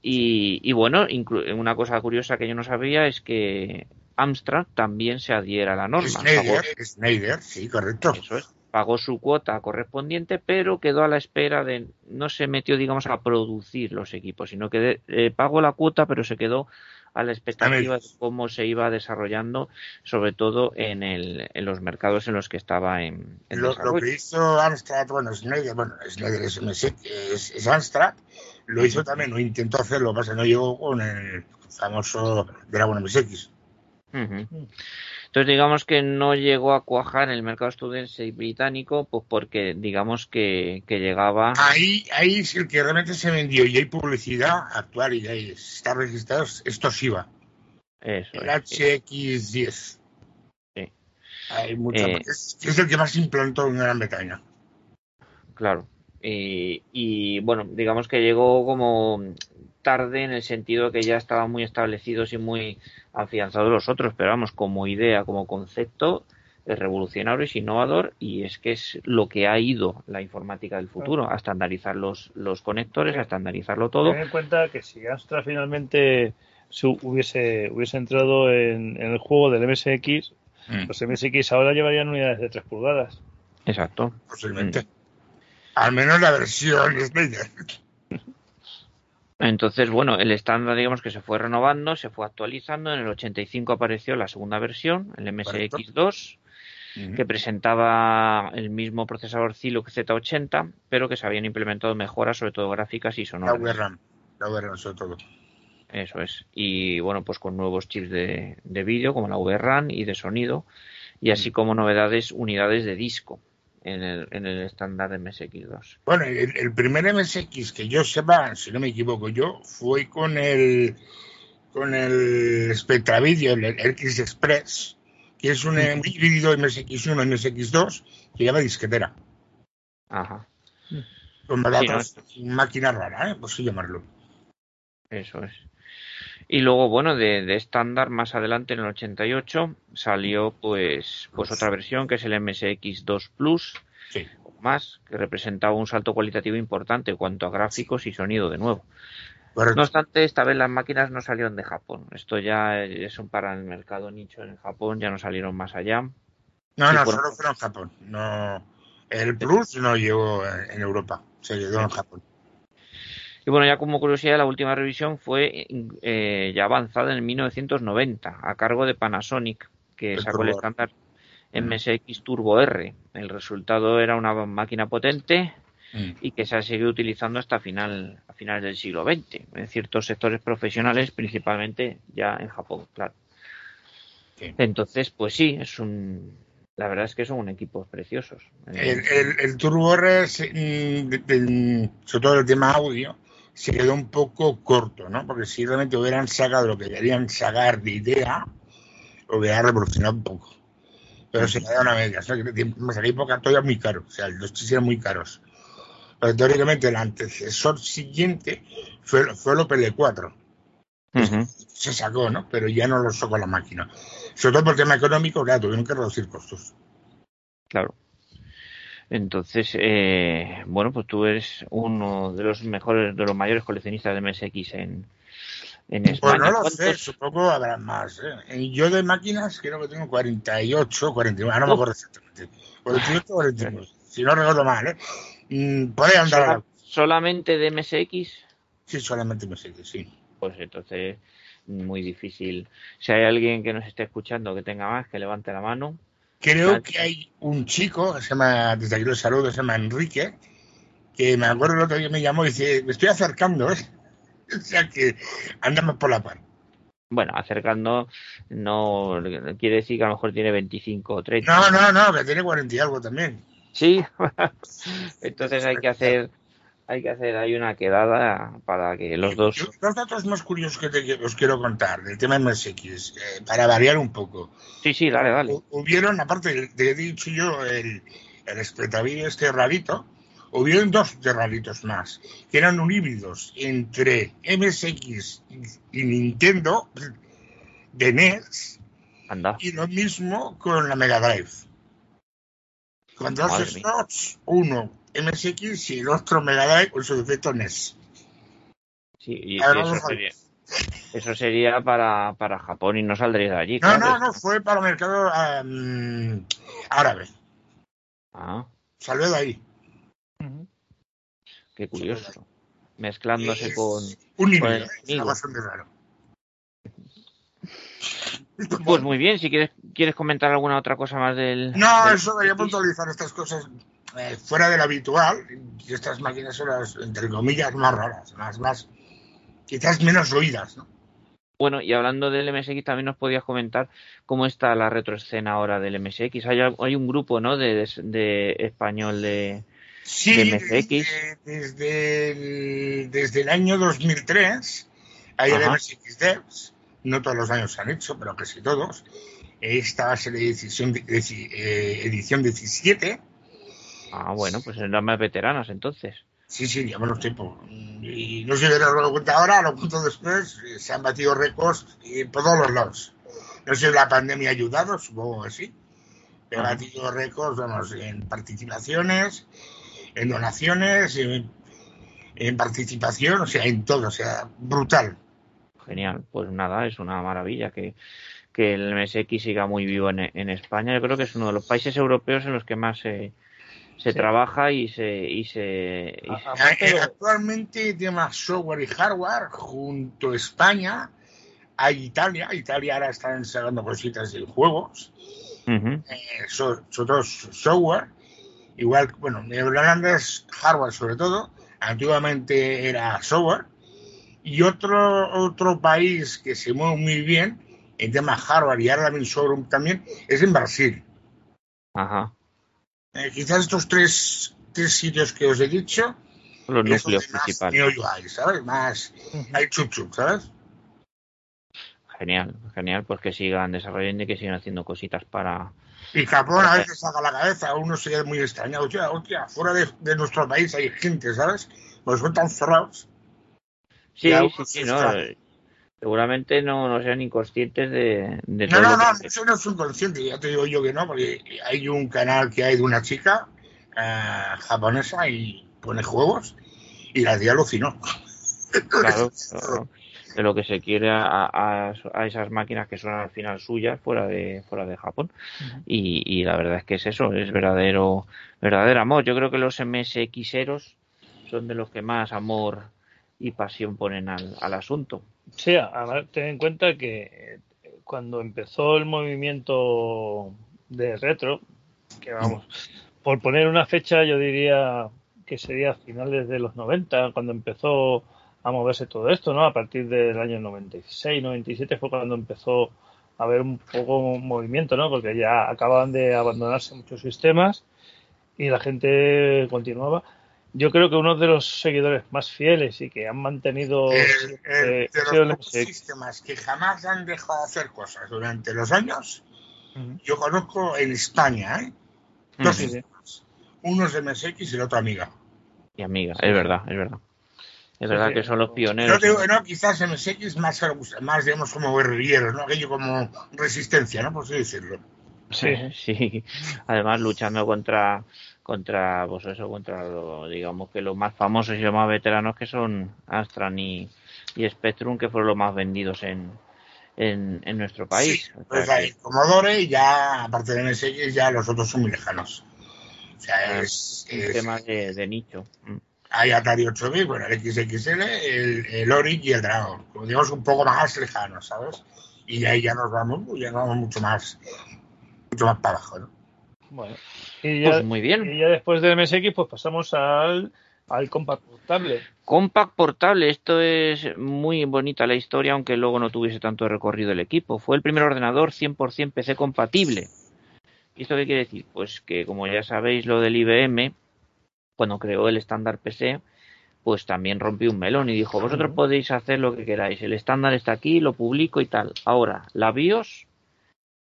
[SPEAKER 4] Y, y bueno, una cosa curiosa que yo no sabía es que Amstrad también se adhiera a la norma.
[SPEAKER 3] Schneider, Schneider, sí, correcto.
[SPEAKER 4] eso es. Pagó su cuota correspondiente, pero quedó a la espera de. No se metió, digamos, a producir los equipos, sino que de- eh, pagó la cuota, pero se quedó a la expectativa de cómo se iba desarrollando, sobre todo en, el, en los mercados en los que estaba en, en
[SPEAKER 3] Lo, lo que hizo Amstrad, bueno, Schneider, bueno, Schneider es, es, es Amstrad, lo hizo también, o intentó hacerlo, pasa no llegó con el famoso Dragon MSX.
[SPEAKER 4] Ujú. Entonces, digamos que no llegó a cuajar el mercado estadounidense y británico, pues porque, digamos que, que llegaba.
[SPEAKER 3] Ahí, ahí es el que realmente se vendió y hay publicidad actual y ahí está registrado, es Toshiba,
[SPEAKER 4] Eso
[SPEAKER 3] el
[SPEAKER 4] es,
[SPEAKER 3] HX10.
[SPEAKER 4] Sí.
[SPEAKER 3] Hay mucha,
[SPEAKER 4] Eh,
[SPEAKER 3] es, es el que más implantó en Gran Bretaña.
[SPEAKER 4] Claro. Y, bueno, digamos que llegó como tarde en el sentido que ya estaban muy establecidos y muy afianzados los otros, pero vamos, como idea, como concepto, es revolucionario, es innovador y es que es lo que ha ido la informática del futuro, a estandarizar los, los conectores, a estandarizarlo todo.
[SPEAKER 2] Ten en cuenta que si Astra finalmente su- hubiese, hubiese entrado en, en el juego del MSX,
[SPEAKER 3] Mm.
[SPEAKER 2] los MSX ahora llevarían unidades de 3 pulgadas.
[SPEAKER 4] Exacto.
[SPEAKER 3] posiblemente. Al menos la versión.
[SPEAKER 4] Entonces, bueno, el estándar, digamos que se fue renovando, se fue actualizando. En el 85 apareció la segunda versión, el MSX2, que presentaba el mismo procesador Zilog Z80, pero que se habían implementado mejoras, sobre todo gráficas y
[SPEAKER 3] La
[SPEAKER 4] sonoras.
[SPEAKER 3] VRAM. La VRAM sobre todo.
[SPEAKER 4] Eso es. Y bueno, pues con nuevos chips de, de vídeo, como la VRAM y de sonido, y así como novedades, unidades de disco en el, en el estándar de MSX2.
[SPEAKER 3] Bueno, el, el primer MSX que yo sepa, si no me equivoco yo, fue con el con el Spectra Video, el, el X Express, que es un híbrido MSX1 MSX2 que lleva disquetera.
[SPEAKER 4] Ajá,
[SPEAKER 3] Con
[SPEAKER 4] Sí,
[SPEAKER 3] datos, máquina rara, ¿eh? Por así llamarlo.
[SPEAKER 4] eso es. Y luego, bueno, de, de estándar, más adelante en el 88 salió pues, pues otra versión que es el MSX2 Plus,
[SPEAKER 3] Sí.
[SPEAKER 4] más, que representaba un salto cualitativo importante en cuanto a gráficos y sonido de nuevo.
[SPEAKER 3] Correcto.
[SPEAKER 4] No obstante, esta vez las máquinas no salieron de Japón. Esto ya es un para el mercado nicho en Japón, ya no salieron más allá.
[SPEAKER 3] No,
[SPEAKER 4] Sí,
[SPEAKER 3] no, solo fueron en Japón. No, el Plus no llegó en Europa, se quedó en Japón.
[SPEAKER 4] Y bueno, ya como curiosidad, la última revisión fue eh, ya avanzada en 1990, a cargo de Panasonic, que
[SPEAKER 3] El
[SPEAKER 4] sacó el
[SPEAKER 3] Turbo
[SPEAKER 4] estándar MSX Turbo R. El resultado era una máquina potente
[SPEAKER 3] Mm.
[SPEAKER 4] y que se ha seguido utilizando hasta final, a finales del siglo XX, en ciertos sectores profesionales, principalmente ya en Japón, claro.
[SPEAKER 3] Sí.
[SPEAKER 4] Entonces, pues sí, es un, la verdad es que son equipos preciosos.
[SPEAKER 3] El, el, el Turbo R, mm, de- de- sobre todo el tema audio, se quedó un poco corto, ¿no? Porque si realmente hubieran sacado lo que querían sacar de idea, hubiera revolucionado un poco. Pero se quedaron a medias, ¿no? Me salí época todavía muy caro, o sea, los chips eran muy caros. Pero teóricamente el antecesor siguiente fue, fue el Opel E4.
[SPEAKER 4] Ujú.
[SPEAKER 3] Se sacó, ¿no? Pero ya no lo sacó la máquina. Sobre todo por el tema económico, claro, tuvieron que reducir costos.
[SPEAKER 4] Claro. Entonces, eh, bueno, pues tú eres uno de los mejores, de los mayores coleccionistas de MSX en, en España.
[SPEAKER 3] Pues no lo
[SPEAKER 4] ¿Cuántos-
[SPEAKER 3] sé, supongo habrá más. ¿eh? Yo de máquinas creo que tengo 48, 49, no me acuerdo exactamente. 48, 49, si no recuerdo mal, ¿eh? Mm, andar.
[SPEAKER 4] sola- solamente de MSX?
[SPEAKER 3] Sí, solamente me sigue, sí.
[SPEAKER 4] Pues entonces, muy difícil. Si hay alguien que nos esté escuchando que tenga más, que levante la mano.
[SPEAKER 3] Creo que hay un chico, que se llama, desde aquí los saludos, se llama Enrique, que me acuerdo el otro día me llamó y dice, me estoy acercando, ¿eh? O sea que andamos por la par.
[SPEAKER 4] Bueno, acercando, no quiere decir que a lo mejor tiene 25 o 30.
[SPEAKER 3] No, no, no, que tiene 40 y algo también.
[SPEAKER 4] Sí, entonces hay que hacer, hay que hacer ahí una quedada para que los dos.
[SPEAKER 3] Yo- Los datos más curiosos que te- os quiero contar del tema MSX, eh, para variar un poco.
[SPEAKER 4] Sí, sí, dale, dale.
[SPEAKER 3] Hu- Hubieron, aparte de, de dicho yo, el, el este rarito, hubieron dos de raritos más, que eran un híbridos entre MSX y, Nintendo de NES,
[SPEAKER 4] Anda.
[SPEAKER 3] y lo mismo con la Mega Drive. Con dos slots, uno MSX y el otro Mega Drive con su defecto NES.
[SPEAKER 4] Sí, y, y eso sería, eso sería para, para Japón y no saldría de allí.
[SPEAKER 3] No,
[SPEAKER 4] claro.
[SPEAKER 3] no, no, fue para el mercado am, árabe.
[SPEAKER 4] Ah,
[SPEAKER 3] Salió de ahí.
[SPEAKER 4] Qué curioso. Mezclándose
[SPEAKER 3] Es
[SPEAKER 4] con.
[SPEAKER 3] Un híbrido,
[SPEAKER 4] con
[SPEAKER 3] ¿eh?
[SPEAKER 4] amigo.
[SPEAKER 3] bastante raro.
[SPEAKER 4] Pues muy bien, si quieres, quieres comentar alguna otra cosa más del.
[SPEAKER 3] No,
[SPEAKER 4] del
[SPEAKER 3] eso debería puntualizar estas cosas eh, fuera de lo habitual. Y estas máquinas son las, entre comillas, más raras, más, más, quizás menos oídas, ¿no?
[SPEAKER 4] Bueno, y hablando del MSX, también nos podías comentar cómo está la retroescena ahora del MSX. Hay, hay un grupo, ¿no? De, de, de español de.
[SPEAKER 3] Sí,
[SPEAKER 4] de MSX.
[SPEAKER 3] desde, desde el, desde el año 2003 hay el
[SPEAKER 4] Ajá.
[SPEAKER 3] MSX Devs, no todos los años se han hecho, pero casi todos. Esta va a ser edición, eh, edición 17.
[SPEAKER 4] Ah, bueno, pues eran más veteranas entonces.
[SPEAKER 3] Sí, sí, ya menos tiempo. Y no sé si lo cuenta ahora, lo cuento después. eh, Se han batido récords por todos los lados. No sé si la pandemia ha ayudado, supongo que sí. He
[SPEAKER 4] Ajá.
[SPEAKER 3] batido récords, vamos, en participaciones, en donaciones, en, en participación, o sea, en todo, o sea, brutal.
[SPEAKER 4] Genial, pues nada, es una maravilla que, que el MSX siga muy vivo en, en España. Yo creo que es uno de los países europeos en los que más se, se
[SPEAKER 2] Sí.
[SPEAKER 4] trabaja y se, y se, y se-
[SPEAKER 2] A- aparte,
[SPEAKER 3] Eh, Actualmente tema software y hardware, junto a España, hay Italia. Italia ahora están sacando cositas de juegos. Eh, so- sobre todo software. Igual, bueno, en Holanda es hardware sobre todo. Antiguamente era software. Y otro, otro país que se mueve muy bien en tema hardware y ahora también software también es en Brasil.
[SPEAKER 4] Ajá.
[SPEAKER 3] Eh, quizás estos tres, tres sitios que os he dicho
[SPEAKER 4] Los núcleos
[SPEAKER 3] más
[SPEAKER 4] principales.
[SPEAKER 3] meollo hay, ¿sabes? Más hay chup chup, ¿sabes?
[SPEAKER 4] Genial, genial, pues que sigan desarrollando y que sigan haciendo cositas para.
[SPEAKER 3] Y Japón a veces saca la cabeza, uno se queda muy extrañado. Hostia, hostia, fuera de, de nuestro país hay gente, ¿sabes? Pues son tan cerrados.
[SPEAKER 4] Sí, sí, sí, no. Seguramente no, no sean inconscientes de, de
[SPEAKER 3] No,
[SPEAKER 4] todo
[SPEAKER 3] no, no, eso no es un consciente, ya te digo yo que no, porque hay un canal que hay de una chica, eh, japonesa y pone juegos y la tía alucinó.
[SPEAKER 4] Claro, claro, de lo que se quiere a, a- a esas máquinas que son al final suyas fuera de fuera de Japón. Y, y la verdad es que es eso es verdadero verdadero amor. Yo creo que los MSXeros son de los que más amor y pasión ponen al, al asunto
[SPEAKER 2] Sí, además ten en cuenta que eh, cuando empezó el movimiento de retro, que vamos, por poner una fecha yo diría que sería a finales de los 90, cuando empezó a moverse todo esto, ¿no? A partir del año 96, 97 fue cuando empezó a haber un poco un movimiento, ¿no? Porque ya acababan de abandonarse muchos sistemas y la gente continuaba. Yo creo que uno de los seguidores más fieles y que han mantenido
[SPEAKER 3] El- el- de los sistemas que jamás han dejado de hacer cosas durante los años, yo conozco en España, ¿eh? Dos
[SPEAKER 2] Sí, sí.
[SPEAKER 3] sistemas. Uno es MSX y el otro Amiga.
[SPEAKER 4] y amiga es verdad es verdad es verdad
[SPEAKER 2] sí.
[SPEAKER 4] que son los pioneros
[SPEAKER 3] digo, no, quizás MSX más, más digamos, como guerrilleros, ¿no? Aquello como resistencia, ¿no? Por así decirlo.
[SPEAKER 2] Sí.
[SPEAKER 4] sí además luchando contra contra pues eso contra lo, digamos que los más famosos y los más veteranos que son Astran y, y Spectrum que fueron los más vendidos en en, en nuestro país
[SPEAKER 3] Sí, pues hay Commodore y ya, aparte de MSX, ya los otros son muy lejanos. O sea, es,
[SPEAKER 4] un
[SPEAKER 3] es-
[SPEAKER 4] tema de, de nicho. Mm.
[SPEAKER 3] hay Atari 8000, bueno, el XXL, el, el Oric y el Dragon. Como digamos, un poco más lejanos, ¿sabes? Y de ahí ya nos vamos, ya nos vamos mucho más, mucho más para abajo, ¿no?
[SPEAKER 2] Bueno, y ya,
[SPEAKER 4] Pues muy bien.
[SPEAKER 2] y ya después del MSX, pues pasamos al, al compact portable.
[SPEAKER 4] Compact portable, esto es muy bonita la historia, aunque luego no tuviese tanto recorrido el equipo. Fue el primer ordenador 100% PC compatible. ¿Y esto qué quiere decir? Pues que, como ya sabéis, lo del IBM, cuando creó el estándar PC, pues también rompió un melón y dijo, vosotros podéis hacer lo que queráis, el estándar está aquí, lo publico y tal. Ahora, la BIOS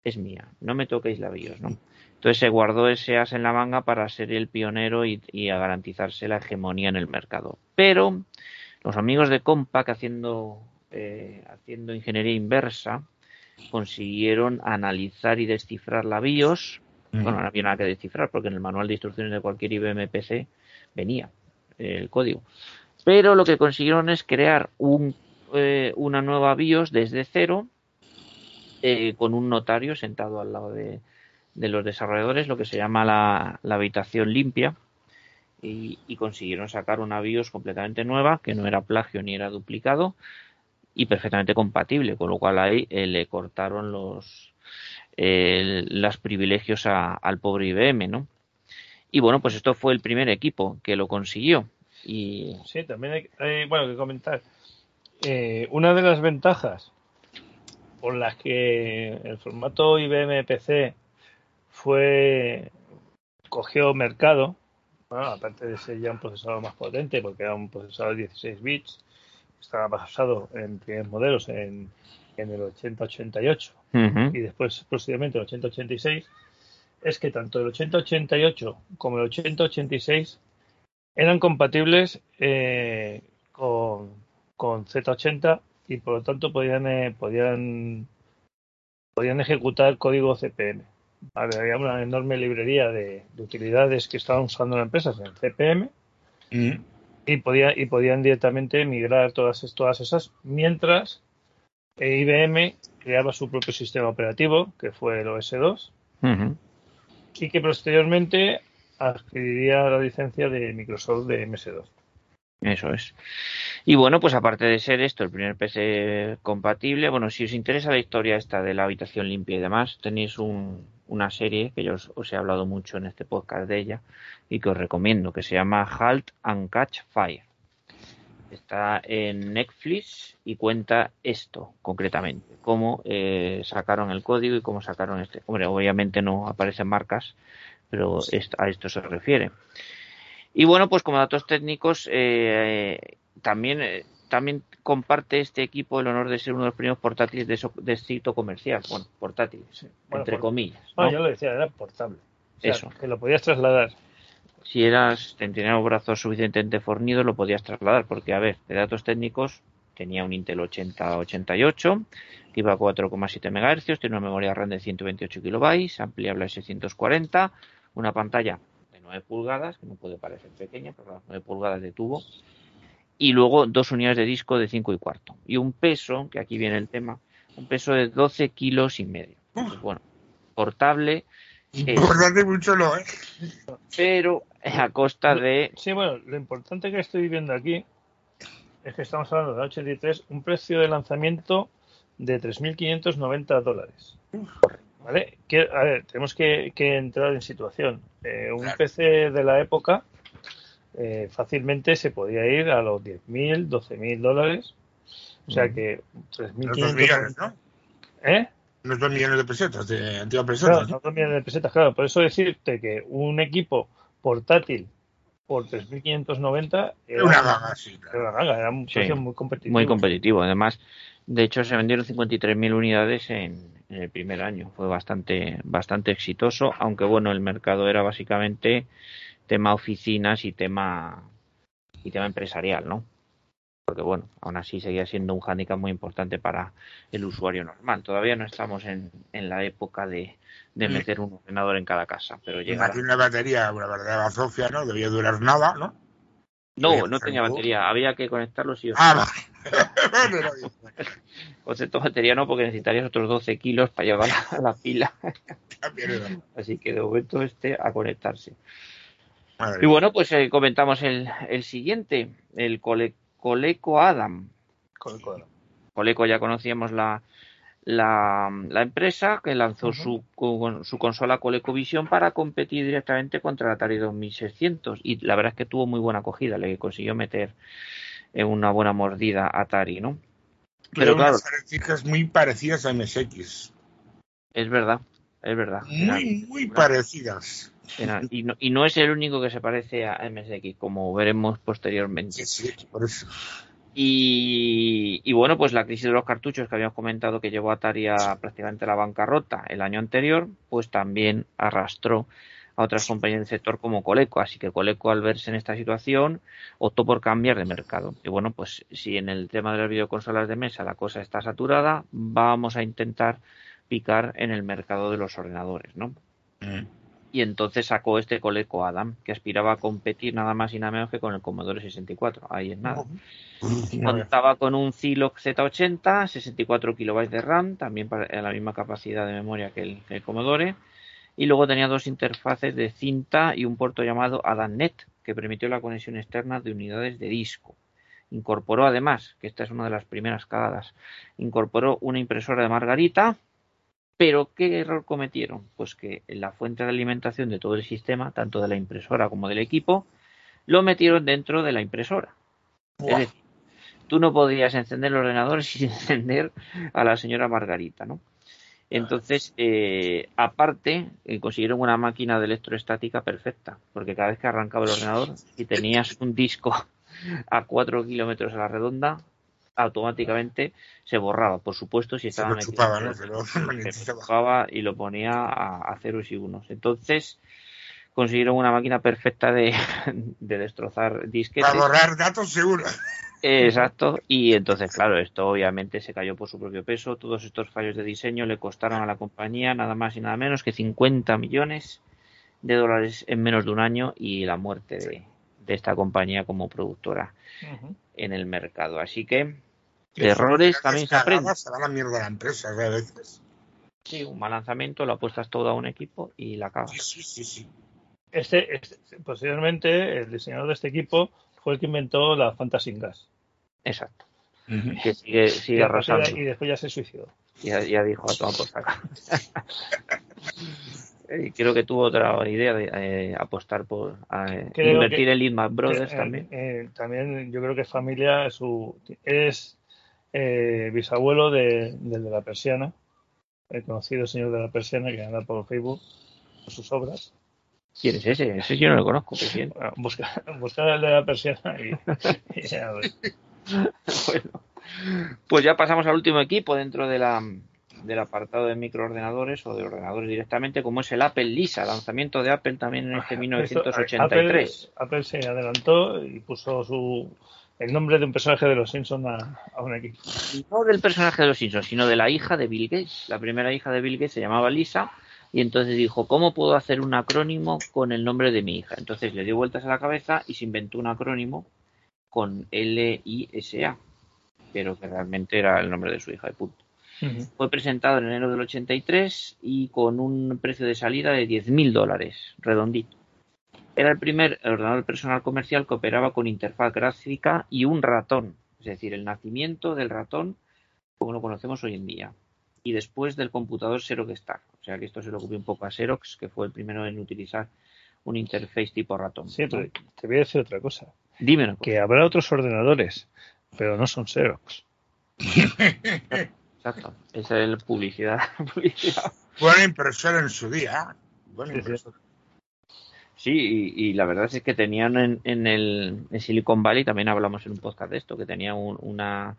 [SPEAKER 4] es mía, no me toquéis la BIOS, ¿no? Entonces se guardó ese as en la manga para ser el pionero y, y a garantizarse la hegemonía en el mercado. Pero los amigos de Compaq haciendo, eh, haciendo ingeniería inversa consiguieron analizar y descifrar la BIOS. Bueno, no había nada que descifrar porque en el manual de instrucciones de cualquier IBM PC venía el código. Pero lo que consiguieron es crear un, eh, una nueva BIOS desde cero eh, con un notario sentado al lado de, de los desarrolladores, lo que se llama la, la habitación limpia, y, y consiguieron sacar una BIOS completamente nueva, que no era plagio ni era duplicado, y perfectamente compatible, con lo cual ahí eh, le cortaron los privilegios a- al pobre IBM, ¿no? Y bueno, pues esto fue el primer equipo que lo consiguió. Y
[SPEAKER 2] Sí, también hay, hay, bueno, que comentar. Eh, una de las ventajas por las que el formato IBM PC fue cogió mercado, bueno, aparte de ser ya un procesador más potente, porque era un procesador de 16 bits, estaba basado en primeros modelos en, en el 8088
[SPEAKER 4] Ujú.
[SPEAKER 2] y después posteriormente el 8086, es que tanto el 8088 como el 8086 eran compatibles eh, con, con Z80 y por lo tanto podían, eh, podían, podían ejecutar código CPM. Había una enorme librería de, de utilidades que estaban usando las empresas en CPM
[SPEAKER 3] Mm.
[SPEAKER 2] y, podía, y podían directamente migrar todas, todas esas mientras eh, IBM creaba su propio sistema operativo que fue el OS2
[SPEAKER 4] Ujú.
[SPEAKER 2] y que posteriormente adquiriría la licencia de Microsoft de MS2.
[SPEAKER 4] Eso es. Y bueno, pues aparte de ser esto el primer PC compatible, bueno, si os interesa la historia esta de la habitación limpia y demás, tenéis un- una serie que yo os, he hablado mucho en este podcast de ella y que os recomiendo, que se llama Halt and Catch Fire. Está en Netflix y cuenta esto concretamente, cómo eh, sacaron el código y cómo sacaron este. Hombre, obviamente no aparecen marcas, pero a esto se refiere. Y bueno, pues como datos técnicos, eh, también, eh, también comparte este equipo el honor de ser uno de los primeros portátiles de, so- de éxito comercial. Bueno, portátiles,
[SPEAKER 2] Sí. Bueno,
[SPEAKER 4] entre
[SPEAKER 2] por-
[SPEAKER 4] comillas. ¿no?
[SPEAKER 2] Bueno, yo lo decía, era portable. O sea,
[SPEAKER 4] Eso.
[SPEAKER 2] Que lo podías trasladar.
[SPEAKER 4] Si eras, tenías los brazos suficientemente fornidos, lo podías trasladar, porque, a ver, de datos técnicos, tenía un Intel 8088, que iba a 4,7 MHz, tiene una memoria RAM de 128 KB, ampliable a 640, una pantalla de 9 pulgadas, que no puede parecer pequeña, pero las 9 pulgadas de tubo. Y luego dos unidades de disco de 5 y cuarto. Y un peso, que aquí viene el tema, un peso de 12 kilos y medio. Entonces, bueno, portable, eh,
[SPEAKER 3] Importante mucho no, ¿eh?
[SPEAKER 4] pero a costa de
[SPEAKER 2] Sí, bueno, lo importante que estoy viendo aquí es que estamos hablando de la 83, un precio de lanzamiento de 3.590 dólares. ¿Vale? Que, a ver, tenemos que, que entrar en situación. Eh, un
[SPEAKER 3] Claro.
[SPEAKER 2] PC de la época eh, fácilmente se podía ir a los 10.000, 12.000 dólares. O sea que
[SPEAKER 3] Unos dos
[SPEAKER 2] 3.500...
[SPEAKER 3] millones, ¿no?
[SPEAKER 2] ¿Eh?
[SPEAKER 3] Unos dos millones de pesetas, de antiguas
[SPEAKER 2] Claro,
[SPEAKER 3] pesetas. ¿no?
[SPEAKER 2] no dos millones de pesetas, claro. Por eso decirte que un equipo portátil por 3.590
[SPEAKER 3] Es
[SPEAKER 2] era
[SPEAKER 3] una ganga, sí,
[SPEAKER 2] era
[SPEAKER 3] claro.
[SPEAKER 2] una ganga, era un
[SPEAKER 4] Sí,
[SPEAKER 2] precio muy competitivo.
[SPEAKER 4] muy competitivo. Además, de hecho, se vendieron 53.000 unidades en, en el primer año. Fue bastante, bastante exitoso, aunque bueno, el mercado era básicamente tema oficinas y tema y tema empresarial, ¿no? Porque bueno, aún así seguía siendo un hándicap muy importante para el usuario normal. Todavía no estamos en, en la época de, de
[SPEAKER 3] Mm.
[SPEAKER 4] meter un ordenador en cada casa, pero llegará.
[SPEAKER 3] Aquí una batería, una verdadera Sofía, ¿no? Debía durar nada, ¿no?
[SPEAKER 4] No, no tenía batería, había que conectarlo sí o sí.
[SPEAKER 3] Ah, vale.
[SPEAKER 4] Concepto batería no, porque necesitarías otros 12 kilos para llevar la, la pila. Así que de momento este a conectarse. Y bueno, pues eh, comentamos el, el siguiente, el Cole- Coleco Adam.
[SPEAKER 2] Con el cuadro.
[SPEAKER 4] Coleco ya conocíamos la, la, la empresa que lanzó su, con- su consola ColecoVision para competir directamente contra el Atari 2600 y la verdad es que tuvo muy buena acogida, le consiguió meter eh, una buena mordida a Atari, ¿no?
[SPEAKER 3] Pero
[SPEAKER 4] Pero claro,
[SPEAKER 3] unas características muy parecidas a MSX.
[SPEAKER 4] es verdad, es verdad.
[SPEAKER 3] Muy, muy parecidas.
[SPEAKER 4] Y, no, y no es el único que se parece a MSX, como veremos posteriormente.
[SPEAKER 3] Sí, sí, por eso.
[SPEAKER 4] Y, y bueno, pues la crisis de los cartuchos que habíamos comentado que llevó a Atari a prácticamente la bancarrota el año anterior, pues también arrastró a otras compañías del sector como Coleco. Así que Coleco, al verse en esta situación, optó por cambiar de mercado. Y bueno, pues si en el tema de las videoconsolas de mesa la cosa está saturada, vamos a intentar picar en el mercado de los ordenadores, ¿no?
[SPEAKER 3] Mm.
[SPEAKER 4] Y entonces sacó este Coleco Adam, que aspiraba a competir nada más y nada menos que con el Commodore 64. Ahí es nada. Contaba con un Zilog Z80, 64 kilobytes de RAM, también para la misma capacidad de memoria que el, que el Commodore. Y luego tenía dos interfaces de cinta y un puerto llamado ADAMNet, que permitió la conexión externa de unidades de disco. Incorporó además, que esta es una de las primeras cagadas, incorporó una impresora de margarita, pero ¿qué error cometieron? Pues que en la fuente de alimentación de todo el sistema, tanto de la impresora como del equipo, lo metieron dentro de la impresora. Es decir, tú no podías encender el ordenador sin encender a la señora Margarita, ¿no? Entonces, eh, aparte, eh, consiguieron una máquina de electroestática perfecta, porque cada vez que arrancaba el ordenador y tenías un disco a 4 kilómetros a la redonda, automáticamente se borraba. Por supuesto, si
[SPEAKER 3] Se
[SPEAKER 4] estaba metido
[SPEAKER 3] chupaba, ¿no? Se
[SPEAKER 4] se y lo ponía a, a ceros y unos. Entonces, consiguieron una máquina perfecta de, de destrozar disquetes.
[SPEAKER 3] Para borrar datos seguro.
[SPEAKER 4] Exacto, y entonces, claro, esto obviamente se cayó por su propio peso. Todos estos fallos de diseño le costaron a la compañía nada más y nada menos que 50 millones de dólares en menos de un año y la muerte de, de esta compañía como productora en el mercado. Así que, de errores también se aprende.
[SPEAKER 3] La mierda la empresa, a veces.
[SPEAKER 4] Sí, un mal lanzamiento, lo apuestas todo a un equipo y la cagas.
[SPEAKER 3] sí, sí, sí.
[SPEAKER 2] Este, este- posteriormente, el diseñador de este equipo fue el que inventó la Fantasy Gas.
[SPEAKER 4] Exacto. Que sigue,
[SPEAKER 2] Y
[SPEAKER 4] sigue
[SPEAKER 2] después,
[SPEAKER 4] arrasando.
[SPEAKER 2] ya, y después ya se suicidó.
[SPEAKER 4] Ya, ya dijo a tomar por saco. Eh, Creo que tuvo otra idea de eh, apostar por eh, invertir
[SPEAKER 2] que-
[SPEAKER 4] en Lidman Brothers
[SPEAKER 2] Eh,
[SPEAKER 4] también.
[SPEAKER 2] también yo creo que es familia, su, es bisabuelo de- del de la persiana, el conocido señor de la persiana que anda por Facebook por sus obras.
[SPEAKER 4] ¿Quién es ese? Ese yo no lo conozco. ¿qué quién?
[SPEAKER 2] Bueno, busca, busca el de la persiana y, y ya ves.
[SPEAKER 4] Bueno, pues ya pasamos al último equipo dentro de la, del apartado de microordenadores o de ordenadores directamente, como es el Apple Lisa, lanzamiento de Apple también en este
[SPEAKER 2] Esto,
[SPEAKER 4] 1983.
[SPEAKER 2] Apple, Apple se adelantó y puso su el nombre de un personaje de los Simpsons a, a un equipo.
[SPEAKER 4] no del personaje de los Simpsons, sino de la hija de Bill Gates. La primera hija de Bill Gates se llamaba Lisa y entonces dijo, ¿cómo puedo hacer un acrónimo con el nombre de mi hija? Entonces le dio vueltas a la cabeza y se inventó un acrónimo con L-I-S-A, pero que realmente era el nombre de su hija de punto. Fue presentado en enero del 83 y con un precio de salida de 10.000 dólares, redondito. Era el primer ordenador personal comercial que operaba con interfaz gráfica y un ratón, es decir, el nacimiento del ratón como lo conocemos hoy en día. Y después del computador Xerox Star. O sea que esto se lo ocupó un poco a Xerox, que fue el primero en utilizar un interface tipo ratón.
[SPEAKER 2] Sí, pero te voy a decir otra cosa.
[SPEAKER 4] Dímelo.
[SPEAKER 2] Que habrá otros ordenadores, pero no son Xerox.
[SPEAKER 4] Exacto. Esa es la publicidad. publicidad.
[SPEAKER 3] Buena impresora en su día. Buena impresora.
[SPEAKER 4] Sí, y, la verdad es que tenían en, en, el en Silicon Valley, también hablamos en un podcast de esto, que tenía una,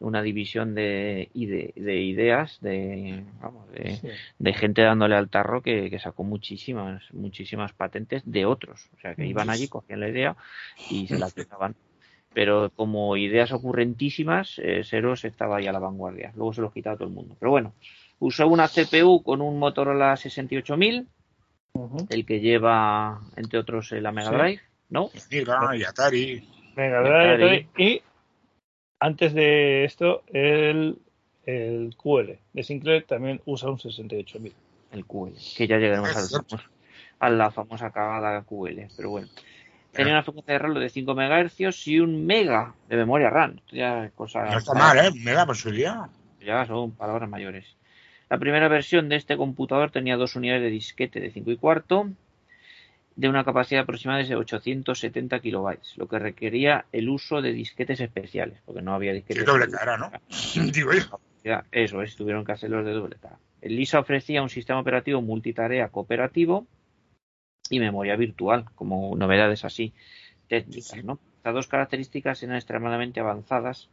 [SPEAKER 4] una división de, de, ideas, de, vamos, de, gente dándole al tarro que, sacó muchísimas, muchísimas patentes de otros. O sea, que iban allí, cogían la idea y se la aplicaban. Pero como ideas ocurrentísimas, eh, Seros estaba ahí a la vanguardia. Luego se los quitaba todo el mundo. Pero bueno, usó una CPU con un Motorola 68000 el que lleva, entre otros, la Mega Drive, ¿no?
[SPEAKER 3] y Atari.
[SPEAKER 2] Mega Drive y antes de esto, el, el QL de Sinclair también usa un 68000.
[SPEAKER 4] El QL, que ya llegaremos a la famosa cagada QL, pero bueno. Tenía una frecuencia de reloj de 5 MHz y un mega de memoria RAM. Ya cosa,
[SPEAKER 3] no está mal, ¿eh? Mega posibilidad.
[SPEAKER 4] Ya son palabras mayores. La primera versión de este computador tenía dos unidades de disquete de 5 y cuarto de una capacidad aproximada de 870 kilobytes, lo que requería el uso de disquetes especiales, porque no había disquetes.
[SPEAKER 3] De doble cara, ¿no? Digo
[SPEAKER 4] Eso es, tuvieron que hacerlos de doble cara. El LISA ofrecía un sistema operativo multitarea cooperativo y memoria virtual, como novedades así técnicas, ¿no? Estas dos características eran extremadamente avanzadas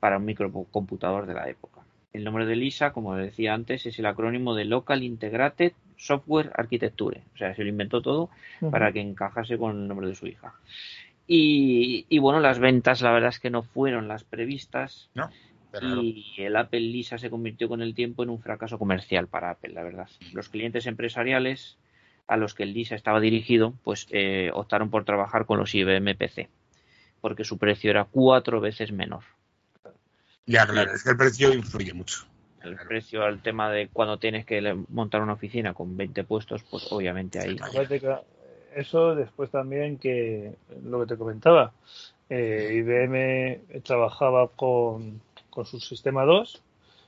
[SPEAKER 4] para un microcomputador de la época. El nombre de LISA, como decía antes, es el acrónimo de Local Integrated Software Architecture. O sea, se lo inventó todo para que encajase con el nombre de su hija. Y, bueno, las ventas la verdad es que no fueron las previstas. y el Apple Lisa se convirtió con el tiempo en un fracaso comercial para Apple, la verdad. Los clientes empresariales a los que el Lisa estaba dirigido, pues eh, optaron por trabajar con los IBM PC, porque su precio era cuatro veces menor.
[SPEAKER 3] Ya, claro, es que el precio influye mucho.
[SPEAKER 4] El precio al tema de cuando tienes que montar una oficina con 20 puestos, pues obviamente ahí.
[SPEAKER 2] Eso después también que lo que te comentaba, eh, IBM trabajaba con, con su sistema 2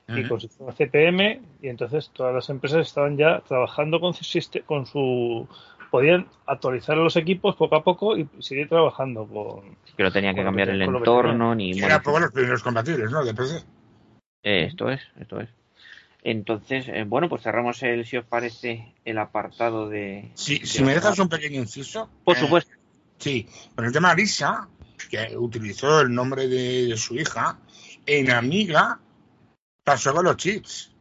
[SPEAKER 2] y con su sistema CPM y entonces todas las empresas estaban ya trabajando con su, con su podían actualizar los equipos poco a poco y seguir trabajando con.
[SPEAKER 4] Que no tenía que cambiar el entorno ni.
[SPEAKER 3] Era poco los primeros compatibles, ¿no? De PC.
[SPEAKER 4] Eh, esto es, esto es. Entonces, eh, bueno, pues cerramos el, si os parece, el apartado de.
[SPEAKER 3] Sí, si me dejas un pequeño inciso.
[SPEAKER 4] Por eh, supuesto.
[SPEAKER 3] Sí, con el tema Lisa, que utilizó el nombre de, su hija, en Amiga pasó con los chips.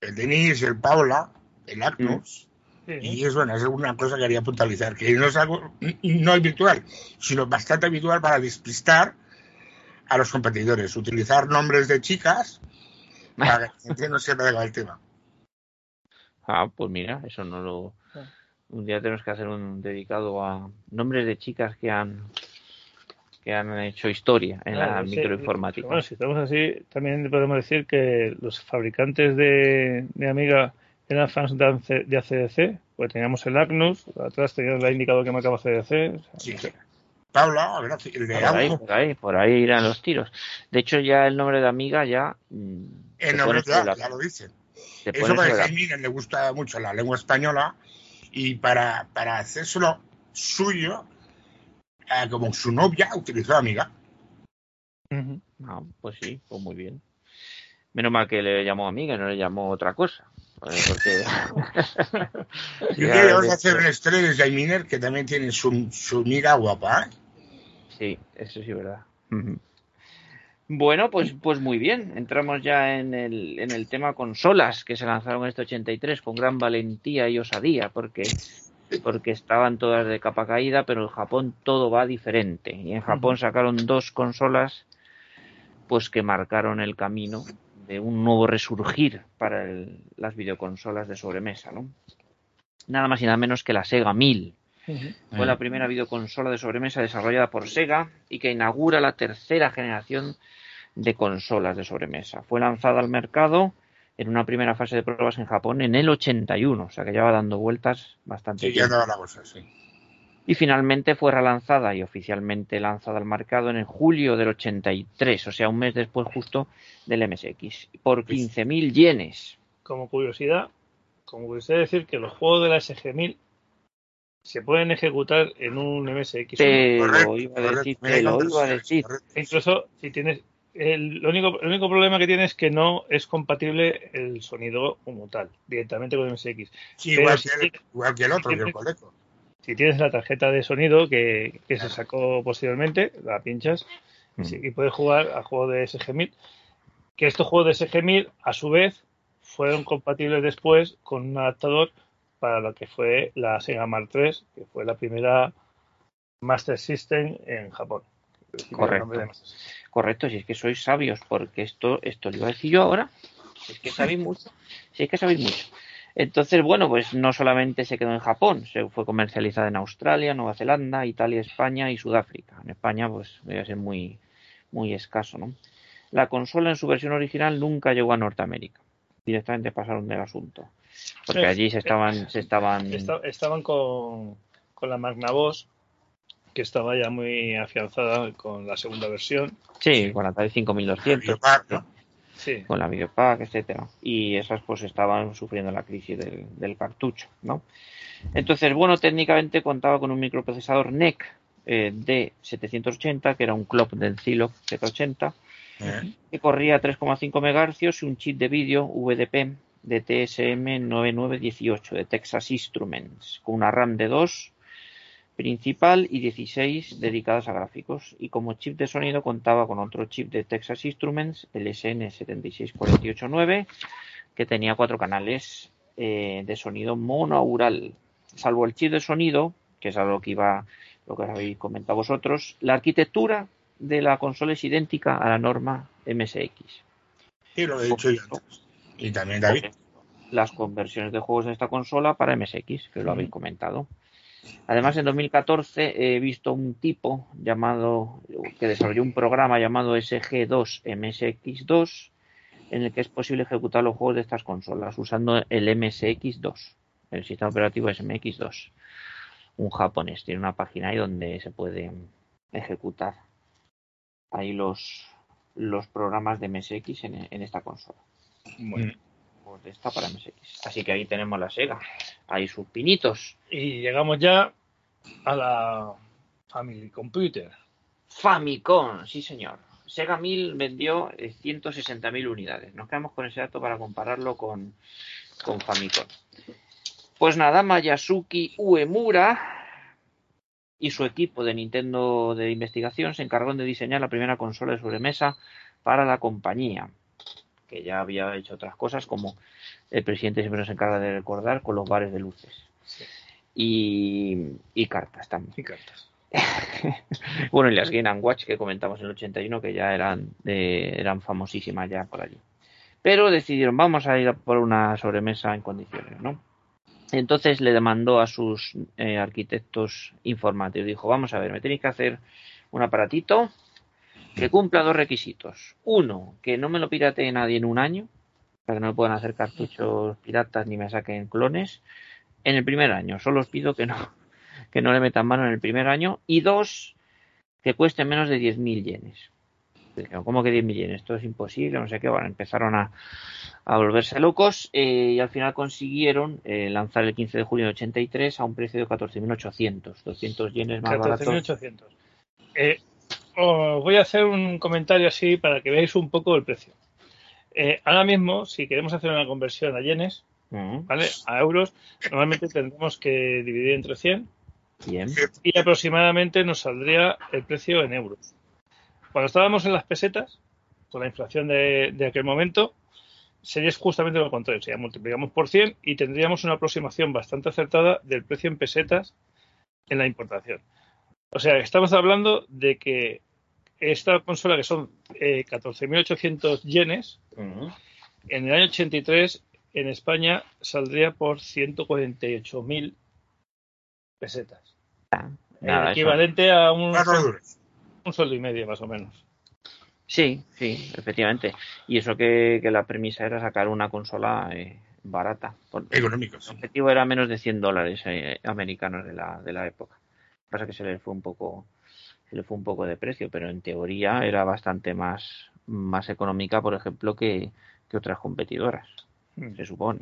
[SPEAKER 3] El Denis, el Paula, el Agnus. Y es bueno, es una cosa que quería puntualizar, que no es algo, no es virtual, sino bastante habitual para despistar a los competidores, utilizar nombres de chicas para que la gente no sepa de el tema.
[SPEAKER 4] Ah, pues mira, eso no lo... Un día tenemos que hacer un dedicado a nombres de chicas que han que han hecho historia en la microinformática.
[SPEAKER 2] Bueno, si estamos así, también podemos decir que los fabricantes de, de Amiga eran fans de ACDC, pues teníamos el Agnus, atrás teníamos el indicador que marcaba ACDC.
[SPEAKER 3] Sí. Paula, el de
[SPEAKER 4] por ahí, por ahí, por ahí irán los tiros. De hecho, ya el nombre de Amiga ya. Mm,
[SPEAKER 3] el nombre ya, ya lo dicen. Eso porque a Miguel le gusta mucho la lengua española y para, para hacérselo suyo, eh, como su novia utilizó Amiga.
[SPEAKER 4] Ah, pues sí, pues muy bien. Menos mal que le llamó Amiga no le llamó otra cosa. Porque...
[SPEAKER 3] Yo vamos a hacer un estrella de Jaiminer que también tiene su, su mira guapa. ¿eh?
[SPEAKER 4] Sí, eso sí, verdad. Bueno, pues, pues muy bien. Entramos ya en el, en el tema consolas que se lanzaron en este 83 con gran valentía y osadía, porque, porque estaban todas de capa caída, pero en Japón todo va diferente. Y en Japón sacaron dos consolas pues que marcaron el camino de un nuevo resurgir para el- las videoconsolas de sobremesa, ¿no? Nada más y nada menos que la Sega 1000. Fue la primera videoconsola de sobremesa desarrollada por Sega y que inaugura la tercera generación de consolas de sobremesa. Fue lanzada al mercado en una primera fase de pruebas en Japón en el 81, o sea que ya va dando vueltas bastante
[SPEAKER 3] Sí, ya
[SPEAKER 4] tiempo.
[SPEAKER 3] daba la cosa, sí.
[SPEAKER 4] Y finalmente fue relanzada y oficialmente lanzada al mercado en el julio del 83, o sea, un mes después justo del MSX, por 15.000 yenes.
[SPEAKER 2] Como curiosidad, como curiosidad decir que los juegos de la SG-1000 se pueden ejecutar en un MSX.
[SPEAKER 4] Te
[SPEAKER 3] Correcto,
[SPEAKER 4] lo iba a decir, te lo iba a decir.
[SPEAKER 3] correcto.
[SPEAKER 2] Incluso si tienes. El, lo único, el único problema que tiene es que no es compatible el sonido como tal, directamente con MSX.
[SPEAKER 3] Sí, igual,
[SPEAKER 2] sí
[SPEAKER 3] que el, igual que el otro, que- coleco.
[SPEAKER 2] Si tienes la tarjeta de sonido que, que se sacó posteriormente, la pinchas y, y puedes jugar a juegos de SG-1000. Que estos juegos de SG-1000, a su vez, fueron compatibles después con un adaptador para lo que fue la Sega Mark III, que fue la primera Master System en Japón.
[SPEAKER 4] Correcto. Correcto, si es que sois sabios, porque esto, esto lo iba a decir yo ahora. Si es que sabéis mucho. Si es que sabéis mucho. Entonces, bueno, pues no solamente se quedó en Japón, se fue comercializada en Australia, Nueva Zelanda, Italia, España y Sudáfrica. En España, pues, debe ser muy, muy escaso, ¿no? La consola en su versión original nunca llegó a Norteamérica. Directamente pasaron del asunto. Porque allí se estaban, se estaban,
[SPEAKER 2] Esta- estaban con, con la Magnavox, que estaba ya muy afianzada con la segunda versión.
[SPEAKER 4] sí, con la Atari 5200.
[SPEAKER 3] Videopack, ¿no?
[SPEAKER 2] Sí,
[SPEAKER 4] con la Videopack, etcétera. Y esas pues estaban sufriendo la crisis del, del cartucho, ¿no? Entonces, bueno, técnicamente contaba con un microprocesador NEC eh, de 780, que era un clock del Zilog 780,
[SPEAKER 3] Eh,
[SPEAKER 4] que corría a 3,5 MHz y un chip de vídeo VDP de TSM 9918 de Texas Instruments, con una RAM de 2 principal y 16 dedicadas a gráficos. Y como chip de sonido contaba con otro chip de Texas Instruments, el SN76489, que tenía cuatro canales eh, de sonido monaural. Salvo el chip de sonido, que es algo que iba, lo que habéis comentado vosotros, la arquitectura de la consola es idéntica a la norma MSX.
[SPEAKER 3] sí, lo he dicho yo antes. Y también David.
[SPEAKER 4] Las conversiones de juegos de esta consola para MSX, que lo habéis comentado. Además, en 2014 he visto un tipo llamado, que desarrolló un programa llamado SG2 MSX2, en el que es posible ejecutar los juegos de estas consolas usando el MSX2. El sistema operativo es MX2. Un japonés. Tiene una página ahí donde se puede ejecutar ahí los, los programas de MSX en, en esta consola.
[SPEAKER 2] bueno.
[SPEAKER 4] Pues esta para MSX. Así que ahí tenemos la Sega. Ahí sus pinitos.
[SPEAKER 2] Y llegamos ya a la Family Computer.
[SPEAKER 4] Famicom, sí señor. Sega 1000 vendió eh, 160.000 unidades. Nos quedamos con ese dato para compararlo con, con Famicom. Pues nada, Mayasuki Uemura y su equipo de Nintendo de investigación se encargaron de diseñar la primera consola de sobremesa para la compañía, que ya había hecho otras cosas como el presidente siempre nos encarga de recordar con los bares de luces. Y, y cartas también.
[SPEAKER 2] Y cartas.
[SPEAKER 4] bueno, y las Game Watch que comentamos en el 81 que ya eran de- eran famosísimas ya por allí. Pero decidieron, vamos a ir a por una sobremesa en condiciones, ¿no? Entonces le demandó a sus eh, arquitectos informáticos, dijo, vamos a ver, me tenéis que hacer un aparatito que cumpla dos requisitos. Uno, que no me lo piratee nadie en un año, para que no me puedan hacer cartuchos piratas ni me saquen clones. En el primer año, solo os pido que no, que no le metan mano en el primer año. Y dos, que cueste menos de 10.000 yenes. Dijeron, ¿Cómo que 10.000 yenes? Esto es imposible, no sé qué. Bueno, empezaron a, a volverse locos eh, y al final consiguieron eh, lanzar el 15 de julio de 83 a un precio de 14.800, 200 yenes más baratos.
[SPEAKER 2] 14.800. Eh, os voy a hacer un comentario así para que veáis un poco el precio. Eh, ahora mismo, si queremos hacer una conversión a yenes,
[SPEAKER 4] Mm,
[SPEAKER 2] ¿vale? A euros, normalmente tendremos que dividir entre 100
[SPEAKER 4] Bien.
[SPEAKER 2] y aproximadamente nos saldría el precio en euros. Cuando estábamos en las pesetas, con la inflación de, de aquel momento, sería justamente lo contrario. Sería multiplicamos por 100 y tendríamos una aproximación bastante acertada del precio en pesetas en la importación. O sea, estamos hablando de que esta consola que son eh, 14.800 yenes, en el año 83 en España saldría por 148.000 pesetas.
[SPEAKER 4] Ah, nada,
[SPEAKER 2] el
[SPEAKER 4] eso-
[SPEAKER 2] equivalente a un, un sueldo y medio más o menos.
[SPEAKER 4] Sí, sí, efectivamente. Y eso que, que la premisa era sacar una consola eh, barata.
[SPEAKER 3] Económicos.
[SPEAKER 4] El objetivo era menos de 100 dólares eh, americanos de la, de la época. Lo que pasa es que se le fue un poco se le fue un poco de precio, pero en teoría era bastante más, más económica, por ejemplo, que, que otras competidoras,
[SPEAKER 2] Mm.
[SPEAKER 4] se supone.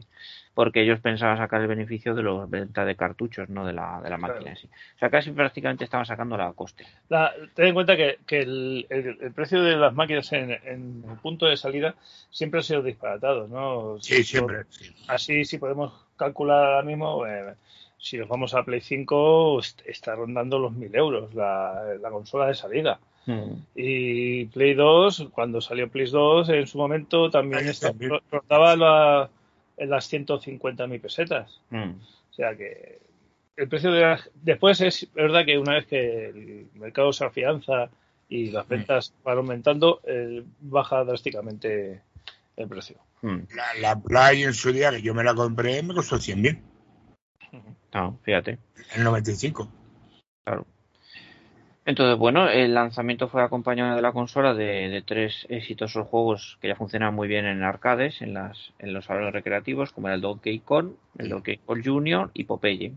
[SPEAKER 4] Porque ellos pensaban sacar el beneficio de la venta de cartuchos, no de la, de la
[SPEAKER 2] Claro.
[SPEAKER 4] máquina en sí. O sea, casi prácticamente estaban sacando la coste.
[SPEAKER 2] La- ten en cuenta que, que el, el- el precio de las máquinas en, en el punto de salida siempre ha sido disparatado, ¿no?
[SPEAKER 3] Sí, siempre. sí.
[SPEAKER 2] Así, si podemos calcular ahora mismo, eh, si nos vamos a Play 5, est- está rondando los 1000 euros la, la consola de salida. Y Play 2, cuando salió Play 2, en su momento también rondaba la- en las 150.000 pesetas.
[SPEAKER 4] Mm.
[SPEAKER 2] O sea que el precio de las- después es verdad que una vez que el mercado se afianza y las ventas van aumentando, eh, baja drásticamente el precio.
[SPEAKER 4] Mm.
[SPEAKER 3] La, la Play en su día, que yo me la compré, me costó 100.000
[SPEAKER 4] No, fíjate.
[SPEAKER 3] en el 95.
[SPEAKER 4] Claro. Entonces, bueno, el lanzamiento fue acompañado de la consola de, de tres exitosos juegos que ya funcionaban muy bien en arcades, en, las, en los salones recreativos, como era el Donkey Kong, el Donkey Kong Junior y Popeye.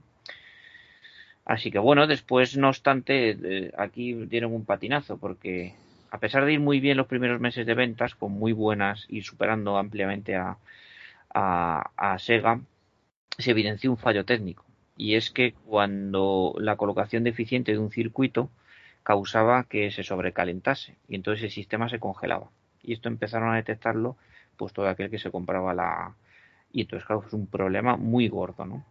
[SPEAKER 4] Así que bueno, después, no obstante, eh, aquí dieron un patinazo, porque a pesar de ir muy bien los primeros meses de ventas, con muy buenas y superando ampliamente a, a, a Sega, se evidenció un fallo técnico. Y es que cuando la colocación deficiente de un circuito causaba que se sobrecalentase y entonces el sistema se congelaba. Y esto empezaron a detectarlo pues todo aquel que se compraba la... Y entonces, claro, es un problema muy gordo, ¿no?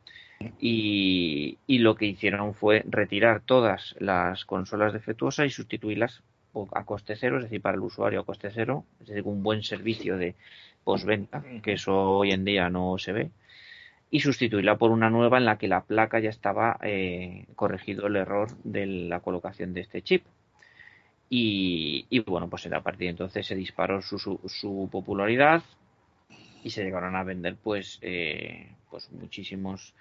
[SPEAKER 4] Y, y lo que hicieron fue retirar todas las consolas defectuosas y sustituirlas a coste cero, es decir, para el usuario a coste cero, es decir, un buen servicio de postventa, que eso hoy en día no se ve, y sustituirla por una nueva en la que la placa ya estaba eh, corregido el error de la colocación de este chip. Y, bueno, pues a partir de entonces se disparó su, popularidad y se llegaron a vender pues, eh, pues muchísimos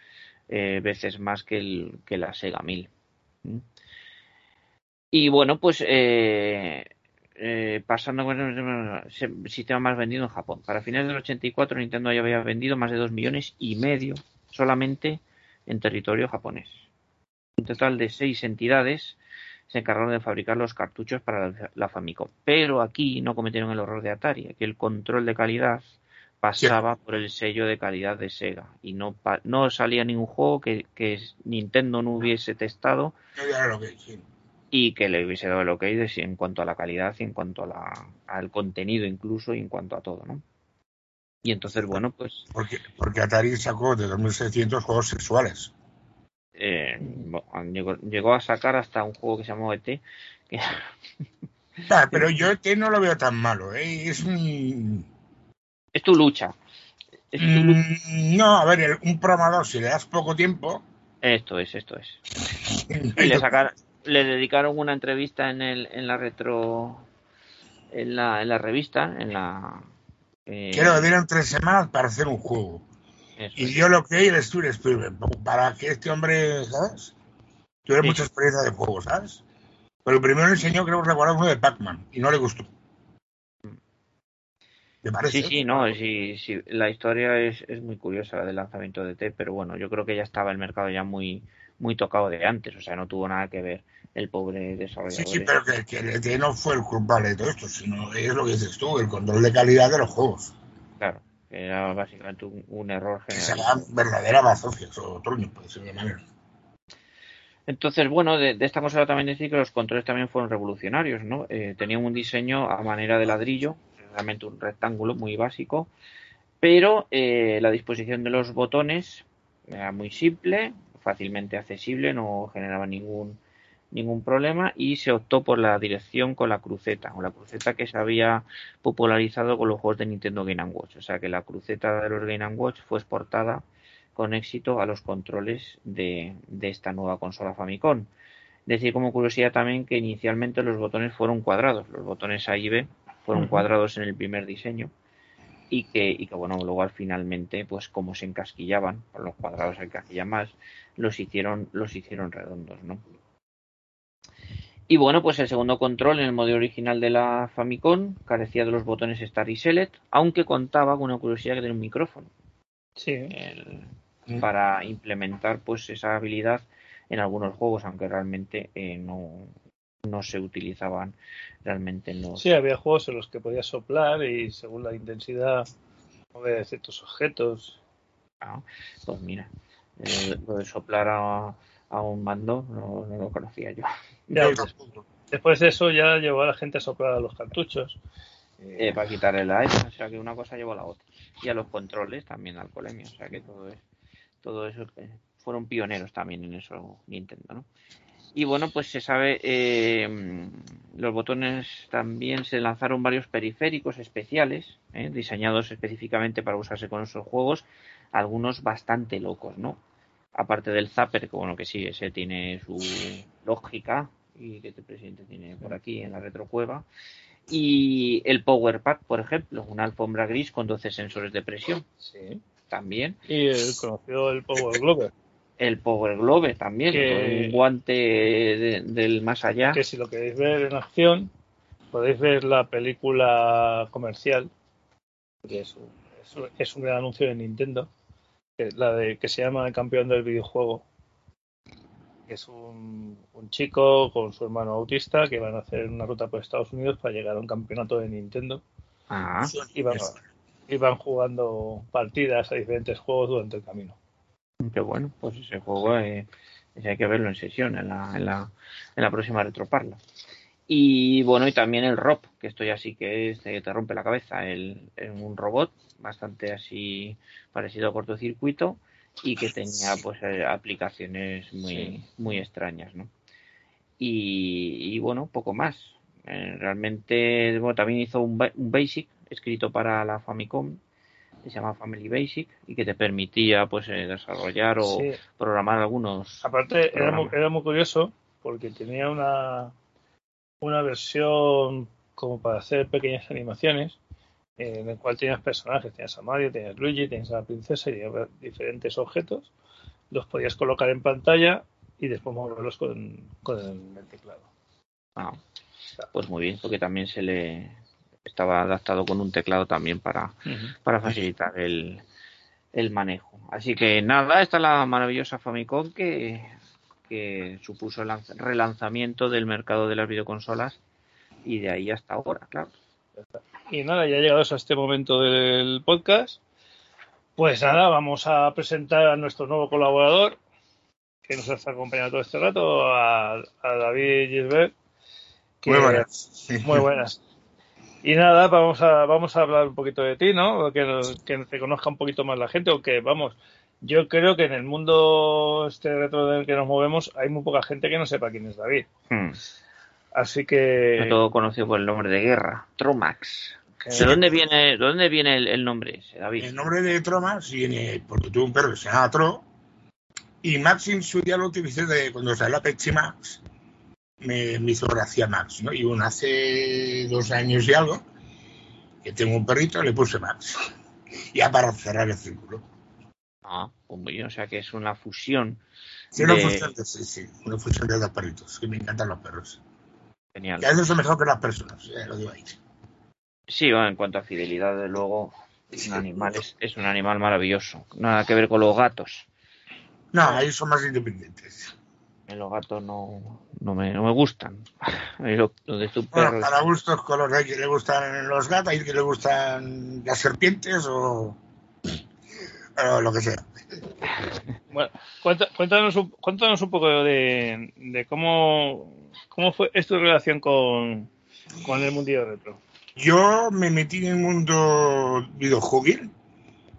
[SPEAKER 4] eh, veces más que, el, que la Sega 1000. ¿Mm? Y bueno, pues eh, pasando con el sistema más vendido en Japón. Para finales del 84 Nintendo ya había vendido más de 2 millones y medio solamente en territorio japonés. Un total de seis entidades se encargaron de fabricar los cartuchos para la, la Famicom. Pero aquí no cometieron el error de Atari, que el control de calidad pasaba por el sello de calidad de Sega y no, no salía ningún juego que, Nintendo no hubiese testado. Y que le hubiese dado el ok de si- en cuanto a la calidad y en cuanto a la, al contenido incluso y en cuanto a todo, ¿no? Y entonces, bueno, pues
[SPEAKER 3] Porque, porque Atari sacó de 2.600 juegos sexuales.
[SPEAKER 4] eh, bueno, llegó, llegó a sacar hasta un juego que se llamó ET, que
[SPEAKER 3] Ah, pero yo este no lo veo tan malo. ¿eh? Es un...
[SPEAKER 4] es tu lucha. Es tu lucha.
[SPEAKER 3] Mm, No, a ver, el- un programador, si le das poco tiempo...
[SPEAKER 4] Esto es, esto es. Y le sacar, le dedicaron una entrevista en el, en la retro, en la, en la revista, en la. eh,
[SPEAKER 3] Quiero dieron tres semanas para hacer un juego.
[SPEAKER 4] eso
[SPEAKER 3] Y dio lo que el Steven Spielberg, para que este hombre, ¿sabes? Tuviera
[SPEAKER 4] Sí.
[SPEAKER 3] mucha experiencia de juego, ¿sabes? Pero primero enseñó, creo recordar uno de Pac-Man, y no le gustó. ¿Te parece?
[SPEAKER 4] Sí, sí, no, sí, sí, la historia es, es muy curiosa, la del lanzamiento de T, pero bueno, yo creo que ya estaba el mercado ya muy, muy tocado de antes, o sea, no tuvo nada que ver el pobre desarrollador.
[SPEAKER 3] Sí, sí, pero que, que no fue el culpable de todo esto, sino es lo que dices tú, el control de calidad de los juegos.
[SPEAKER 4] Claro, que era básicamente un, un error
[SPEAKER 3] Que se
[SPEAKER 4] general.
[SPEAKER 3] llaman verdaderas bazofias o truños, por decirlo de manera.
[SPEAKER 4] Entonces, bueno, de, de esta consola también decir que los controles también fueron revolucionarios, ¿no? Eh, tenían un diseño a manera de ladrillo, realmente un rectángulo muy básico, pero eh, la disposición de los botones era muy simple, fácilmente accesible, no generaba ningún ningún problema y se optó por la dirección con la cruceta, o la cruceta que se había popularizado con los juegos de Nintendo Game Watch, o sea que la cruceta de los Game Watch fue exportada con éxito a los controles de, de esta nueva consola Famicom. Decir como curiosidad también que inicialmente los botones fueron cuadrados, los botones A y B fueron cuadrados en el primer diseño y que, y que bueno, luego finalmente, pues como se encasquillaban, por los cuadrados se encasquillan más, los hicieron, los hicieron redondos, ¿no? Y bueno, pues el segundo control en el modelo original de la Famicom carecía de los botones Start y Select, aunque contaba con una curiosidad que tenía un micrófono.
[SPEAKER 2] Sí.
[SPEAKER 4] para implementar pues esa habilidad en algunos juegos, aunque realmente eh, no, no se utilizaban realmente en los...
[SPEAKER 2] Sí, había juegos en los que podías soplar y según la intensidad mover ciertos objetos.
[SPEAKER 4] Ah, pues mira, eh, lo de soplar a, a un mando no, no, lo conocía yo.
[SPEAKER 2] Ya, después de eso ya llevó a la gente a soplar a los cartuchos.
[SPEAKER 4] Eh, para quitarle la o sea que una cosa llevó a la otra. Y a los controles también, al colemio, o sea que todo, es, todo eso eh, fueron pioneros también en eso Nintendo, ¿no? Y bueno, pues se sabe, eh, los botones también se lanzaron varios periféricos especiales, eh, diseñados específicamente para usarse con esos juegos, algunos bastante locos, ¿no? Aparte del zapper, que bueno, que sí, ese tiene su lógica y que este presidente tiene por aquí en la retrocueva. Y el Power Pad, por ejemplo, una alfombra gris con 12 sensores de presión.
[SPEAKER 2] Sí.
[SPEAKER 4] También.
[SPEAKER 2] Y el conocido el Power Globe.
[SPEAKER 4] El Power Globe también,
[SPEAKER 2] Que-
[SPEAKER 4] un guante de- del más allá.
[SPEAKER 2] Que si lo queréis ver en acción, podéis ver la película comercial, que un- es un gran anuncio de Nintendo, que, la de, que se llama El campeón del videojuego. Que es un, un chico con su hermano autista que van a hacer una ruta por Estados Unidos para llegar a un campeonato de Nintendo
[SPEAKER 4] Ah,
[SPEAKER 2] y van, y van jugando partidas a diferentes juegos durante el camino.
[SPEAKER 4] qué bueno, pues ese juego eh, ese hay que verlo en sesión, en la, en la, en la próxima retroparla. Y bueno, y también el ROP, que esto ya sí que es, eh, te rompe la cabeza, el, el- un robot bastante así parecido a cortocircuito y que tenía pues eh, aplicaciones muy, muy extrañas, ¿no? Y, y bueno, poco más. Eh, realmente, bueno, también hizo un, un Basic escrito para la Famicom que se llama Family Basic y que te permitía pues eh, desarrollar o
[SPEAKER 2] Sí.
[SPEAKER 4] programar algunos
[SPEAKER 2] Aparte, era muy, era muy curioso porque tenía una, una versión como para hacer pequeñas animaciones eh, en el cual tenías personajes, tenías a Mario, tenías a Luigi, tenías a la princesa y diferentes objetos, los podías colocar en pantalla y después moverlos con, con el, el teclado.
[SPEAKER 4] Ah, pues muy bien, porque también se le estaba adaptado con un teclado también para, para facilitar el, el manejo. Así que nada, esta es la maravillosa Famicom que, que supuso el lanz- relanzamiento del mercado de las videoconsolas y de ahí hasta ahora, claro.
[SPEAKER 2] Y nada, ya llegados a este momento del podcast, pues nada, vamos a presentar a nuestro nuevo colaborador, que nos está acompañando todo este rato, a, a David Gisbert. que-
[SPEAKER 3] Muy buenas.
[SPEAKER 2] Muy buenas. Y nada, vamos a, vamos a hablar un poquito de ti, ¿no? Que, que te conozca un poquito más la gente, o que, vamos, yo creo que en el mundo este retro en el que nos movemos hay muy poca gente que no sepa quién es David.
[SPEAKER 4] Hmm.
[SPEAKER 2] Así que...
[SPEAKER 4] Sobre todo conocido por el nombre de guerra, Tromax. ¿De dónde viene, de dónde viene el, el nombre ese, David?
[SPEAKER 3] El nombre de Tromas viene porque tuve un perro que se llamaba Tro. Y Max en su día lo utilicé de cuando salió la Pepsi Max. Me, me hizo gracia Max, ¿no? Y bueno, hace dos años y algo que tengo un perrito, le puse Max. Ya para cerrar el círculo.
[SPEAKER 4] Ah, pues o sea que es una fusión.
[SPEAKER 3] Sí, una
[SPEAKER 4] de-
[SPEAKER 3] fusión de, sí, sí, una fusión de dos perritos, que me encantan los perros.
[SPEAKER 4] Genial.
[SPEAKER 3] Que a veces son mejor que las personas, ya lo digo ahí.
[SPEAKER 4] Sí, bueno, en cuanto a fidelidad, de luego, es un animal, es, es un animal maravilloso. Nada que ver con los gatos.
[SPEAKER 3] No, ahí son más independientes.
[SPEAKER 4] En los gatos no, no, me, no me gustan. Lo, lo de tu
[SPEAKER 3] Bueno,
[SPEAKER 4] perro.
[SPEAKER 3] para gustos colores, hay que le gustan los gatos, hay que le gustan las serpientes o, o lo que sea.
[SPEAKER 2] Bueno, cuéntanos, un, cuéntanos un poco de, de cómo, cómo fue tu relación con, con el mundillo retro.
[SPEAKER 3] Yo me metí en el mundo videojuegil,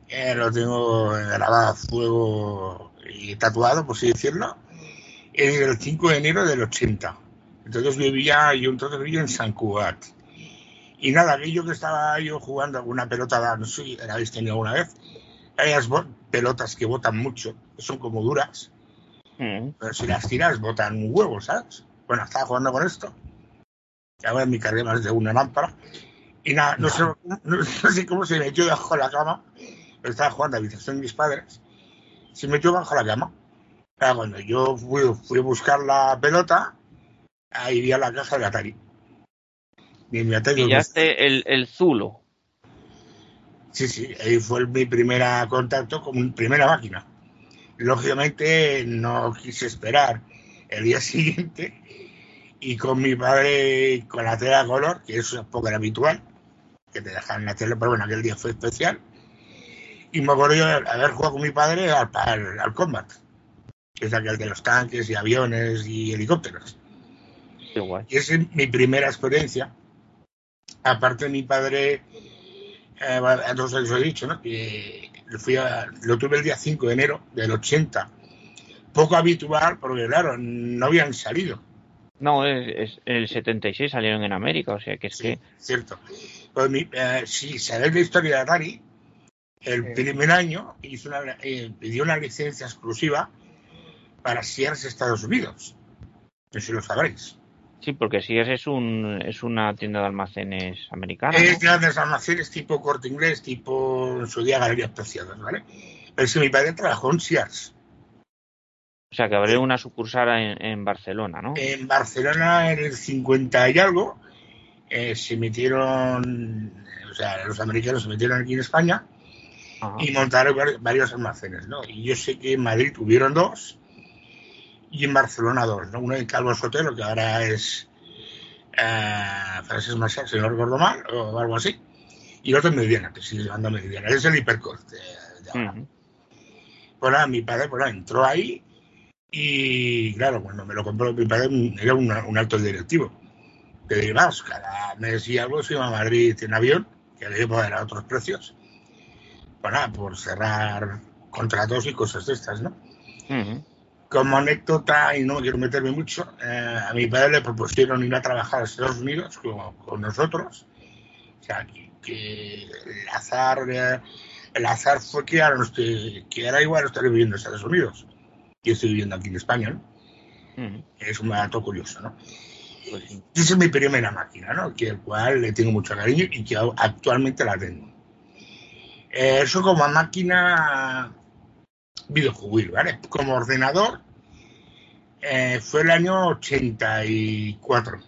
[SPEAKER 3] eh, lo tengo grabado a fuego y tatuado, por así decirlo, en el 5 de enero del 80. Entonces vivía, yo entonces vivía en San Cugat. Y nada, aquello que estaba yo jugando alguna pelota, no sé si la habéis tenido alguna vez, hay unas bo- pelotas que botan mucho, que son como duras,
[SPEAKER 4] Mm.
[SPEAKER 3] Pero si las tiras, botan un huevo, ¿sabes? Bueno, estaba jugando con esto. Y ahora me cargué más de una lámpara. Y nada, no, sé, no, no sé cómo se metió debajo de la cama. Pero estaba jugando a la habitación de mis padres. Se metió bajo la cama. Claro, cuando yo fui, fui a buscar la pelota, ahí vi a la caja de Atari. Y mi Atari
[SPEAKER 4] Pillaste el, el Zulo.
[SPEAKER 3] Sí, sí, ahí fue mi primer contacto con mi primera máquina. Lógicamente no quise esperar el día siguiente y con mi padre con la tela de color, que eso es poco habitual, que te dejan la tele, pero bueno, aquel día fue especial. Y me acuerdo yo haber jugado con mi padre al, al, al Combat, que es aquel de los tanques y aviones y helicópteros.
[SPEAKER 4] Qué guay.
[SPEAKER 3] Y esa es mi primera experiencia. Aparte, mi padre, eh, entonces os he dicho, ¿no? Que fui a- lo tuve el día 5 de enero del 80. Poco habitual, porque claro, no habían salido.
[SPEAKER 4] No, es, es- el 76 salieron en América, o sea que es
[SPEAKER 3] Sí,
[SPEAKER 4] que.
[SPEAKER 3] cierto. Pues mi- eh, si sabéis la historia de Atari, el primer año hizo una, eh, pidió una licencia exclusiva para Sears Estados Unidos. No sé si lo sabréis.
[SPEAKER 4] Sí, porque si es, un, es una tienda de almacenes americana.
[SPEAKER 3] Es
[SPEAKER 4] ¿no?
[SPEAKER 3] grandes almacenes tipo corte inglés, tipo en su día galerías preciadas, ¿vale? Pero que mi padre trabajó en Sears.
[SPEAKER 4] O sea que abrió una sucursal en, en Barcelona, ¿no?
[SPEAKER 3] En Barcelona, en el 50 y algo, eh, se metieron, o sea, los americanos se metieron aquí en España
[SPEAKER 4] Ajá.
[SPEAKER 3] y montaron var- varios almacenes, ¿no? Y yo sé que en Madrid tuvieron dos y en Barcelona dos, ¿no? Uno en Calvo Sotelo, que ahora es eh, Francesc Macià, si no recuerdo mal, o algo así, y el otro en Meridiana, que sigue llevando a Meridiana. Es el hipercost de, de ahora.
[SPEAKER 4] Ujú.
[SPEAKER 3] Pues nada, mi padre pues nada, entró ahí y claro, cuando me lo compró mi padre era una- un alto directivo. Que además, cada mes y algo se iba a Madrid en avión, que le iba a dar a otros precios. Pues nada, por cerrar contratos y cosas de estas, ¿no?
[SPEAKER 4] Ujú.
[SPEAKER 3] Como anécdota, y no me quiero meterme mucho, eh, a mi padre le propusieron ir a trabajar a Estados Unidos con, con nosotros. O sea, que, que el azar eh, el azar fue que ahora, no estoy, que ahora igual estaré viviendo en Estados Unidos. Yo estoy viviendo aquí en España. Es un dato curioso, ¿no?
[SPEAKER 4] Pues
[SPEAKER 3] Esa es mi primera máquina, ¿no? Que al cual le tengo mucho cariño y que actualmente la tengo. Eh, eso como máquina videojuguil, ¿vale? Como ordenador eh, fue el año 84.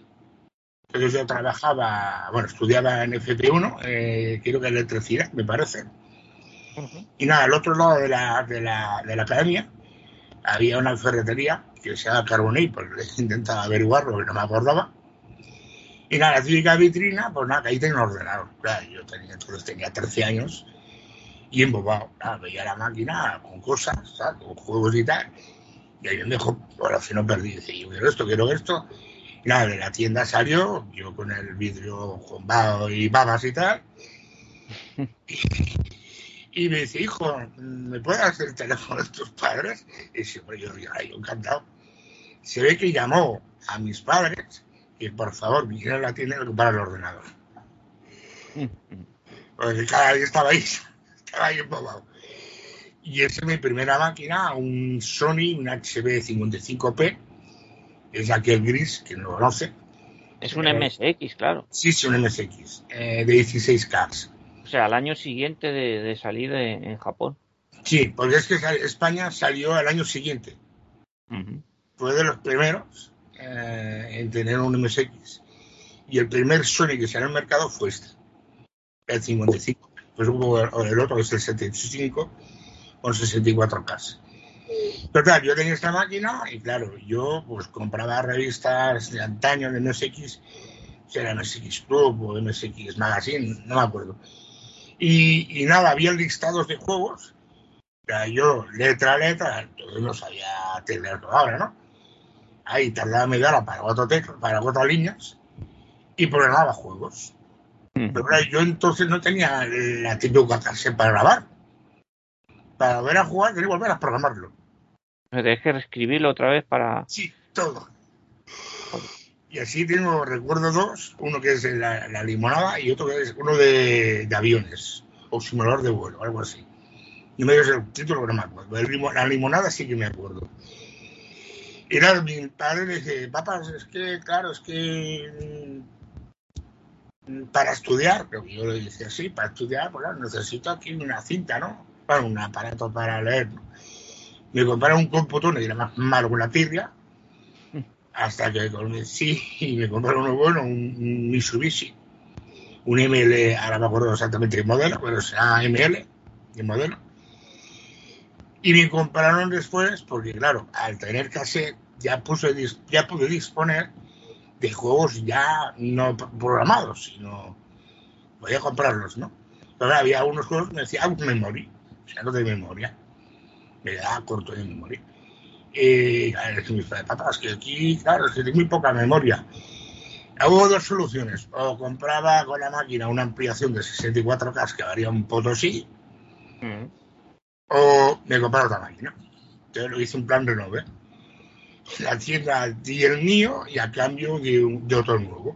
[SPEAKER 3] Entonces yo trabajaba, bueno, estudiaba en FP1, eh, creo que en electricidad, me parece. Y nada, al otro lado de la, de la, de la academia había una ferretería que se llama Carbonell, pues intentaba averiguarlo, pero no me acordaba. Y nada, la típica vitrina, pues nada, que ahí tenía un ordenador. Claro, yo tenía, entonces tenía 13 años y embobado. Veía la máquina con cosas, ¿sabes? con juegos y tal. Y ahí me dejó, ahora si no perdí. Dice, yo quiero esto, quiero esto. Nada, de la tienda salió, yo con el vidrio jumbado y babas y tal. Y me dice, hijo, ¿me puedes hacer el teléfono de tus padres? Y pues yo, yo, yo encantado. Se ve que llamó a mis padres que por favor vinieran a la tienda y ocupar el ordenador. Porque cada día estaba ahí, Y esa es mi primera máquina, un Sony, un HB55P, es aquel gris, que no lo conoce.
[SPEAKER 4] Es un MSX, claro.
[SPEAKER 3] Sí, es un MSX, eh, de 16K.
[SPEAKER 4] O sea, al año siguiente de, de salir de- en Japón.
[SPEAKER 3] Sí, porque es que España salió al año siguiente. Fue de los primeros eh, en tener un MSX. Y el primer Sony que salió al mercado fue este, el 55. Pues hubo el, el otro que el 75 con 64K. Total, yo tenía esta máquina y claro, yo pues compraba revistas de antaño de MSX, si era MSX Club o MSX Magazine, no me acuerdo. Y, y nada, había listados de juegos. O yo, letra a letra, entonces no sabía todo ahora, ¿no? Ahí tardaba media hora para cuatro, para cuatro líneas y programaba juegos. Pero claro, yo entonces no tenía la típica cassette para grabar. Para volver a jugar tenía que volver a programarlo.
[SPEAKER 4] O sea, Tienes que reescribirlo otra vez para.
[SPEAKER 3] Sí, todo. Y así tengo, recuerdo dos, uno que es la, la limonada y otro que es uno de, de aviones, o simulador de vuelo, algo así. Y me dio el título, pero no me acuerdo. La limonada sí que me acuerdo. Y claro, mi padre le dice, papá, es que, claro, es que mm, para estudiar, pero yo le dije, sí, para estudiar, pues claro, necesito aquí una cinta, ¿no? Bueno, un aparato para leer. Me compraron un computador y era más malo que una tirria, hasta que convencí y me compraron uno bueno, un, un Mitsubishi, un ML, ahora me acuerdo exactamente el modelo, pero será ML, el modelo. Y me compraron después, porque claro, al tener cassette ya pude disponer de juegos ya no programados, sino podía comprarlos, ¿no? Pero había algunos juegos que me decía out memory, o sea, no de memoria. Me quedaba corto de memoria. Y a ver, padres, papá, es que aquí, claro, es que tengo muy poca memoria. Hubo dos soluciones. O compraba con la máquina una ampliación de 64K que varía un potosí,
[SPEAKER 4] Mm.
[SPEAKER 3] o me compraba otra máquina. Entonces lo hice un plan renove. La tienda di el mío y a cambio de, otro nuevo.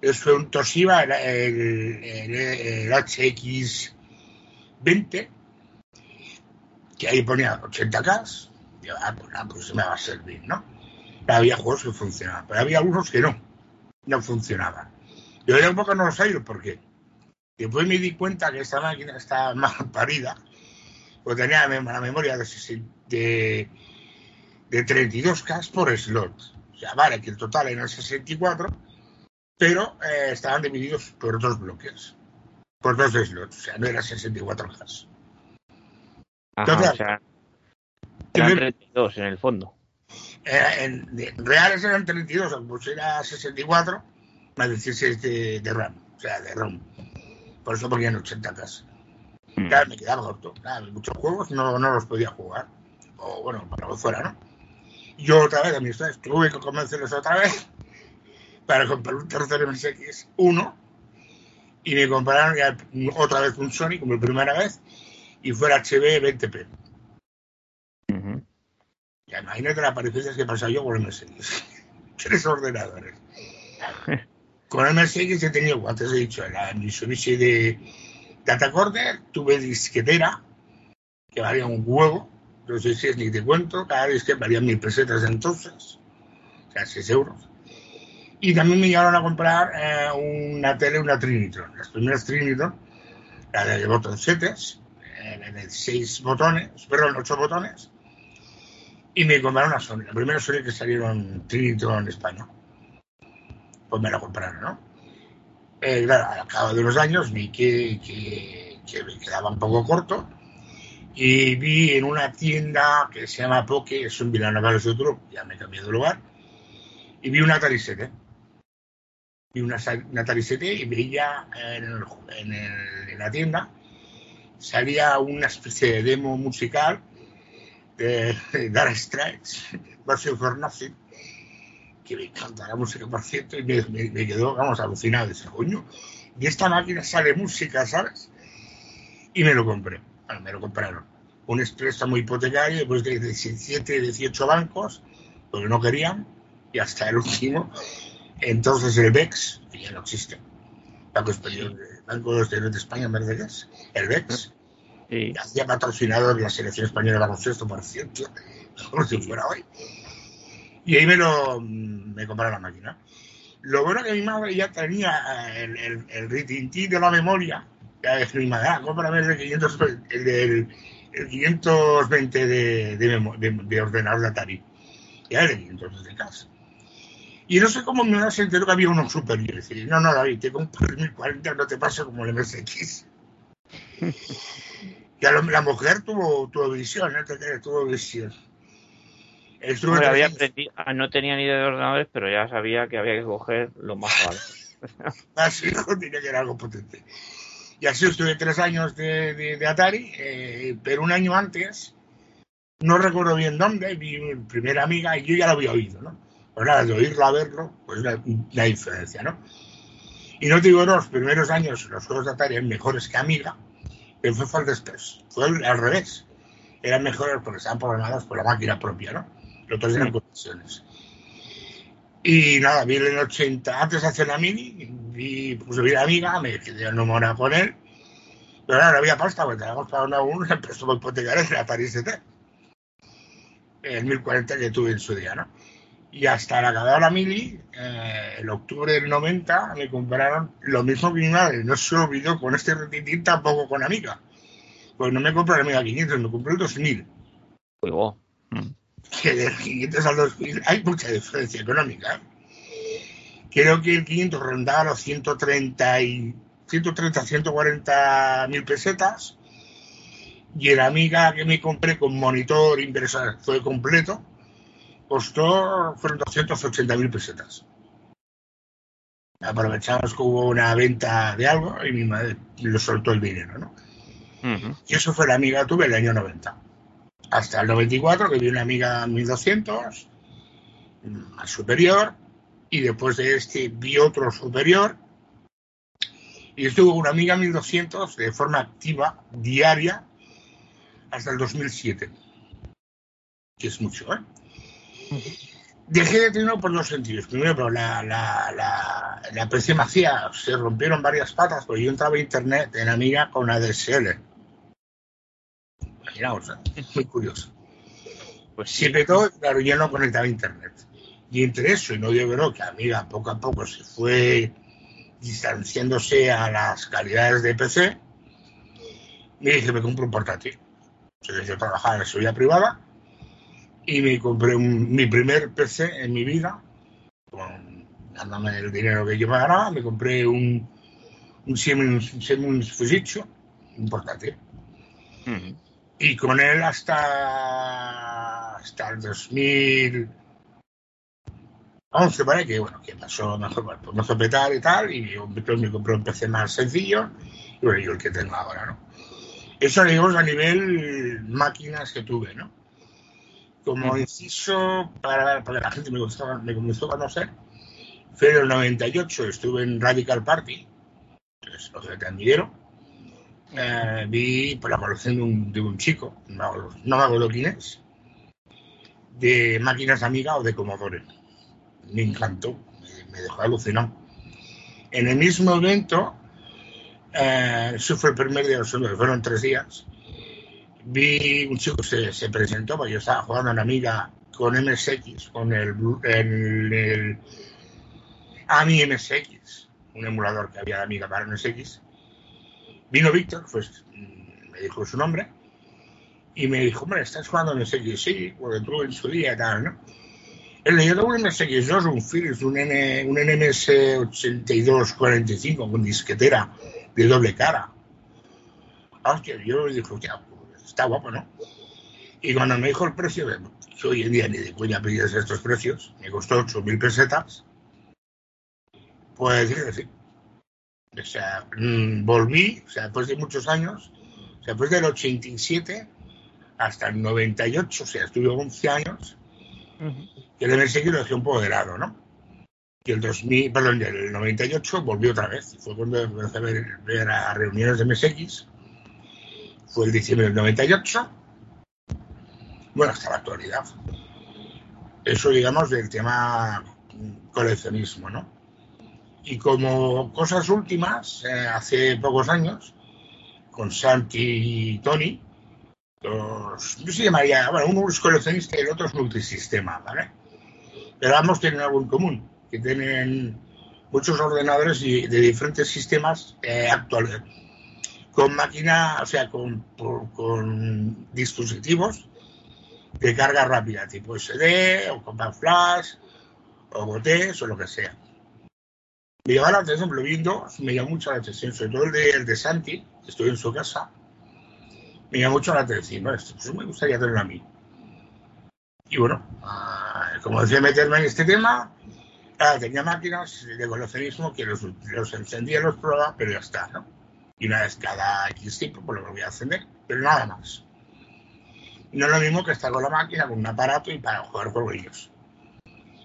[SPEAKER 3] Eso fue un Toshiba, el, el, el- el HX20, que ahí ponía 80K. Y ah, pues nada, pues me va a servir, ¿no? Había juegos que funcionaban, pero había algunos que no, no funcionaban. Yo ya un poco no lo sé por qué. Después me di cuenta que esta máquina estaba mal parida, pues tenía la memoria de, de, de 32K por slot. O sea, vale, que el total eran 64, pero eh, estaban divididos por dos bloques, por dos slots, o sea, no eran 64K.
[SPEAKER 4] Ajá,
[SPEAKER 3] Entonces,
[SPEAKER 4] o sea, eran
[SPEAKER 3] me-
[SPEAKER 4] 32 en el fondo.
[SPEAKER 3] Eh, en, reales eran 32, pues era 64, más 16 de, de RAM, o sea, de ROM. Por eso ponían 80K.
[SPEAKER 4] Mm.
[SPEAKER 3] Claro, me quedaba corto. Muchos juegos no, no los podía jugar. O bueno, para lo fuera, ¿no? Yo otra vez, a mis padres, tuve que convencerles otra vez para comprar un tercer MSX 1 y me compraron ya otra vez un Sony como primera vez y fuera HB 20p.
[SPEAKER 4] Ujú.
[SPEAKER 3] Ya imagínate la parecencia que pasaba yo con el MSX. Tres ordenadores. Con el MSX he tenido, como antes he dicho, la Mitsubishi de Datacorder, tuve disquetera, que valía un huevo, no sé si es ni te cuento, cada disquete valía mil pesetas de entonces, o sea, 6 euros. Y también me llegaron a comprar eh, una tele, una Trinitron, las primeras Trinitron, la de botoncetes, eh, de 6 botones, perdón, 8 botones, y me compraron una Sony, la primera Sony que salieron Trinitron en España. Pues me la compraron, ¿no? Eh, claro, al cabo de unos años vi que, que, que me quedaba un poco corto y vi en una tienda que se llama Poke, es un Villanueva de Sotro, ya me cambié de lugar, y vi una 7. Vi una, una 7 y veía en, en la tienda, salía una especie de demo musical de, de Dark Strikes, Version for Nothing, que me encanta la música, por cierto, y me, me- me quedó, vamos, alucinado. Dice, coño, de esta máquina sale música, ¿sabes? Y me lo compré. Bueno, me lo compraron. Un préstamo hipotecario después de 17, 18 bancos, porque no querían, y hasta el último. Entonces el BEX, que ya no existe, Banco Español, Banco de Exterior de España, que es, el BEX,
[SPEAKER 4] Sí.
[SPEAKER 3] hacía patrocinador de la selección española de baloncesto, por cierto, como si fuera hoy. Y ahí me lo me compraron la máquina. Lo bueno que mi madre ya tenía eh, el, el, el de la memoria. Ya es mi madre, ah, cómprame el de 500, el, del- el 520 de, de, memo- de, de ordenador de Atari. Ya el de 500 de casa. Y no sé cómo mi madre se enteró que había uno superior. Y dice, no, no, David, te compro el 1040, no te pasa como el MSX. Ya lo- la mujer tuvo, tuvo visión, no te crees, tuvo visión.
[SPEAKER 4] Hombre, había
[SPEAKER 3] años-
[SPEAKER 4] aprendi- ah, no tenía ni idea de ordenadores, pero ya sabía que había que coger lo más barato.
[SPEAKER 3] Así tenía que era algo potente. Y así estuve tres años de, de- de Atari, eh, pero un año antes, no recuerdo bien dónde, vi mi primera amiga y yo ya lo había oído, ¿no? Pues nada, de oírlo a verlo, pues la, la diferencia, ¿no? Y no te digo, no, los primeros años los juegos de Atari eran mejores que Amiga, pero fue al después, fue al, revés. Eran mejores porque estaban programados por la máquina propia, ¿no? Los otros eran conexiones. Y nada, vi en el 80, antes hacer la mini, vi, pues vi la amiga, me quedé enamorado con él. Pero ahora no había pasta, porque teníamos pagado una uno, el préstamo hipotecario de la Atari ST. el 1040 que tuve en su día, ¿no? Y hasta la acabada la mili, eh, en octubre del 90, me compraron lo mismo que mi madre. No se olvidó con este retitín tampoco con Amiga. Pues no me compré la Amiga 500, me compré el 2000.
[SPEAKER 4] Uy, wow.
[SPEAKER 3] Que del 500 al 2000 hay mucha diferencia económica. Creo que el 500 rondaba los 130 y 130, 140 mil pesetas. Y el Amiga que me compré con monitor, impresora, fue completo, costó, fueron 280 mil pesetas. Aprovechamos que hubo una venta de algo y mi madre lo soltó el dinero, ¿no? Y eso fue la Amiga que tuve el año 90. Hasta el 94, que vi una Amiga 1200, más superior, y después de este vi otro superior, y estuve con una Amiga 1200 de forma activa, diaria, hasta el 2007. Que es mucho, ¿eh? Dejé de tenerlo por dos sentidos. Primero, pero la, la, la, la PC me hacía, se rompieron varias patas, porque yo entraba a internet en Amiga con ADSL. Imaginaos, ¿eh? muy curioso.
[SPEAKER 2] Pues sí.
[SPEAKER 3] Siempre todo, claro, yo no conectaba a internet. Y entre eso, y no que no, que Amiga poco a poco se fue distanciándose a las calidades de PC, me dije, me compro un portátil. Entonces yo trabajaba en la seguridad privada y me compré un- mi primer PC en mi vida, con, dándome el dinero que yo me ganaba, me compré un, un Siemens, un Siemens Fujitsu, un portátil.
[SPEAKER 4] Ujú.
[SPEAKER 3] Y con él hasta, hasta el 2011, ¿vale? Que bueno, que pasó mejor, pues me hizo petar y tal, y yo me compré un PC más sencillo, y bueno, yo el que tengo ahora, ¿no? Eso digamos a nivel máquinas que tuve, ¿no? Como inciso, para, para que la gente me, gustaba, me comenzó a conocer, fue en el 98, estuve en Radical Party, es lo te admiro, eh, vi por la colección de un, de un chico, no no me acuerdo quién es, de máquinas Amiga o de Commodore. Me encantó, me, dejó alucinado. En el mismo evento, eh, eso el primer día, solo fueron tres días, vi un chico se, se presentó, porque yo estaba jugando en Amiga con MSX, con el, el, el AMI MSX, un emulador que había de Amiga para MSX. Vino Víctor, pues mm, me dijo su nombre, y me dijo, hombre, ¿estás jugando MSX? Sí, porque tú en su día y tal, ¿no? Le dio un MSX2, un Philips, un, N, un NMS 8245 con disquetera de doble cara. Hostia, yo le dije, hostia, pues, está guapo, ¿no? Y cuando me dijo el precio, que hoy en día ni de coña pides estos precios, me costó 8.000 pesetas, pues dije sí. O sea, mm, volví, o sea, después de muchos años, o sea, después del 87 hasta el 98, o sea, estuve 11 años,
[SPEAKER 2] Ujú.
[SPEAKER 3] Que el MSX lo dejé un poco de lado, ¿no? Y el 2000, perdón, el 98 volví otra vez. Fue cuando empecé a ver, a reuniones de MSX. Fue el diciembre del 98. Bueno, hasta la actualidad. Eso, digamos, del tema coleccionismo, ¿no? Y como cosas últimas, eh, hace pocos años, con Santi y Tony, los, yo se llamaría, bueno, uno es coleccionista y el otro es multisistema, ¿vale? Pero ambos tienen algo en común, que tienen muchos ordenadores y de diferentes sistemas eh, actuales, con máquina, o sea, con, por- con dispositivos de carga rápida, tipo SD o Compact Flash o Botes o lo que sea. Me llamó la atención, lo vi en dos, me llamó mucho la atención, sobre todo el de, el de Santi, estoy en su casa, me llamó mucho la atención, ¿no? Pues, me gustaría tenerlo a mí. Y bueno, como decía meterme en este tema, ah, tenía máquinas de coleccionismo que los, encendía, los probaba, pero ya está, ¿no? Y una vez cada X tiempo, pues lo volví a encender, pero nada más. No es lo mismo que estar con la máquina, con un aparato y para jugar con ellos.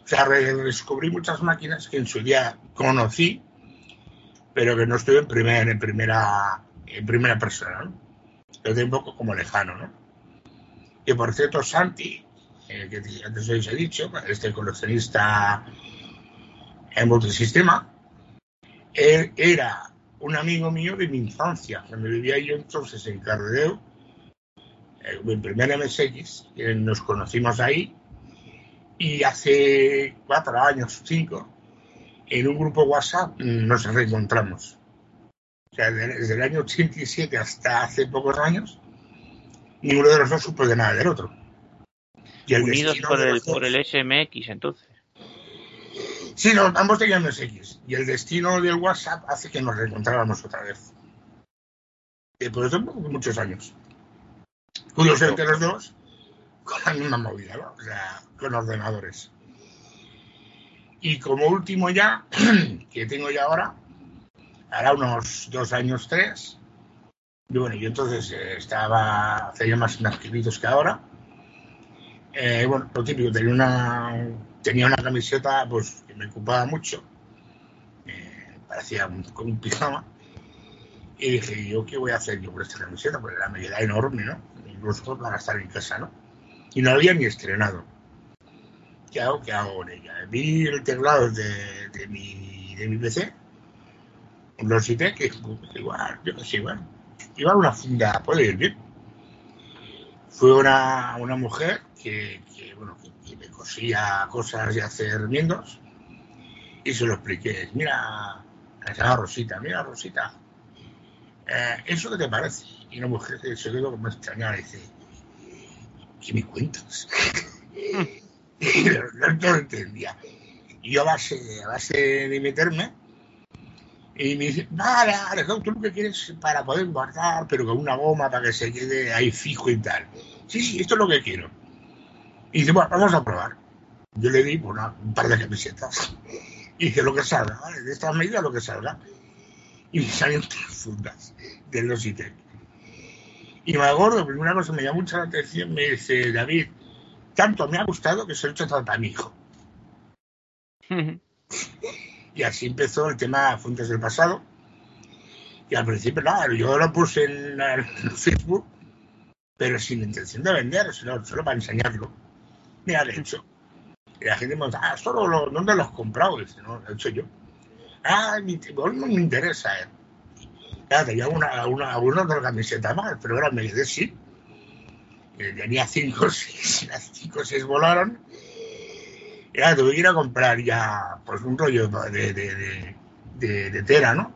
[SPEAKER 3] O sea, redescubrí muchas máquinas que en su día conocí, pero que no estuve en primera, en primera, en primera persona, ¿no? Tengo un poco como lejano, ¿no? Y por cierto, Santi, eh, que antes os he dicho, este coleccionista en multisistema, él era un amigo mío de mi infancia, cuando vivía yo entonces en Cardedeu, eh, mi primer MSX, nos conocimos ahí, y hace cuatro años, cinco, en un grupo WhatsApp nos reencontramos. O sea, desde el año 87 hasta hace pocos años, ninguno de los dos supo de nada del otro.
[SPEAKER 4] Y el Unidos por el, por el SMX, entonces.
[SPEAKER 3] Sí, no, ambos tenían MSX. Y el destino del WhatsApp hace que nos reencontráramos otra vez. Y por eso muchos años. Curiosamente los dos con la misma movida, ¿no? O sea, con ordenadores. Y como último ya, que tengo ya ahora, hará unos dos años, tres. Y bueno, yo entonces eh, estaba, hacía más inscritos que ahora. Eh, bueno, lo típico, tenía una, tenía una camiseta pues que me ocupaba mucho. Parecía un, como un pijama. Y dije, ¿yo qué voy a hacer yo por esta camiseta? Porque la medida enorme, ¿no? Incluso para estar en casa, ¿no? Y no había ni estrenado. ¿Qué hago? ¿Qué hago con ella? Vi el teclado de, de, mi, de mi PC, un Logitech, que igual, yo qué sé, bueno, iba una funda, puede ir bien. Fue una, una mujer que, que bueno, que, que, me cosía cosas y hacer miendos, y se lo expliqué. Mira, llama Rosita, mira Rosita, eh, ¿eso qué te parece? Y una mujer se quedó como extrañada y dice, ¿qué me cuentas? no, no, lo entendía. Y yo a base, a base de meterme, y me dice, vale, vale, tú lo que quieres para poder guardar, pero con una goma para que se quede ahí fijo y tal. Sí, sí, esto es lo que quiero. Y dice, bueno, vamos a probar. Yo le di una, un par de camisetas. Y dice, lo que salga, ¿vale? De esta medida lo que salga. Y me salieron tres fundas de los ITEC. Y me acuerdo, primera cosa que me llamó mucho la atención, me dice, David, tanto me ha gustado que se lo he hecho tanto a mi hijo. y así empezó el tema Fuentes del Pasado. Y al principio, nada, yo lo puse en, en, Facebook, pero sin intención de vender, sino solo para enseñarlo. Mira, de hecho. Y la gente me dice, ah, ¿solo lo, ¿dónde lo has comprado? Dice, no, lo he hecho yo. Ah, no me interesa. Eh. Ya, tenía una, una, una otra camiseta más, pero ahora me quedé sí. Tenía cinco o seis, las cinco o seis volaron. Y ahora tuve que ir a comprar ya pues un rollo de, de, de, de, tela, ¿no?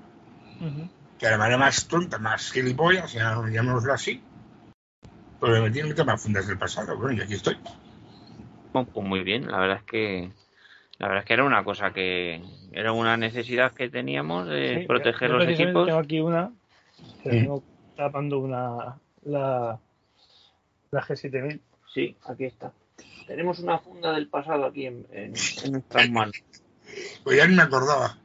[SPEAKER 3] Uh -huh. Que la manera más tonta, más gilipollas, llamémoslo así. Pues me metí en el tema fundas del pasado, bueno, y aquí estoy.
[SPEAKER 4] Bueno, pues muy bien, la verdad es que la verdad es que era una cosa que era una necesidad que teníamos de sí, proteger
[SPEAKER 2] yo
[SPEAKER 4] los equipos.
[SPEAKER 2] Tengo aquí una, que
[SPEAKER 3] Sí.
[SPEAKER 2] tengo tapando una la, la G7000.
[SPEAKER 4] Sí, aquí está. Tenemos una funda del pasado aquí en, en, en nuestras manos.
[SPEAKER 3] Pues ya ni me acordaba.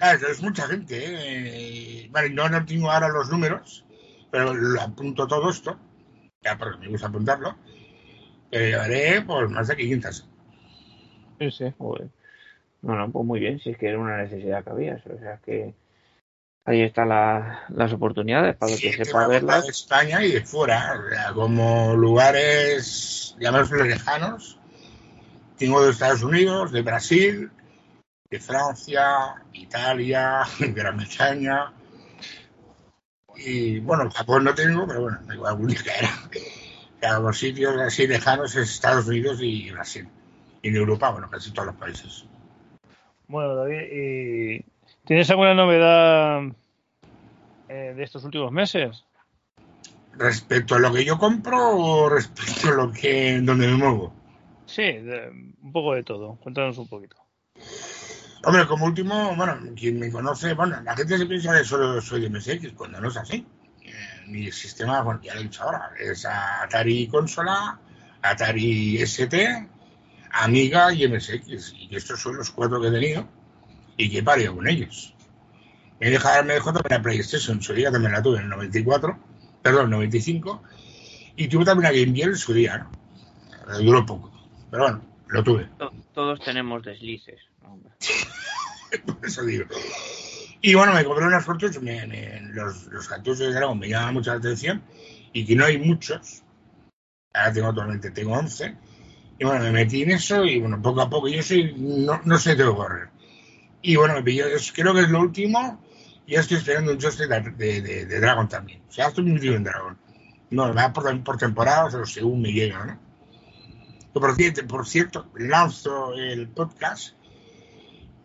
[SPEAKER 3] Ah, eso es mucha gente, ¿eh? Vale, no, no tengo ahora los números, pero lo apunto todo esto, ya porque me gusta apuntarlo, pero llevaré por más de 500.
[SPEAKER 2] Sí, sí.
[SPEAKER 4] Joder. No, no, pues muy bien, si es que era una necesidad que había, o sea que ahí están la, las oportunidades para
[SPEAKER 3] Sí,
[SPEAKER 4] que
[SPEAKER 3] que
[SPEAKER 4] sepa verlas.
[SPEAKER 3] de España y de fuera, o sea, como lugares, llamémoslo lejanos, tengo de Estados Unidos, de Brasil, de Francia, Italia, Gran Bretaña, y bueno, Japón no tengo, pero bueno, tengo algún día caerá. Cada los sitios así lejanos es Estados Unidos y Brasil. Y en Europa, bueno, casi todos los países.
[SPEAKER 2] Bueno, David, ¿y ¿tienes alguna novedad eh, de estos últimos meses?
[SPEAKER 3] ¿Respecto a lo que yo compro o respecto a lo que donde me muevo?
[SPEAKER 2] Sí, de- un poco de todo. Cuéntanos un poquito.
[SPEAKER 3] Hombre, como último, bueno, quien me conoce, bueno, la gente se piensa que solo soy de MSX, cuando no es así. Mi sistema, bueno, ya lo he dicho ahora, es Atari Consola, Atari ST, Amiga y MSX. Y estos son los cuatro que he tenido y que he parido con ellos. Me dejó, me dejó también la PlayStation, su día también la tuve en el 94, perdón, 95, y tuve también la Game Gear en su día, ¿no? Duró poco, pero bueno, lo tuve.
[SPEAKER 4] To- Todos tenemos deslices. hombre.
[SPEAKER 3] Por eso digo. Y bueno, me compré unas cartuchos, me, me- los, los cartuchos de Dragon me llaman mucho la atención y que no hay muchos. Ahora tengo actualmente, tengo 11. Y bueno, me metí en eso y bueno, poco a poco, yo soy, no, no sé, tengo que correr. Y bueno, me pilló, es- creo que es lo último. Y estoy esperando un joystick de, de, de- de también. O sea, estoy metido en Dragon. No, va por, por temporadas o según me llega, ¿no? Por por cierto, lanzo el podcast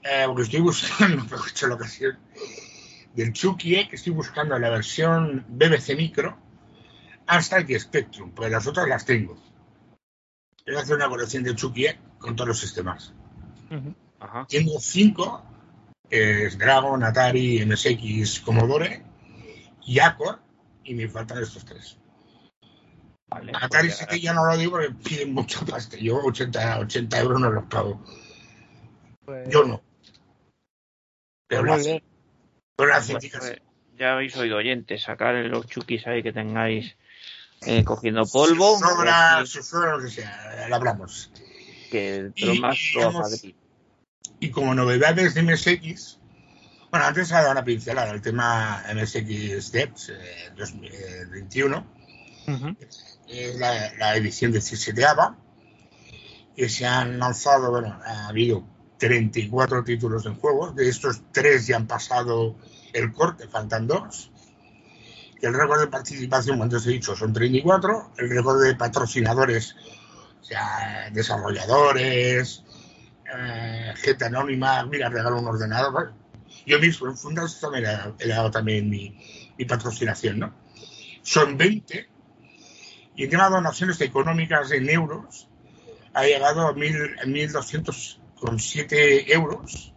[SPEAKER 3] eh, porque estoy buscando, aprovecho la ocasión, del Chucky E, que estoy buscando la versión BBC Micro hasta el Spectrum, pues las otras las tengo. Voy a hacer una colección de Chucky E con todos los sistemas.
[SPEAKER 4] Ajá.
[SPEAKER 3] Tengo cinco, que es Dragon, Atari, MSX, Commodore y Acor, y me faltan estos tres.
[SPEAKER 4] Vale,
[SPEAKER 3] Atari
[SPEAKER 4] pues
[SPEAKER 3] sí que ya no lo digo porque piden mucho pasta. Yo 80, 80 euros no los pago.
[SPEAKER 2] Pues,
[SPEAKER 3] Yo no. Pero lo
[SPEAKER 4] pues, eh, ya habéis oído oyentes, sacar los chukis ahí que tengáis eh, cogiendo polvo.
[SPEAKER 3] Si sobra, si sobra lo que sea, lo hablamos.
[SPEAKER 4] que
[SPEAKER 3] y-
[SPEAKER 4] más
[SPEAKER 3] y como novedades de MSX, bueno, antes ha dado una pincelada el tema MSX Depth eh, 2021,
[SPEAKER 2] Ujú.
[SPEAKER 3] es la, la edición 17 ABA, que se han lanzado, bueno, ha habido 34 títulos en juego, de estos tres ya han pasado el corte, faltan dos. El récord de participación, cuando os he dicho, son 34. El récord de patrocinadores, o sea, desarrolladores, eh, gente anónima, mira, regalo un ordenador. Yo mismo en Fundas también he dado también mi, patrocinación, ¿no? Son 20. Y en tema de donaciones económicas en euros, ha llegado a 1.200 con 7 euros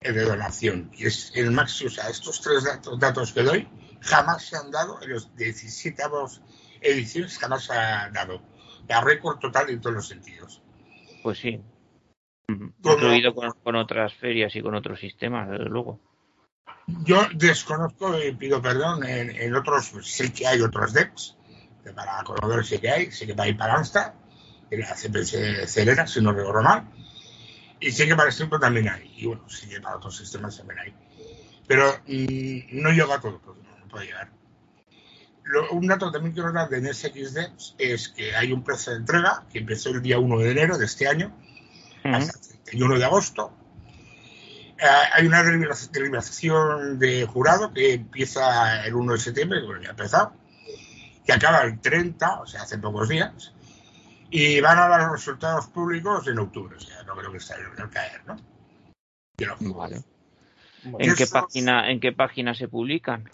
[SPEAKER 3] de donación. Y es el máximo, o sea, estos tres datos, datos que doy jamás se han dado en los 17 ediciones, jamás se ha dado. La récord total en todos los sentidos.
[SPEAKER 4] Pues sí. Incluido con, con otras ferias y con otros sistemas, desde luego.
[SPEAKER 3] Yo desconozco y pido perdón en, otros, sé que hay otros decks, para Commodore sí que hay, sí que hay para Amstrad, en la CPC Celera, si no recuerdo mal, y sé que para Stempo también hay, y bueno, sí que para otros sistemas también hay. Pero mm, no llega a todo, porque no, no puede llegar. Lo- un dato también quiero dar de NSX Decks es que hay un precio de entrega que empezó el día 1 de enero de este año, hasta el 31 de agosto. Eh, hay una deliberación deliberación de jurado que empieza el 1 de septiembre, bueno, ya ha empezado, que acaba el 30, o sea, hace pocos días, y van a dar los resultados públicos en octubre, o sea, no creo que esté en el caer, ¿no?
[SPEAKER 4] Vale.
[SPEAKER 2] Bueno,
[SPEAKER 4] ¿En qué página, en qué página se publican?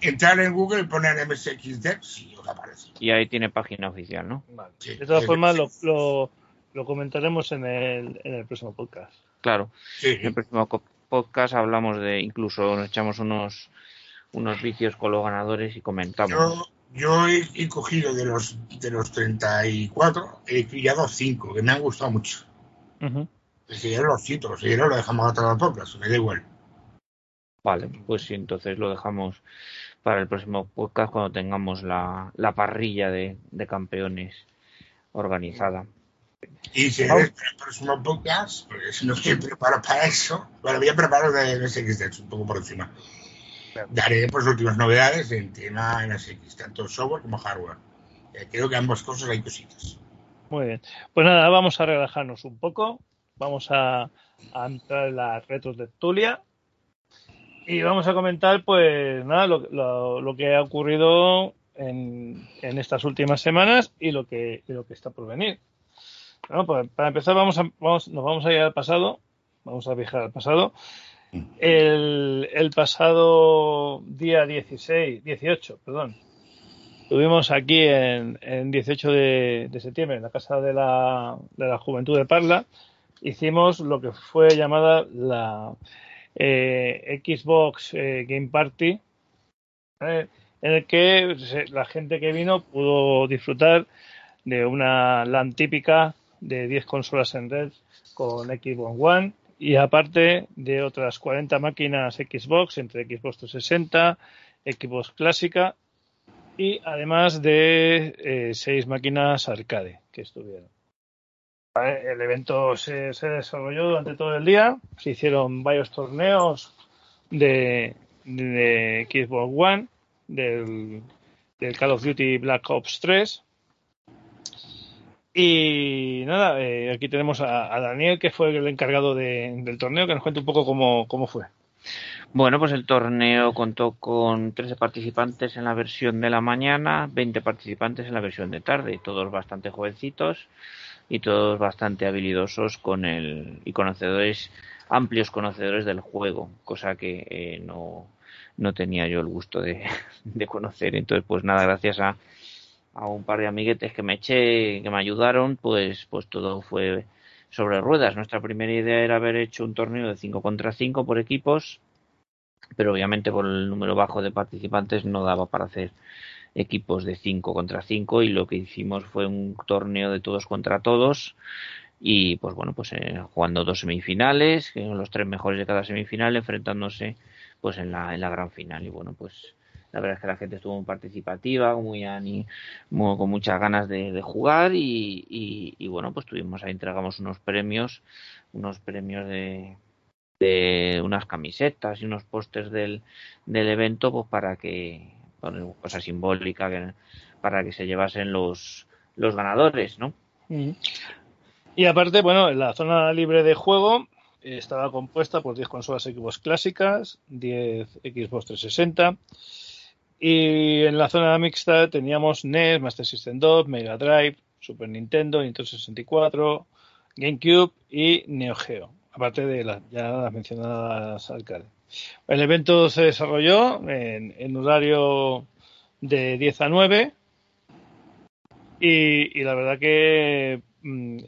[SPEAKER 3] Entrar en Google y poner MSX Dex y os aparece.
[SPEAKER 4] Y ahí tiene página oficial, ¿no?
[SPEAKER 2] vale.
[SPEAKER 3] Sí.
[SPEAKER 2] De todas formas, lo, lo, lo comentaremos en el, en el próximo podcast.
[SPEAKER 4] Claro.
[SPEAKER 3] Sí,
[SPEAKER 4] En el próximo podcast hablamos de, incluso nos echamos unos unos vicios con los ganadores y comentamos.
[SPEAKER 3] yo, yo he, he cogido de los, de los 34, he pillado 5, que me han gustado mucho.
[SPEAKER 2] Ujú.
[SPEAKER 3] Si ya los cito, si ya lo dejamos a todas las pocas, me da igual.
[SPEAKER 4] Vale, pues sí, entonces lo dejamos para el próximo podcast cuando tengamos la, la parrilla de, de campeones organizada.
[SPEAKER 3] Y si eres para el próximo podcast, porque si no estoy preparado para eso, bueno, voy a preparar de MSX Dex un poco por encima.
[SPEAKER 2] Claro.
[SPEAKER 3] Daré pues últimas novedades en tema MSX, tanto software como hardware. Eh, creo que ambas cosas hay cositas.
[SPEAKER 2] Muy bien. Pues nada, vamos a relajarnos un poco. Vamos a, a entrar en las retros de Tulia. Y vamos a comentar, pues nada, lo, lo- lo que ha ocurrido en, en estas últimas semanas y lo que, y lo que está por venir. Bueno, pues para empezar, vamos a, vamos, nos vamos a ir al pasado. Vamos a viajar al pasado. El, pasado día 16, 18, perdón, Estuvimos aquí en, en 18 de, septiembre en la Casa de la, de la Juventud de Parla. Hicimos lo que fue llamada la eh, Xbox eh, Game Party, en el que la gente que vino pudo disfrutar de una LAN típica de 10 consolas en red con Xbox One y aparte de otras 40 máquinas Xbox entre Xbox 360, Xbox clásica y además de eh, seis máquinas arcade que estuvieron. El evento se, desarrolló durante todo el día, se hicieron varios torneos de, de Xbox One, del, del Call of Duty Black Ops 3. Y nada, eh, aquí tenemos a, Daniel, que fue el encargado de- del torneo, que nos cuente un poco cómo, cómo fue.
[SPEAKER 4] Bueno, pues el torneo contó con 13 participantes en la versión de la mañana, 20 participantes en la versión de tarde, todos bastante jovencitos y todos bastante habilidosos con el y conocedores amplios conocedores del juego, cosa que eh, no, no tenía yo el gusto de, conocer. Entonces, pues nada, gracias a, a un par de amiguetes que me eché, que me ayudaron, pues, pues todo fue sobre ruedas. Nuestra primera idea era haber hecho un torneo de 5 contra 5 por equipos, pero obviamente por el número bajo de participantes no daba para hacer equipos de 5 contra 5 y lo que hicimos fue un torneo de todos contra todos y pues bueno pues eh, jugando dos semifinales los tres mejores de cada semifinal enfrentándose pues en la, en la gran final y bueno pues la verdad es que la gente estuvo muy participativa muy, con muchas ganas de, jugar y, bueno pues tuvimos ahí entregamos unos premios unos premios de de unas camisetas y unos pósters del, del evento pues para que bueno, cosa simbólica para que se llevasen los los ganadores no
[SPEAKER 2] mm. y aparte bueno la zona libre de juego estaba compuesta por 10 consolas Xbox clásicas 10 Xbox 360 y en la zona mixta teníamos NES, Master System 2, Mega Drive, Super Nintendo, Nintendo 64, GameCube y Neo Geo aparte de las ya las mencionadas alcaldes. El evento se desarrolló en, en horario de 10 a 9 y, y la verdad que mm,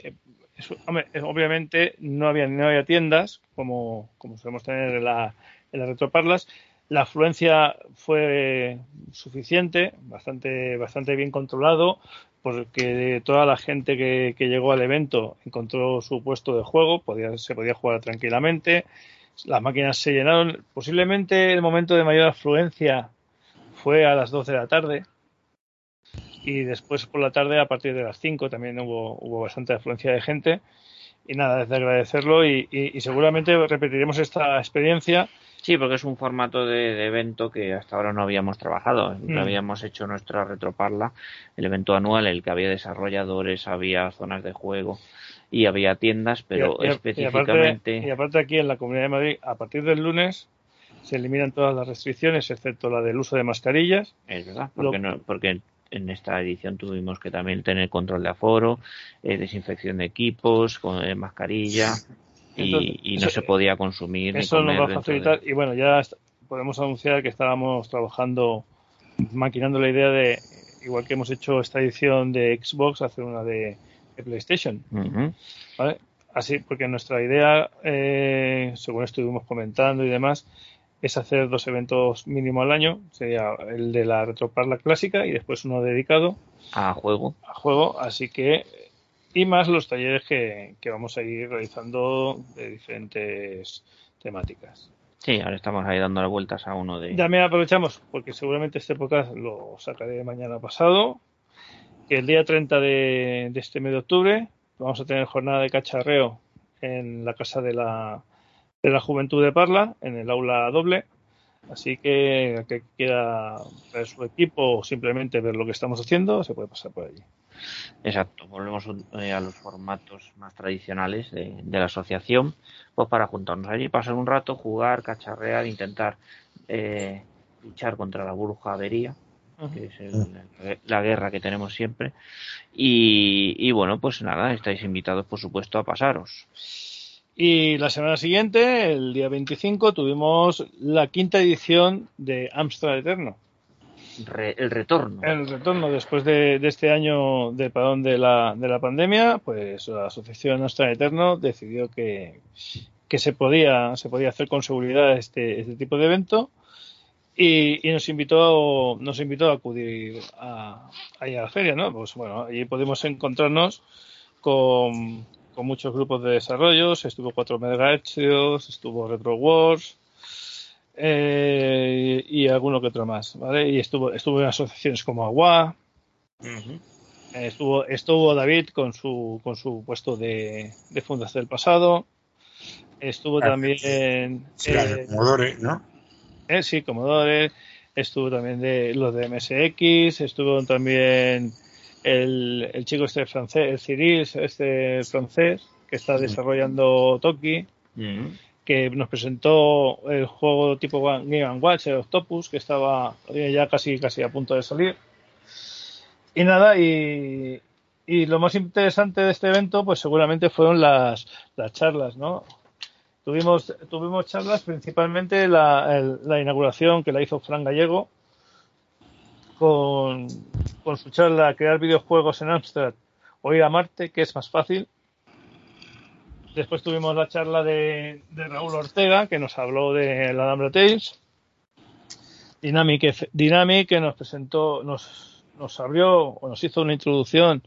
[SPEAKER 2] obviamente no había no había tiendas como, como solemos tener en la, en la retroparlas la afluencia fue suficiente bastante bastante bien controlado porque toda la gente que, que, llegó al evento encontró su puesto de juego, podía, se podía jugar tranquilamente, las máquinas se llenaron, posiblemente el momento de mayor afluencia fue a las 12 de la tarde y después por la tarde a partir de las 5 también hubo, hubo bastante afluencia de gente. Y nada, es de agradecerlo y seguramente repetiremos esta experiencia
[SPEAKER 4] Sí, porque es un formato de, de, evento que hasta ahora no habíamos trabajado. Mm. Habíamos hecho nuestra retroparla, el evento anual, el que había desarrolladores, había zonas de juego y había tiendas, pero
[SPEAKER 2] y, y,
[SPEAKER 4] específicamente.
[SPEAKER 2] Y aparte, y aparte, aquí en la Comunidad de Madrid, a partir del lunes se eliminan todas las restricciones, excepto la del uso de mascarillas.
[SPEAKER 4] Es verdad, porque, Lo... no, porque en esta edición tuvimos que también tener control de aforo, eh, desinfección de equipos, con eh, mascarilla. Entonces, y, y, no eso, se podía consumir.
[SPEAKER 2] Eso nos va a facilitar. De... Y bueno, ya podemos anunciar que estábamos trabajando, maquinando la idea de, igual que hemos hecho esta edición de Xbox, hacer una de, de PlayStation. Uh -huh. ¿Vale? Así, porque nuestra idea, eh, según estuvimos comentando y demás, es hacer dos eventos mínimo al año. Sería el de la Retroparla clásica y después uno dedicado
[SPEAKER 4] a juego.
[SPEAKER 2] A juego. Así que y más los talleres que, que, vamos a ir realizando de diferentes temáticas.
[SPEAKER 4] Sí, ahora estamos ahí dando las vueltas a uno de.
[SPEAKER 2] También aprovechamos, porque seguramente este podcast lo sacaré mañana pasado, que el día 30 de, de este mes de octubre vamos a tener jornada de cacharreo en la casa de la, de la Juventud de Parla, en el aula doble. Así que el que quiera ver su equipo o simplemente ver lo que estamos haciendo, se puede pasar por allí.
[SPEAKER 4] Exacto, volvemos eh, a los formatos más tradicionales de, de, la asociación, pues para juntarnos allí, pasar un rato, jugar, cacharrear, intentar eh, luchar contra la bruja avería, que es el, la guerra que tenemos siempre. Y, y, bueno, pues nada, estáis invitados, por supuesto, a pasaros.
[SPEAKER 2] Y la semana siguiente, el día 25, tuvimos la quinta edición de Amstrad Eterno.
[SPEAKER 4] Re, el retorno.
[SPEAKER 2] El retorno después de, de, este año de parón de la, de la pandemia, pues la asociación Amstrad Eterno decidió que, que se podía se podía hacer con seguridad este, este tipo de evento y, y, nos invitó nos invitó a acudir a, a, a la feria, ¿no? Pues bueno, allí pudimos encontrarnos con, con muchos grupos de desarrollos, estuvo 4 MHz, estuvo Retro Wars eh, y alguno que otro más, ¿vale? Y estuvo, estuvo en asociaciones como Agua, uh -huh. estuvo, estuvo David con su, con su puesto de, de Fundación del Pasado, estuvo ah, también...
[SPEAKER 3] Sí, eh, Commodore, ¿no?
[SPEAKER 2] Eh, sí, Commodore, estuvo también de los de MSX, estuvo también el, el chico este francés, el Cyril, este francés, que está desarrollando Toki, mm -hmm. que nos presentó el juego tipo Game Watch, el Octopus, que estaba ya casi, casi a punto de salir. Y nada, y, y lo más interesante de este evento, pues seguramente fueron las, las charlas, ¿no? Tuvimos, tuvimos charlas, principalmente la, la inauguración que la hizo Fran Gallego con, con su charla Crear videojuegos en Amstrad o ir a Marte, que es más fácil. Después tuvimos la charla de, de Raúl Ortega, que nos habló de la Alhambra Tales. Dynamic, Dynamic que nos presentó, nos, nos abrió o nos hizo una introducción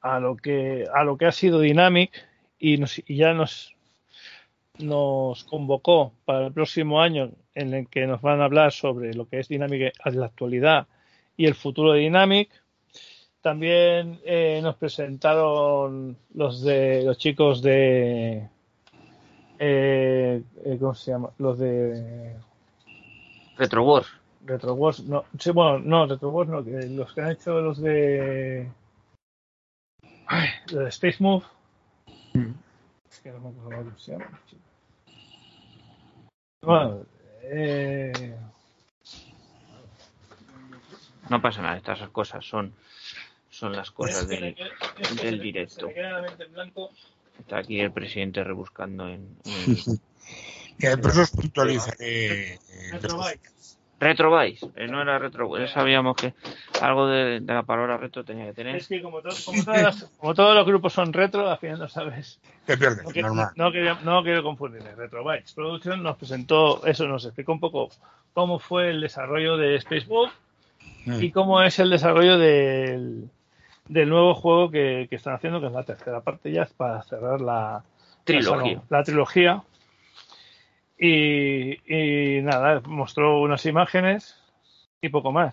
[SPEAKER 2] a lo que, a lo que ha sido Dynamic y, nos, y ya nos, nos convocó para el próximo año en el que nos van a hablar sobre lo que es Dynamic en la actualidad y el futuro de Dynamic. También eh, nos presentaron los de los chicos de eh, eh ¿cómo se llama? Los de
[SPEAKER 4] Retro Wars.
[SPEAKER 2] Retro Wars, no, sí, bueno, no, Retro Wars no, que los que han hecho los de, ay, de Space Move.
[SPEAKER 4] Mm.
[SPEAKER 2] Es que no me acuerdo cómo se llama. Bueno, eh,
[SPEAKER 4] No pasa nada, estas cosas son, son las cosas del, directo. Está aquí el presidente rebuscando en, en
[SPEAKER 3] Que por eso os puntualizaré.
[SPEAKER 2] Retrobytes.
[SPEAKER 4] Retrovice. Eh, no era retro, ya sabíamos que algo de, de la palabra retro tenía que tener.
[SPEAKER 2] Es que como, to- como todas las- como todos los grupos son retro, al final no sabes.
[SPEAKER 3] Te pierdes,
[SPEAKER 2] No, que-
[SPEAKER 3] normal.
[SPEAKER 2] no quería- no quiero confundirme. Retrobytes Production nos presentó, eso nos explicó un poco cómo fue el desarrollo de Space Move
[SPEAKER 3] Mm.
[SPEAKER 2] Y cómo es el desarrollo del, del nuevo juego que, que están haciendo, que es la tercera parte ya, para cerrar la
[SPEAKER 4] Trilogía.
[SPEAKER 2] La, la trilogía. Y, y nada, mostró unas imágenes y poco más.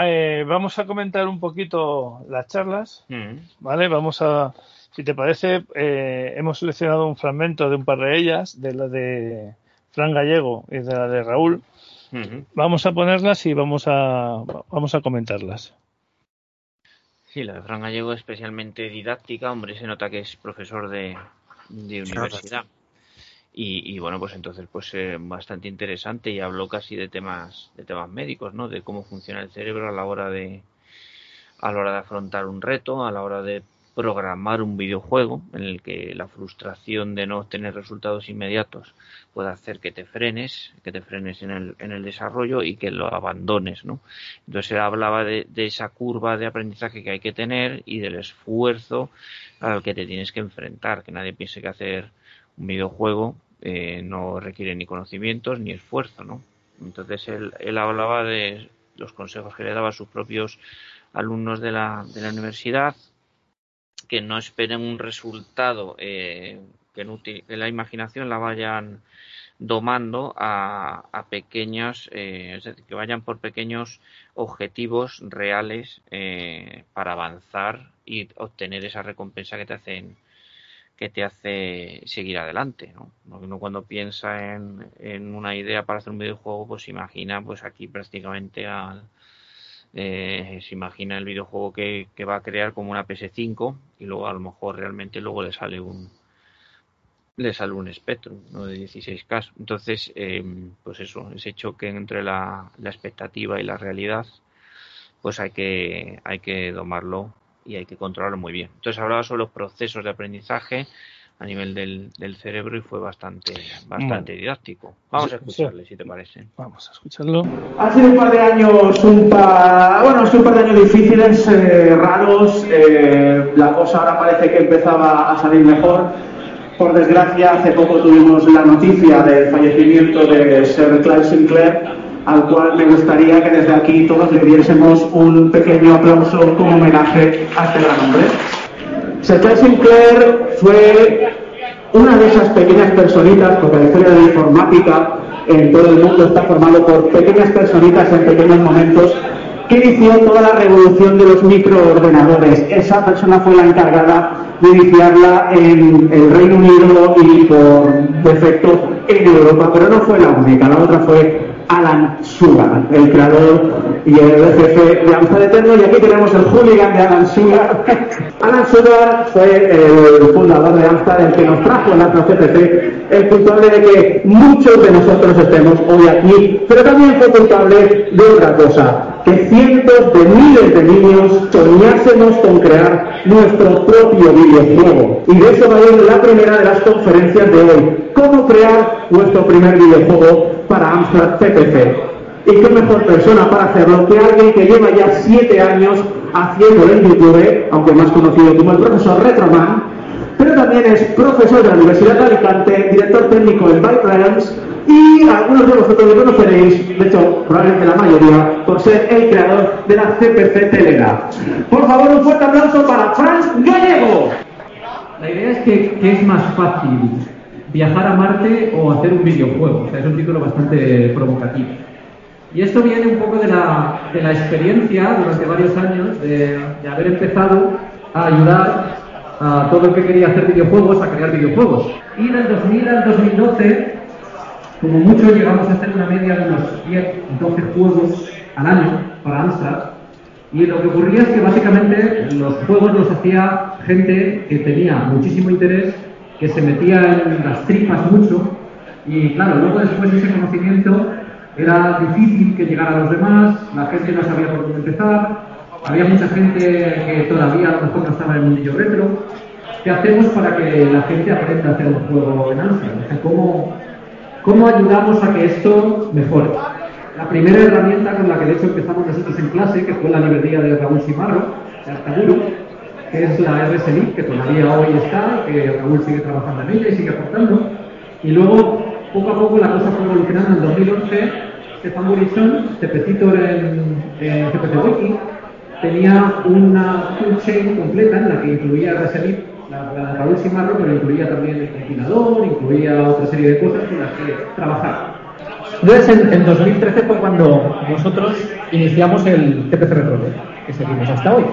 [SPEAKER 2] Eh, vamos a comentar un poquito las charlas,
[SPEAKER 4] Mm.
[SPEAKER 2] ¿vale? Vamos a, si te parece, eh, hemos seleccionado un fragmento de un par de ellas, de la de Fran Gallego y de la de Raúl. Vamos a ponerlas y vamos a, vamos a comentarlas.
[SPEAKER 4] Sí, la de Fran Gallego es especialmente didáctica, hombre, se nota que es profesor de, de universidad. Y, y bueno, pues entonces pues eh, bastante interesante y habló casi de temas de temas médicos, ¿no? De cómo funciona el cerebro a la hora de a la hora de afrontar un reto, a la hora de programar un videojuego en el que la frustración de no obtener resultados inmediatos puede hacer que te frenes, que te frenes en el, en el desarrollo y que lo abandones, ¿no? Entonces él hablaba de, de esa curva de aprendizaje que hay que tener y del esfuerzo al que te tienes que enfrentar, que nadie piense que hacer un videojuego eh, no requiere ni conocimientos ni esfuerzo, ¿no? Entonces él, él hablaba de los consejos que le daba a sus propios alumnos de la, de la universidad, que no esperen un resultado, eh, que, no la imaginación la vayan domando a, a pequeños, eh, es decir, que vayan por pequeños objetivos reales eh, para avanzar y obtener esa recompensa que te hacen que te hace seguir adelante, ¿no? Uno cuando piensa en, en una idea para hacer un videojuego, pues imagina, pues aquí prácticamente al, eh, se imagina el videojuego que, va a crear como una PS5 y luego a lo mejor realmente luego le sale un le sale un Spectrum ¿no? de 16K. Entonces, eh, pues eso, ese choque entre la, la expectativa y la realidad, pues hay que, hay que domarlo y hay que controlarlo muy bien. Entonces hablaba sobre los procesos de aprendizaje a nivel del, del cerebro y fue bastante, bastante
[SPEAKER 2] Vale.
[SPEAKER 4] didáctico. Vamos a
[SPEAKER 2] sí.
[SPEAKER 4] escucharle, si te parece.
[SPEAKER 2] Vamos a escucharlo.
[SPEAKER 5] Han sido un par de años, un par, bueno, un par de años difíciles, eh, raros. eh, la cosa ahora parece que empezaba a salir mejor. Por desgracia, hace poco tuvimos la noticia del fallecimiento de Sir Clive Sinclair, al cual me gustaría que desde aquí todos le diésemos un pequeño aplauso como homenaje a este gran hombre. Clive Sinclair fue una de esas pequeñas personitas, porque la historia de la informática en todo el mundo está formado por pequeñas personitas en pequeños momentos, que inició toda la revolución de los microordenadores. Esa persona fue la encargada de iniciarla en el Reino Unido y por defecto en Europa, pero no fue la única. La otra fue Alan Sugar, el creador y el jefe de Amstrad Eterno. Y aquí tenemos el hooligan de Alan Sugar. Alan Sugar fue el fundador de Amstrad, el que nos trajo Amstrad CPC, el culpable de que muchos de nosotros estemos hoy aquí, pero también fue culpable de otra cosa, que cientos de miles de niños soñásemos con crear nuestro propio videojuego. Y de eso va a ir la primera de las conferencias de hoy. ¿Cómo crear nuestro primer videojuego para Amstrad CPC? Y qué mejor persona para hacerlo que alguien que lleva ya siete años haciéndolo en YouTube, aunque más conocido como el profesor Retroman, pero también es profesor de la Universidad de Alicante, director técnico en Byte y algunos de vosotros lo conoceréis, de hecho, probablemente la mayoría, por ser el creador de la CPC Telega. Por favor, un fuerte aplauso para Franz Gallego.
[SPEAKER 6] La idea es que, ¿qué es más fácil? ¿Viajar a Marte o hacer un videojuego? O sea, es un título bastante provocativo. Y esto viene un poco de la, de la experiencia durante varios años de, de haber empezado a ayudar a todo el que quería hacer videojuegos a crear videojuegos. Y del 2000 al 2012 como mucho llegamos a hacer una media de unos 10, 12 juegos al año para Amstrad. Y lo que ocurría es que básicamente los juegos los hacía gente que tenía muchísimo interés, que se metía en las tripas mucho. Y claro, luego después de ese conocimiento era difícil que llegara a los demás, la gente no sabía por dónde empezar, había mucha gente que todavía a lo mejor no estaba en el mundillo retro. ¿Qué hacemos para que la gente aprenda a hacer un juego en Amstrad? ¿cómo, ¿Cómo ayudamos a que esto mejore? La primera herramienta con la que de hecho empezamos nosotros en clase, que fue la librería de Raúl Simarro, de Artaguro, que es la RSLI, que todavía hoy está, que Raúl sigue trabajando en ella y sigue aportando. Y luego, poco a poco, la cosa fue evolucionando. En 2011, Stefan Burichon, CPCitor en, en CPC tenía una toolchain completa en la que incluía RSLI la, la Raúl Simarro, pero incluía también el compilador, incluía otra serie de cosas con las que trabajar. Entonces, en, 2013 fue cuando nosotros iniciamos el CPC RetroDev, que seguimos hasta hoy.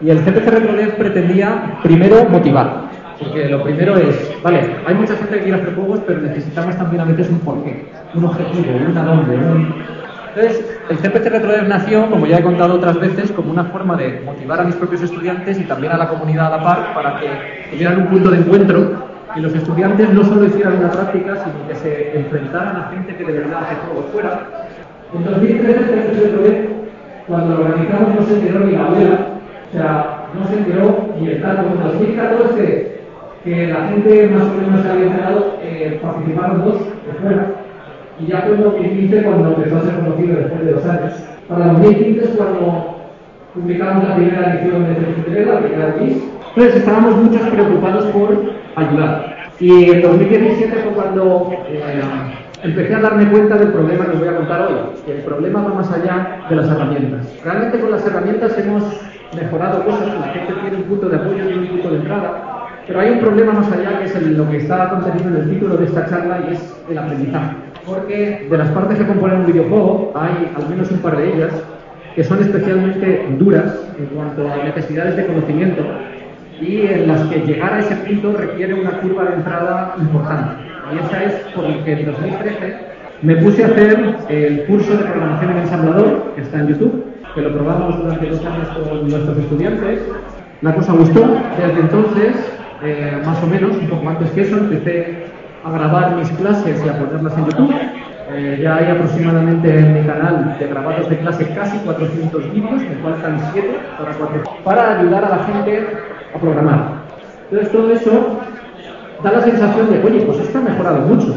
[SPEAKER 6] Y el CPC RetroDev pretendía primero motivar, porque lo primero es, vale, hay mucha gente que quiere hacer juegos, pero necesitamos también a veces un porqué, un objetivo, una dónde, un, entonces, el CPC RetroDev nació, como ya he contado otras veces, como una forma de motivar a mis propios estudiantes y también a la comunidad a la par para que tuvieran un punto de encuentro y los estudiantes no solo hicieran una práctica, sino que se enfrentaran a gente que de verdad hace juegos fuera. En 2013, el CPC RetroDev, cuando lo organizamos, no se enteró ni la abuela, o sea, no se enteró ni el tanto. En 2014, que la gente más o menos se había enterado, eh, participaron dos de fuera y ya fue en 2015 cuando empezó a ser conocido después de dos años. Para 2015 es cuando publicamos la primera edición de CPC, la primera release. Entonces estábamos muchos preocupados por ayudar. Y en 2017 fue cuando eh, empecé a darme cuenta del problema que os voy a contar hoy, que el problema va más allá de las herramientas. Realmente con las herramientas hemos mejorado cosas, la gente tiene un punto de apoyo y un punto de entrada, pero hay un problema más allá que es lo que está contenido en el título de esta charla y es el aprendizaje porque de las partes que componen un videojuego hay al menos un par de ellas que son especialmente duras en cuanto a necesidades de conocimiento y en las que llegar a ese punto requiere una curva de entrada importante. Y esa es por lo que en 2013 me puse a hacer el curso de programación en ensamblador, que está en YouTube, que lo probamos durante dos años con nuestros estudiantes. La cosa gustó, desde entonces, eh, más o menos, un poco antes que eso, empecé a grabar mis clases y a ponerlas en YouTube. Eh, ya hay aproximadamente en mi canal de grabados de clase casi 400 vídeos, me faltan 7 para, para ayudar a la gente a programar. Entonces todo eso da la sensación de, oye, pues esto ha mejorado mucho.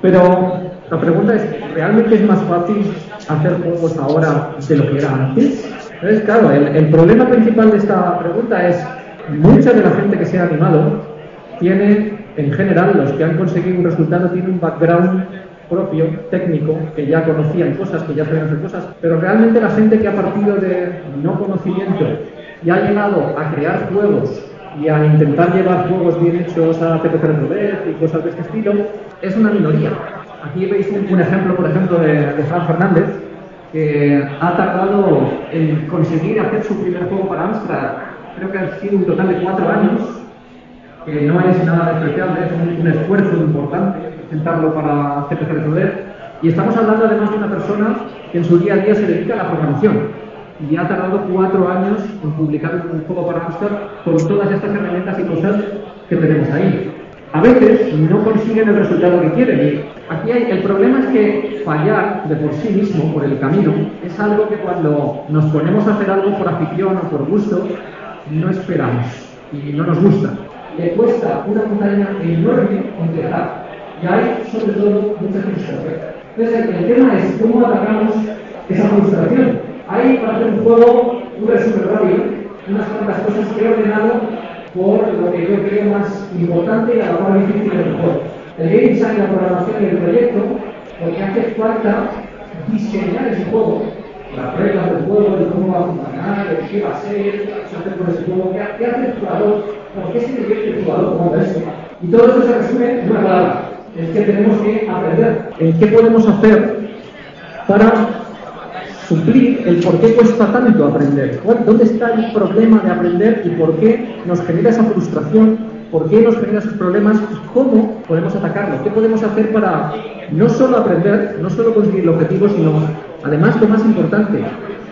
[SPEAKER 6] Pero la pregunta es, ¿realmente es más fácil hacer juegos ahora de lo que era antes? Entonces, claro, el, el problema principal de esta pregunta es, mucha de la gente que se ha animado tiene en general, los que han conseguido un resultado tienen un background propio, técnico, que ya conocían cosas, que ya sabían hacer cosas, pero realmente la gente que ha partido de no conocimiento y ha llegado a crear juegos y a intentar llevar juegos bien hechos a CPC y cosas de este estilo, es una minoría. Aquí veis un, ejemplo, por ejemplo, de, de Fran Fernández, que ha tardado en conseguir hacer su primer juego para Amstrad, creo que ha sido un total de cuatro años, que no es nada despreciable, es un, esfuerzo importante presentarlo para CPC Resolver. Y estamos hablando además de una persona que en su día a día se dedica a la programación y ha tardado cuatro años en publicar un juego para Rockstar con todas estas herramientas y cosas que tenemos ahí. A veces no consiguen el resultado que quieren aquí hay, el problema es que fallar de por sí mismo, por el camino, es algo que cuando nos ponemos a hacer algo por afición o por gusto, no esperamos y no nos gusta. Le cuesta una montaña enorme empezar y hay sobre todo mucha frustración. Entonces el tema es cómo atacamos esa frustración. Hay para hacer un juego, un resumen rápido, unas cuantas cosas que he ordenado por lo que yo creo más importante y a la más difícil del juego. El game design, la programación y el proyecto, porque hace falta diseñar ese juego, las reglas del juego, de cómo va a funcionar, de qué va a ser, qué hacer con ese juego, qué, hace el jugador, por qué se divierte el jugador cuando eso. Y todo eso se resume en una palabra, es que tenemos que aprender. ¿En qué podemos hacer para suplir el por qué cuesta tanto aprender. ¿Dónde está el problema de aprender y por qué nos genera esa frustración? ¿Por qué nos genera esos problemas? ¿Y cómo podemos atacarlo? ¿Qué podemos hacer para no solo aprender, no solo conseguir el objetivo, sino además lo más importante,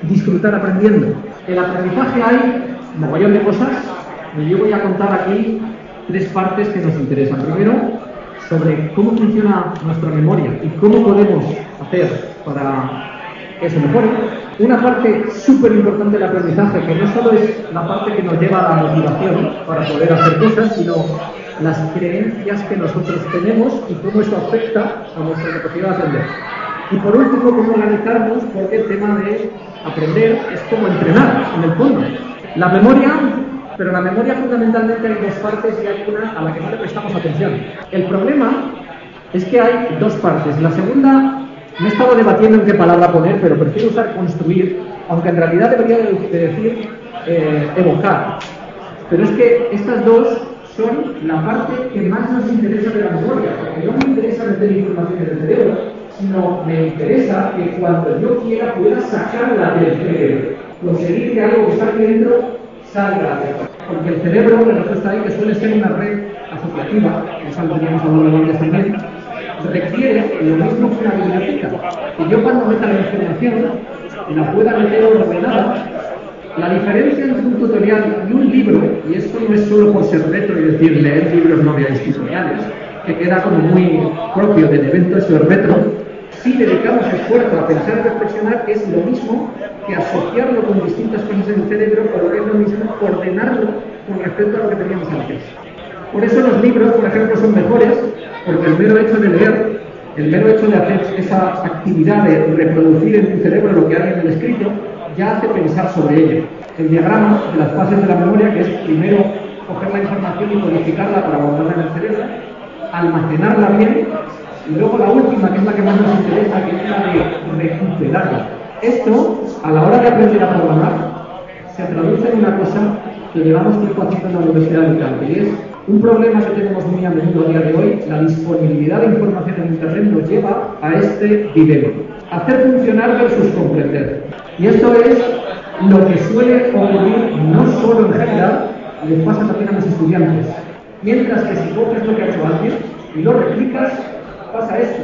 [SPEAKER 6] disfrutar aprendiendo? En el aprendizaje hay mogollón de cosas y yo voy a contar aquí tres partes que nos interesan. Primero, sobre cómo funciona nuestra memoria y cómo podemos hacer para que se mejore. Una parte súper importante del aprendizaje, que no solo es la parte que nos lleva a la motivación para poder hacer cosas, sino las creencias que nosotros tenemos y cómo eso afecta a nuestra capacidad de aprender. Y por último, cómo organizarnos, porque el tema de aprender es como entrenar, en el fondo. La memoria, pero la memoria fundamentalmente hay dos partes y hay una a la que no le prestamos atención. El problema es que hay dos partes. La segunda no he estado debatiendo en qué palabra poner, pero prefiero usar construir, aunque en realidad debería de decir eh, evocar. Pero es que estas dos son la parte que más nos interesa de la memoria, porque no me interesa meter información en el cerebro, sino me interesa que cuando yo quiera pueda sacarla del cerebro, conseguir que algo que está aquí dentro salga. Porque el cerebro, nosotros está ahí, que suele ser una red asociativa, que es algo que hemos hablado antes también, requiere lo mismo que una biblioteca. Que yo cuando meta la información la pueda meter ordenada. La diferencia entre un tutorial y un libro, y esto no es solo por ser retro y decir leer libros no veáis tutoriales, que queda como muy propio del evento eso retro, si dedicamos esfuerzo a pensar y reflexionar, es lo mismo que asociarlo con distintas cosas en el cerebro, o que es lo mismo ordenarlo con respecto a lo que teníamos antes. Por eso los libros, por ejemplo, son mejores porque el mero hecho de leer, el mero hecho de hacer esa actividad de reproducir en tu cerebro lo que hay en el escrito, ya hace pensar sobre ello. El diagrama de las fases de la memoria, que es primero coger la información y codificarla para guardarla en el cerebro, almacenarla bien, y luego la última, que es la que más nos interesa, que es la de recuperarla. Esto, a la hora de aprender a programar, se traduce en una cosa que llevamos tiempo haciendo en la Universidad de Alicante, y es un problema que tenemos muy a menudo a día de hoy, la disponibilidad de información en Internet nos lleva a este dilema. Hacer funcionar versus comprender. Y esto es lo que suele ocurrir no solo en general, les pasa también a los estudiantes. Mientras que si coges lo que ha hecho alguien y lo replicas, pasa esto.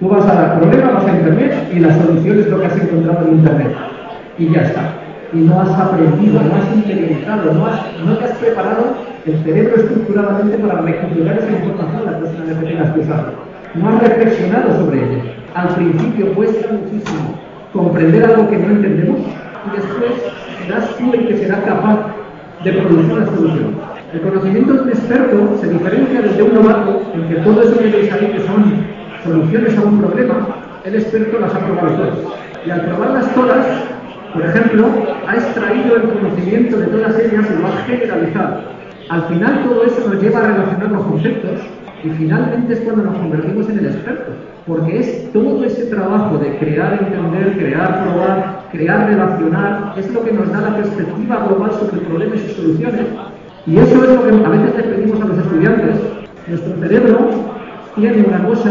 [SPEAKER 6] Tú vas al problema, vas a Internet y la solución es lo que has encontrado en Internet. Y ya está. Y no has aprendido, no has interiorizado, no, has, no te has preparado el cerebro estructuradamente para recuperar esa información la próxima vez que tengas. No has reflexionado sobre ella. Al principio cuesta muchísimo comprender algo que no entendemos y después serás tú el que será capaz de producir una solución. El conocimiento de un experto se diferencia desde un novato en que todo eso que veis ahí que son soluciones a un problema, el experto las ha probado todas. Y al probarlas todas, por ejemplo, ha extraído el conocimiento de todas ellas y lo ha generalizado. Al final todo eso nos lleva a relacionar los conceptos y finalmente es cuando nos convertimos en el experto, porque es todo ese trabajo de crear, entender, crear, probar, crear, relacionar, es lo que nos da la perspectiva global sobre problemas y soluciones. Y eso es lo que a veces le pedimos a los estudiantes. Nuestro cerebro tiene una cosa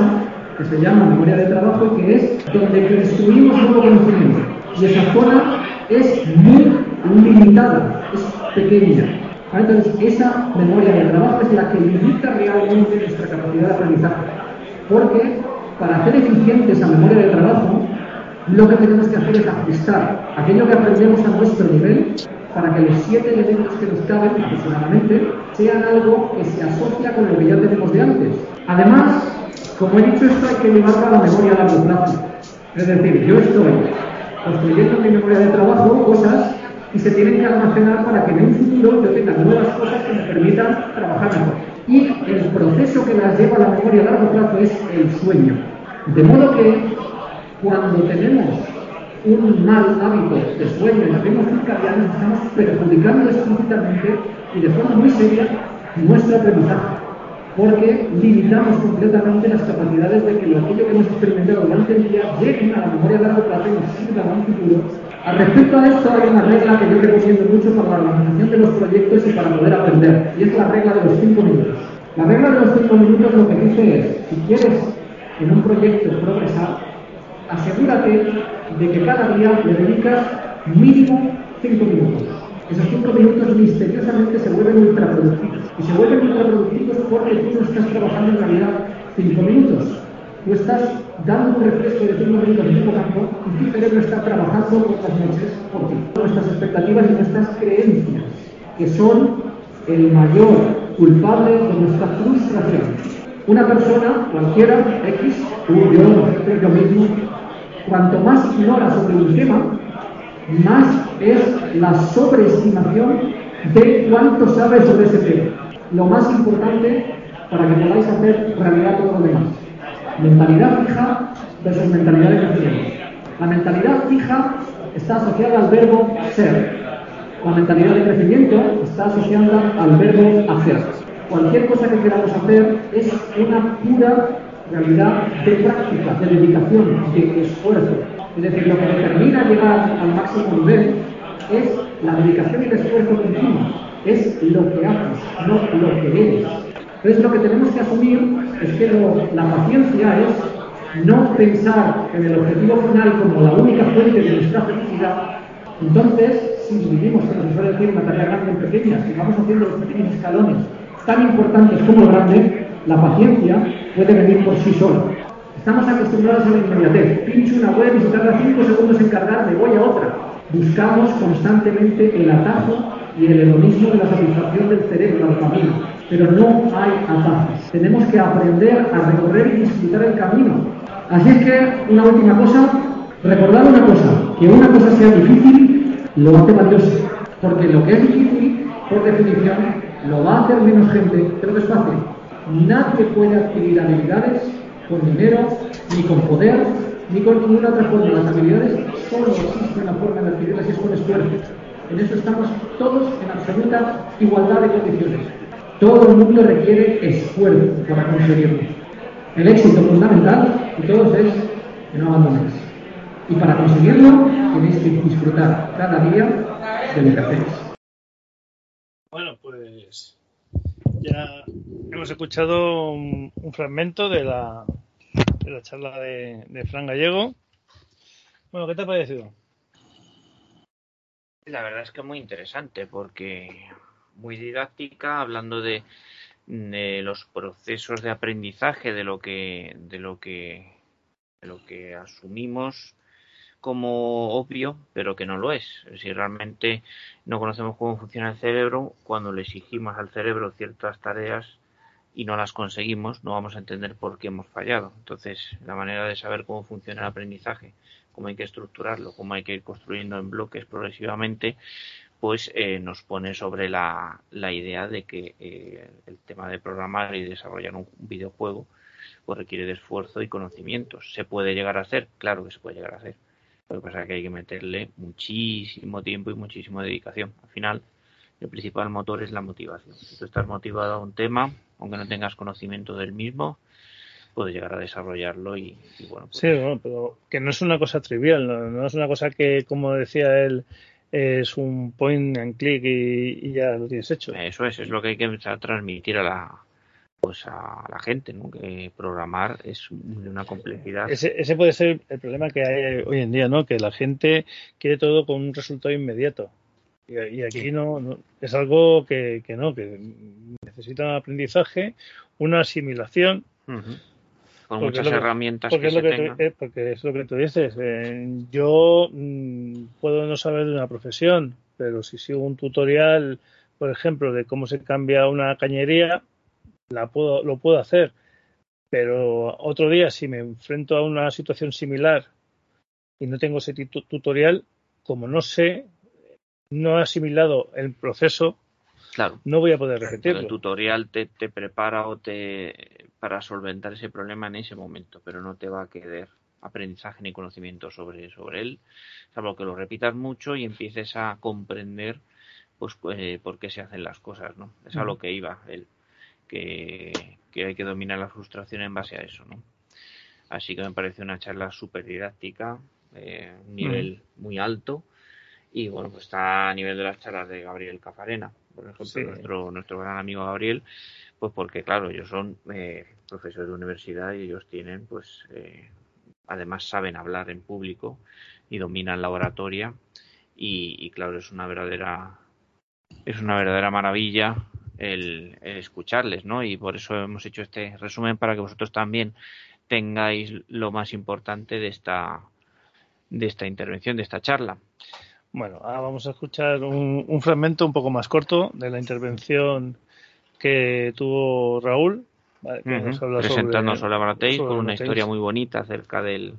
[SPEAKER 6] que se llama memoria de trabajo que es donde construimos nuevo conocimiento. Y esa zona es muy limitada, es pequeña. Entonces, esa memoria de trabajo es la que limita realmente nuestra capacidad de aprendizaje. Porque para hacer eficiente esa memoria de trabajo, lo que tenemos que hacer es ajustar aquello que aprendemos a nuestro nivel para que los siete elementos que nos caben aproximadamente sean algo que se asocia con lo que ya tenemos de antes. Además, como he dicho, esto hay que llevarlo a la memoria a largo plazo. Es decir, yo estoy construyendo mi memoria de trabajo cosas y se tienen que almacenar para que en un futuro yo tenga nuevas cosas que me permitan trabajar mejor. Y el proceso que las lleva a la memoria a largo plazo es el sueño. De modo que cuando tenemos un mal hábito de sueño y ritmo circadiano, estamos perjudicando explícitamente y de forma muy seria nuestro aprendizaje, porque limitamos completamente las capacidades de que lo aquello que hemos experimentado durante el día llegue a la memoria a largo plazo y nos sirva en un futuro. Al respecto a esto hay una regla que yo recomiendo mucho para la organización de los proyectos y para poder aprender, y es la regla de los cinco minutos. La regla de los cinco minutos lo que dice es, si quieres en un proyecto progresar, asegúrate de que cada día le dedicas mínimo 5 minutos. Esos 5 minutos misteriosamente se vuelven ultraproductivos. Y se vuelven ultraproductivos porque tú no estás trabajando en realidad 5 minutos. Tú estás dando un refresco de 5 minutos en tu campo y tu cerebro está trabajando por las noches por ti. Nuestras expectativas y nuestras creencias, que son el mayor culpable de nuestra frustración. Una persona, cualquiera, X, tú, yo, yo mismo, cuanto más ignora sobre un tema, más es la sobreestimación de cuánto sabe sobre ese tema. Lo más importante para que podáis hacer realidad todo lo demás. Mentalidad fija versus mentalidad de crecimiento. La mentalidad fija está asociada al verbo ser. La mentalidad de crecimiento está asociada al verbo hacer. Cualquier cosa que queramos hacer es una pura realidad de práctica, de dedicación, de esfuerzo. Es decir, lo que determina llegar al máximo nivel es la dedicación y el esfuerzo continuo. Es lo que haces, no lo que eres. Entonces lo que tenemos que asumir es que la paciencia es no pensar en el objetivo final como la única fuente de nuestra felicidad. Entonces, si vivimos, como se suele decir, una tarea grande en pequeñas, y vamos haciendo los pequeños escalones tan importantes como grandes, la paciencia puede venir por sí sola. Estamos acostumbrados a la inmediatez. Pincho una web y se tarda 5 segundos en cargar, me voy a otra. Buscamos constantemente el atajo y el hedonismo de la satisfacción del cerebro al camino. Pero no hay atajos. Tenemos que aprender a recorrer y disfrutar el camino. Así es que, una última cosa, recordad una cosa, que una cosa sea difícil lo hace valioso. Porque lo que es difícil, por definición, lo va a hacer menos gente, pero es fácil. Nadie puede adquirir habilidades con dinero, ni con poder, ni con ninguna otra forma. Las habilidades solo existe una forma de adquirirlas y es con esfuerzo. En eso estamos todos en absoluta igualdad de condiciones. Todo el mundo requiere esfuerzo para conseguirlo. El éxito fundamental de todos es que no abandonéis. Y para conseguirlo tenéis que disfrutar cada día de lo que hacéis.
[SPEAKER 2] Bueno, pues ya hemos escuchado un, fragmento de la, de la charla de, de Fran Gallego. Bueno, ¿qué te ha parecido?
[SPEAKER 4] La verdad es que muy interesante porque muy didáctica, hablando de, los procesos de aprendizaje, de lo que, de lo que, de lo que asumimos como obvio, pero que no lo es. Si realmente no conocemos cómo funciona el cerebro, cuando le exigimos al cerebro ciertas tareas y no las conseguimos, no vamos a entender por qué hemos fallado. Entonces, la manera de saber cómo funciona el aprendizaje, cómo hay que estructurarlo, cómo hay que ir construyendo en bloques progresivamente, pues eh, nos pone sobre la, la idea de que eh, el tema de programar y desarrollar un videojuego pues requiere de esfuerzo y conocimientos. ¿Se puede llegar a hacer? Claro que se puede llegar a hacer. Lo que pasa es que hay que meterle muchísimo tiempo y muchísima dedicación. Al final, el principal motor es la motivación. Si tú estás motivado a un tema, aunque no tengas conocimiento del mismo, puedes llegar a desarrollarlo y, bueno. Pues
[SPEAKER 2] sí, pero que no es una cosa trivial, no, es una cosa que, como decía él, es un point and click y, y, ya lo tienes hecho.
[SPEAKER 4] Eso es, es lo que hay que transmitir a la, pues a la gente, ¿no? Que programar es de una complejidad.
[SPEAKER 2] Ese, ese, puede ser el problema que hay hoy en día, ¿no? Que la gente quiere todo con un resultado inmediato. Y, y aquí no, no, es algo que, que, no, que necesita un aprendizaje, una asimilación. Uh -huh.
[SPEAKER 4] Por
[SPEAKER 2] Porque
[SPEAKER 4] muchas herramientas
[SPEAKER 2] Porque
[SPEAKER 4] que
[SPEAKER 2] es, lo
[SPEAKER 4] se
[SPEAKER 2] que
[SPEAKER 4] tengan.
[SPEAKER 2] tú, eh, porque es lo que tú dices. eh, yo mm, puedo no saber de una profesión, pero si sigo un tutorial, por ejemplo, de cómo se cambia una cañería, la puedo, lo puedo hacer. Pero otro día, si me enfrento a una situación similar y no tengo ese tutorial, como no sé, no he asimilado el proceso,
[SPEAKER 4] Claro.
[SPEAKER 2] no voy a poder
[SPEAKER 4] Pero
[SPEAKER 2] repetirlo.
[SPEAKER 4] el tutorial te, te prepara o te para solventar ese problema en ese momento, pero no te va a quedar aprendizaje ni conocimiento sobre, sobre él, salvo que lo repitas mucho y empieces a comprender pues eh, por qué se hacen las cosas, ¿no? Es a lo que iba él, que, que hay que dominar la frustración en base a eso, ¿no? Así que me parece una charla súper didáctica, eh, un nivel muy alto y bueno, pues está a nivel de las charlas de Gabriel Cafarena, por ejemplo,
[SPEAKER 2] Sí.
[SPEAKER 4] nuestro, nuestro gran amigo Gabriel, pues porque claro, ellos son eh, profesores de universidad y ellos tienen, pues, eh, además saben hablar en público y dominan la oratoria y, y, claro, es una verdadera, es una verdadera maravilla el, el escucharles, ¿no? Y por eso hemos hecho este resumen para que vosotros también tengáis lo más importante de esta de esta intervención, de esta charla.
[SPEAKER 2] Bueno, ahora vamos a escuchar un, un fragmento un poco más corto de la intervención que tuvo Raúl, ¿vale? que habla
[SPEAKER 4] presentando
[SPEAKER 2] sobre,
[SPEAKER 4] sobre con una historia muy bonita acerca del,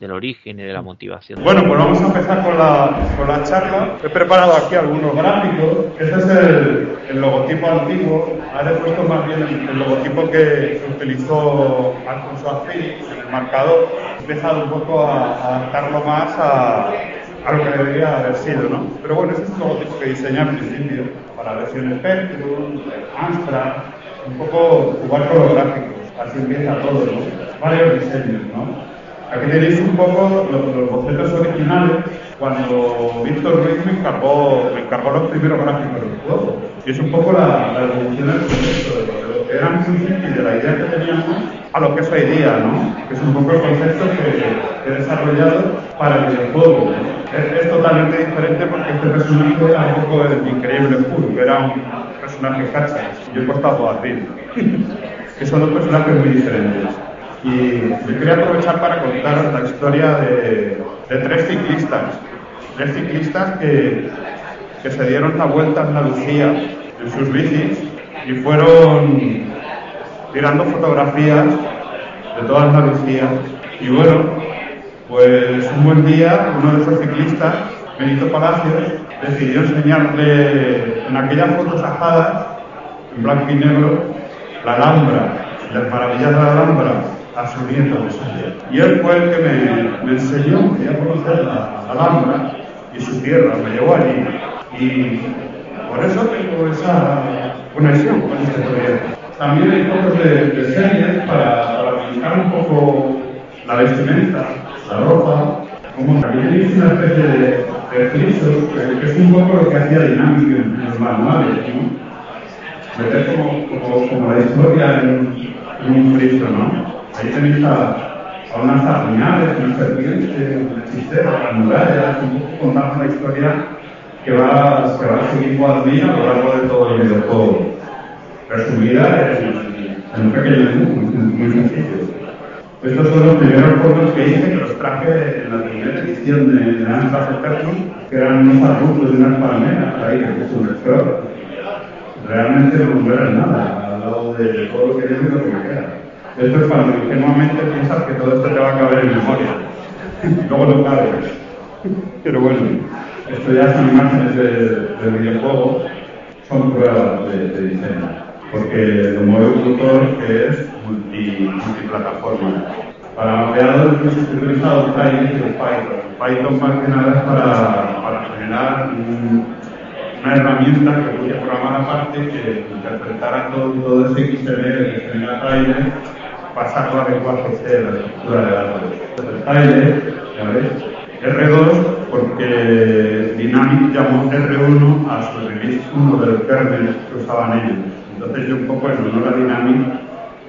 [SPEAKER 4] del origen y de la motivación.
[SPEAKER 7] Bueno, pues vamos a empezar con la, con la charla. He preparado aquí algunos gráficos. Este es el, el logotipo antiguo. Ahora he puesto más bien el, el logotipo que utilizó Alfonso Azpiri en el marcador. He empezado un poco a, a adaptarlo más a, a lo que debería haber sido, ¿no? Pero bueno, este es el logotipo que diseñé al principio para versión Spectrum, Amstrad, un poco jugar gráficos. Así empieza todo, ¿no? Varios diseños, ¿no? Aquí tenéis un poco los, los bocetos originales cuando Víctor Ruiz me encargó, me encargó los primeros gráficos del juego. Y es un poco la, la evolución del concepto era Music y de la idea que teníamos a lo que es hoy día, ¿no? Que es un poco el concepto que, he desarrollado para el videojuego. Es, es totalmente diferente porque este personaje era un poco el increíble Hulk, era un personaje cacha. Yo he puesto a Boatín, que son dos personajes muy diferentes. Y yo quería aprovechar para contaros la historia de, de tres ciclistas. Tres ciclistas que, que se dieron la vuelta a Andalucía en sus bicis y fueron tirando fotografías de toda Andalucía. Y bueno, pues un buen día uno de esos ciclistas, Benito Palacios, decidió enseñarle en aquellas fotos ajadas, en blanco y negro, la Alhambra, las maravillas de la Alhambra a su nieto. Y él fue el que me, me enseñó que a conocer la Alhambra y su tierra, me llevó allí. Y por eso tengo esa conexión con este proyecto. También hay fotos de, de series para, para un poco la vestimenta, la ropa. Como también tenéis una especie de, friso, que, es un poco lo que hacía Dynamic en, los manuales, ¿no? meter como, como, como la historia en, en un friso, ¿no? Ahí tenéis a, a unas armiales, unas serpientes, un hechicero, las murallas, un poco contando una historia que va, que va a seguir Guadalmí a lo largo de todo el videojuego. Resumida en, en un pequeño dibujo muy, sencillo. Estos son los primeros fotos que hice, que los traje en la primera edición de, de Spectrum, que eran unos arbustos de unas palmeras ahí puso un scroll realmente no era nada al lado de todo lo que yo lo que me queda. Esto es cuando ingenuamente piensas que todo esto te va a caber en memoria. Luego no cabe. Pero bueno, esto ya son imágenes del de videojuego, son pruebas de, diseño. Porque lo mueve un motor que es multi, multiplataforma. Para mapeado incluso he utilizado Python Python. Python más que nada es para, generar un, una herramienta que voy programar aparte que interpretara todo, ese XML que tenía Tyler, pasarlo a lenguaje C, la estructura de datos. Entonces, Tyler, ya ves, R2 porque Dynamic llamó R1 a su release 1 del kernel que usaban ellos. Entonces yo un poco en honor a Dynamic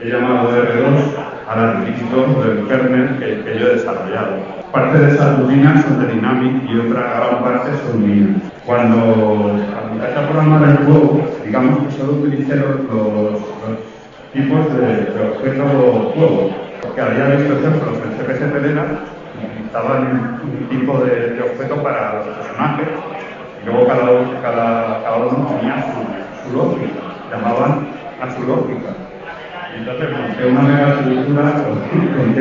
[SPEAKER 7] he llamado R2 a la release 2 del kernel que, que yo he desarrollado. Parte de esas rubinas son de Dynamic y otra gran parte son mías. Cuando a programar el juego, digamos que solo utilicé los, los- tipos de, de objetos juego. que había visto ejemplos en CPC Telera, necesitaban un tipo de, de objeto para los personajes, y luego cada, cada, cada uno tenía su, su lógica, llamaban a su lógica. Entonces monté una mega estructura con, con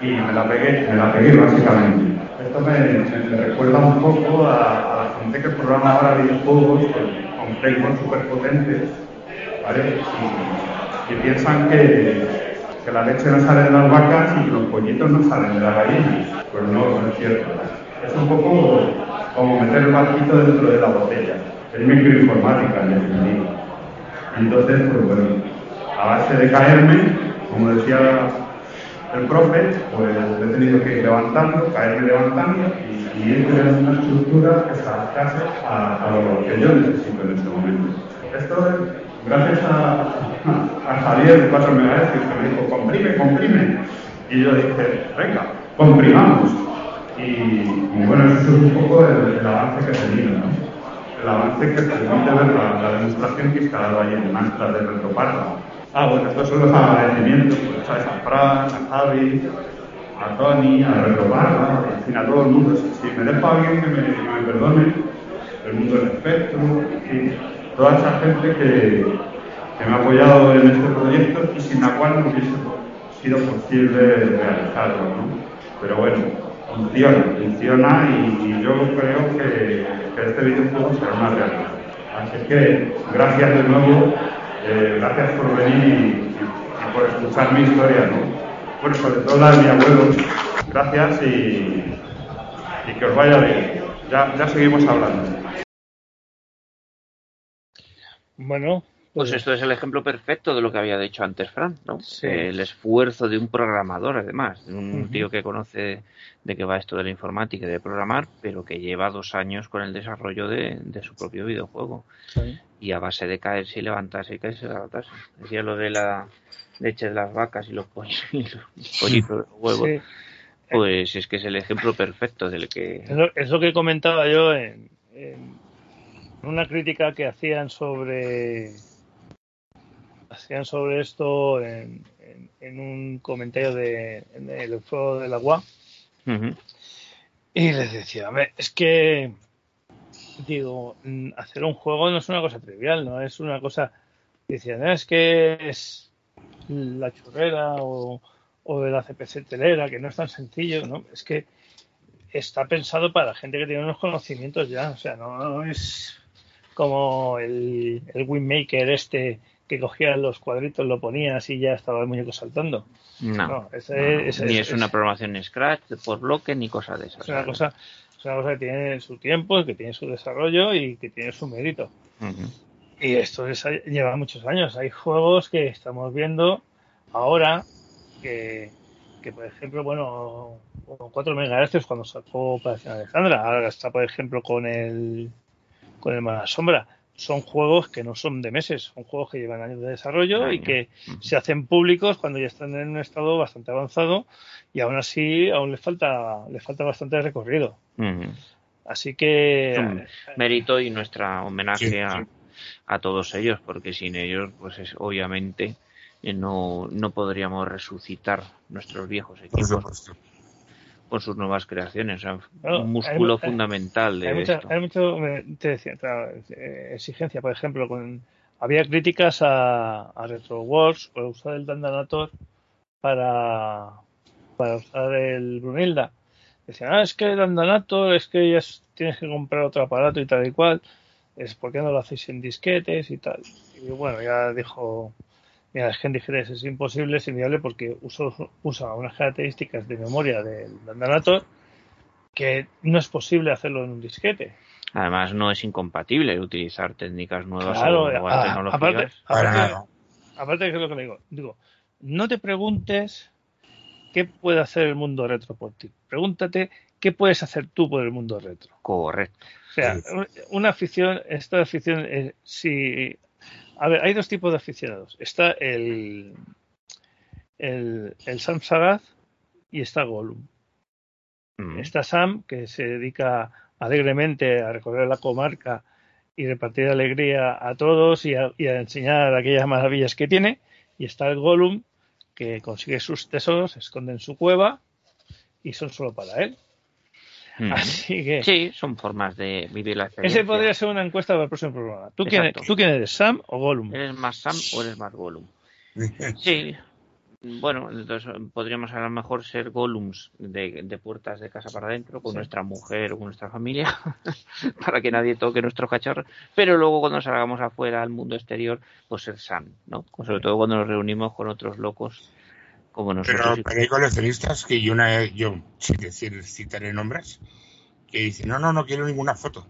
[SPEAKER 7] y me la pegué, me la pegué básicamente. Esto me, me- me recuerda un poco a, a la gente que programa ahora videojuegos con, con frameworks súper potentes, ¿vale? Y, y piensan que, que la leche no sale de las vacas y que los pollitos no salen de las gallinas. Pues no, no es cierto. Es un poco como meter el barquito dentro de la botella. Es microinformática, en definitiva. Entonces, pues bueno, a base de caerme, como decía el profe, pues he tenido que ir levantando, caerme levantando y, ir creando una estructura que se adaptase a, a lo que yo necesito en este momento. Esto es gracias a, a Javier de 4 MHz que me dijo, comprime, comprime. Y yo dije, venga, comprimamos. Y, bueno, eso es un poco el, avance que he tenido, ¿no? El avance que permite ver la, la demostración que he instalado ahí en Mantra de Retroparla. Ah, bueno, estos son los agradecimientos pues, a Fran, a Javi, a Tony, a Retroparla, en fin, a todo el mundo. Si, me dejo a alguien que me, me perdone, el mundo del espectro, en fin, toda esa gente que, que me ha apoyado en este proyecto y sin la cual no hubiese sido posible realizarlo, ¿no? Pero bueno, funciona, funciona y, yo creo que, este videojuego será una realidad. Así que gracias de nuevo, eh, gracias por venir y por escuchar mi historia, ¿no? Bueno, sobre todo la de mi abuelo, gracias y, y que os vaya bien. Ya, ya seguimos hablando.
[SPEAKER 2] Bueno,
[SPEAKER 4] Pues esto es el ejemplo perfecto de lo que había dicho antes Fran, ¿no?
[SPEAKER 2] Sí.
[SPEAKER 4] El esfuerzo de un programador, además, de un tío que conoce de qué va esto de la informática y de programar, pero que lleva dos años con el desarrollo de, de su propio videojuego.
[SPEAKER 2] sí.
[SPEAKER 4] Y a base de caerse y levantarse y caerse y levantarse. Decía lo de la leche de las vacas y los pollos y los pollitos de los huevos.
[SPEAKER 2] Sí.
[SPEAKER 4] Pues es que es el ejemplo perfecto del que...
[SPEAKER 2] Es lo, es lo que comentaba yo en, en una crítica que hacían sobre hacían sobre esto en, en- en un comentario de en el foro de la UA
[SPEAKER 4] Ujú.
[SPEAKER 2] y les decía, a ver, es que digo, mm, hacer un juego no es una cosa trivial, no es una cosa decían, "No, es que es la churrera o, o de la CPC telera, que no es tan sencillo, ¿no? Es que está pensado para gente que tiene unos conocimientos ya, o sea, no, no es como el, el Winmaker este que cogías los cuadritos, lo ponías y ya estaba el muñeco saltando.
[SPEAKER 4] No,
[SPEAKER 2] No, ese-
[SPEAKER 4] no, no.
[SPEAKER 2] ese-
[SPEAKER 4] ni es una programación en Scratch por bloque ni cosa de esas.
[SPEAKER 2] Es una cosa, es una cosa que tiene su tiempo, que tiene su desarrollo y que tiene su mérito. Y esto es- lleva muchos años. Hay juegos que estamos viendo ahora que, que por ejemplo, bueno, con 4 MHz cuando sacó Operación Alejandra, ahora está, por ejemplo, con el con el Mala Sombra. Son juegos que no son de meses, son juegos que llevan años de desarrollo y que se hacen públicos cuando ya están en un estado bastante avanzado y aún así aún les falta les falta bastante recorrido. Así que
[SPEAKER 4] un mérito y nuestra homenaje
[SPEAKER 3] Sí,
[SPEAKER 4] a,
[SPEAKER 3] sí.
[SPEAKER 4] a todos ellos, porque sin ellos, pues es, obviamente eh, no, no podríamos resucitar nuestros viejos
[SPEAKER 3] Por
[SPEAKER 4] equipos
[SPEAKER 3] supuesto.
[SPEAKER 4] Con sus nuevas creaciones. O sea,
[SPEAKER 2] Claro,
[SPEAKER 4] un músculo
[SPEAKER 2] hay-
[SPEAKER 4] fundamental de
[SPEAKER 2] hay mucha,
[SPEAKER 4] esto.
[SPEAKER 2] hay mucho te decía, eh, exigencia, por ejemplo, con había críticas a, a RetroWorks por usar el Dandanator para, para usar el Brunilda. Decían, ah, es que el Dandanator, es que ya es- tienes que comprar otro aparato y tal y cual. Es ¿por qué no lo hacéis en disquetes y tal? Y bueno, ya dijo, mira, es que en es imposible, es inviable porque uso, usa unas características de memoria del Dandanator que no es posible hacerlo en un disquete.
[SPEAKER 4] Además, no es incompatible utilizar técnicas nuevas
[SPEAKER 2] Claro,
[SPEAKER 4] o nuevas
[SPEAKER 2] a-
[SPEAKER 4] tecnologías.
[SPEAKER 2] aparte, aparte, aparte de que es lo que le digo, digo, no te preguntes qué puede hacer el mundo retro por ti. Pregúntate qué puedes hacer tú por el mundo retro.
[SPEAKER 4] Correcto.
[SPEAKER 2] O sea,
[SPEAKER 3] Sí.
[SPEAKER 2] una afición, esta afición, eh, si, a ver, hay dos tipos de aficionados. Está el, el, el Sam Sagath y está Gollum.
[SPEAKER 4] Mm.
[SPEAKER 2] Está Sam, que se dedica alegremente a recorrer la comarca y repartir alegría a todos y a, y a enseñar aquellas maravillas que tiene. Y está el Gollum, que consigue sus tesoros, se esconde en su cueva y son solo para él.
[SPEAKER 4] Mm.
[SPEAKER 2] Así que
[SPEAKER 4] Sí, son formas de vivir la experiencia.
[SPEAKER 2] ese podría ser una encuesta para el próximo programa. ¿Tú quién,
[SPEAKER 4] Exacto.
[SPEAKER 2] ¿Tú quién eres, Sam o Gollum?
[SPEAKER 4] ¿Eres más Sam o eres más Gollum? Sí. Bueno, entonces podríamos a lo mejor ser Gollums de, de puertas de casa para adentro con
[SPEAKER 2] Sí.
[SPEAKER 4] nuestra mujer o con nuestra familia para que nadie toque nuestros cacharros. Pero luego cuando salgamos afuera al mundo exterior, pues ser Sam, ¿no? Sobre todo cuando nos reunimos con otros locos como nosotros.
[SPEAKER 3] Pero, hay coleccionistas que yo, una, yo sin decir, citaré nombres, que dicen, no, no, no quiero ninguna foto.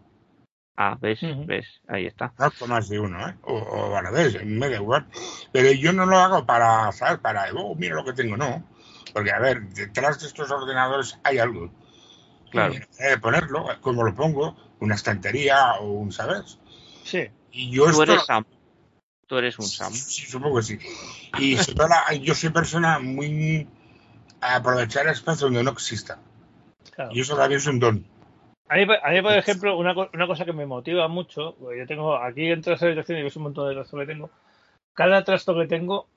[SPEAKER 4] Ah, ves, ves, ahí está.
[SPEAKER 3] No con más de uno, ¿eh? O, o a la vez, me da igual. Pero yo no lo hago para, ¿sabes? Para, oh, mira lo que tengo, no. Porque, a ver, detrás de estos ordenadores hay algo.
[SPEAKER 4] Claro.
[SPEAKER 3] Y, eh, ponerlo, como lo pongo, una estantería o un, ¿sabes?
[SPEAKER 2] Sí.
[SPEAKER 3] Y yo
[SPEAKER 4] Tú
[SPEAKER 3] esto...
[SPEAKER 4] eres Sam. Tú eres un Sam.
[SPEAKER 3] Sí, supongo que sí. Y la- yo soy persona muy a aprovechar el espacio donde no exista.
[SPEAKER 2] Claro.
[SPEAKER 3] Y eso también es un don.
[SPEAKER 2] A mí, a mí, por ejemplo, una, co- una cosa que me motiva mucho, porque yo tengo aquí entre las habitaciones y ves un montón de trastos que tengo, cada trasto que tengo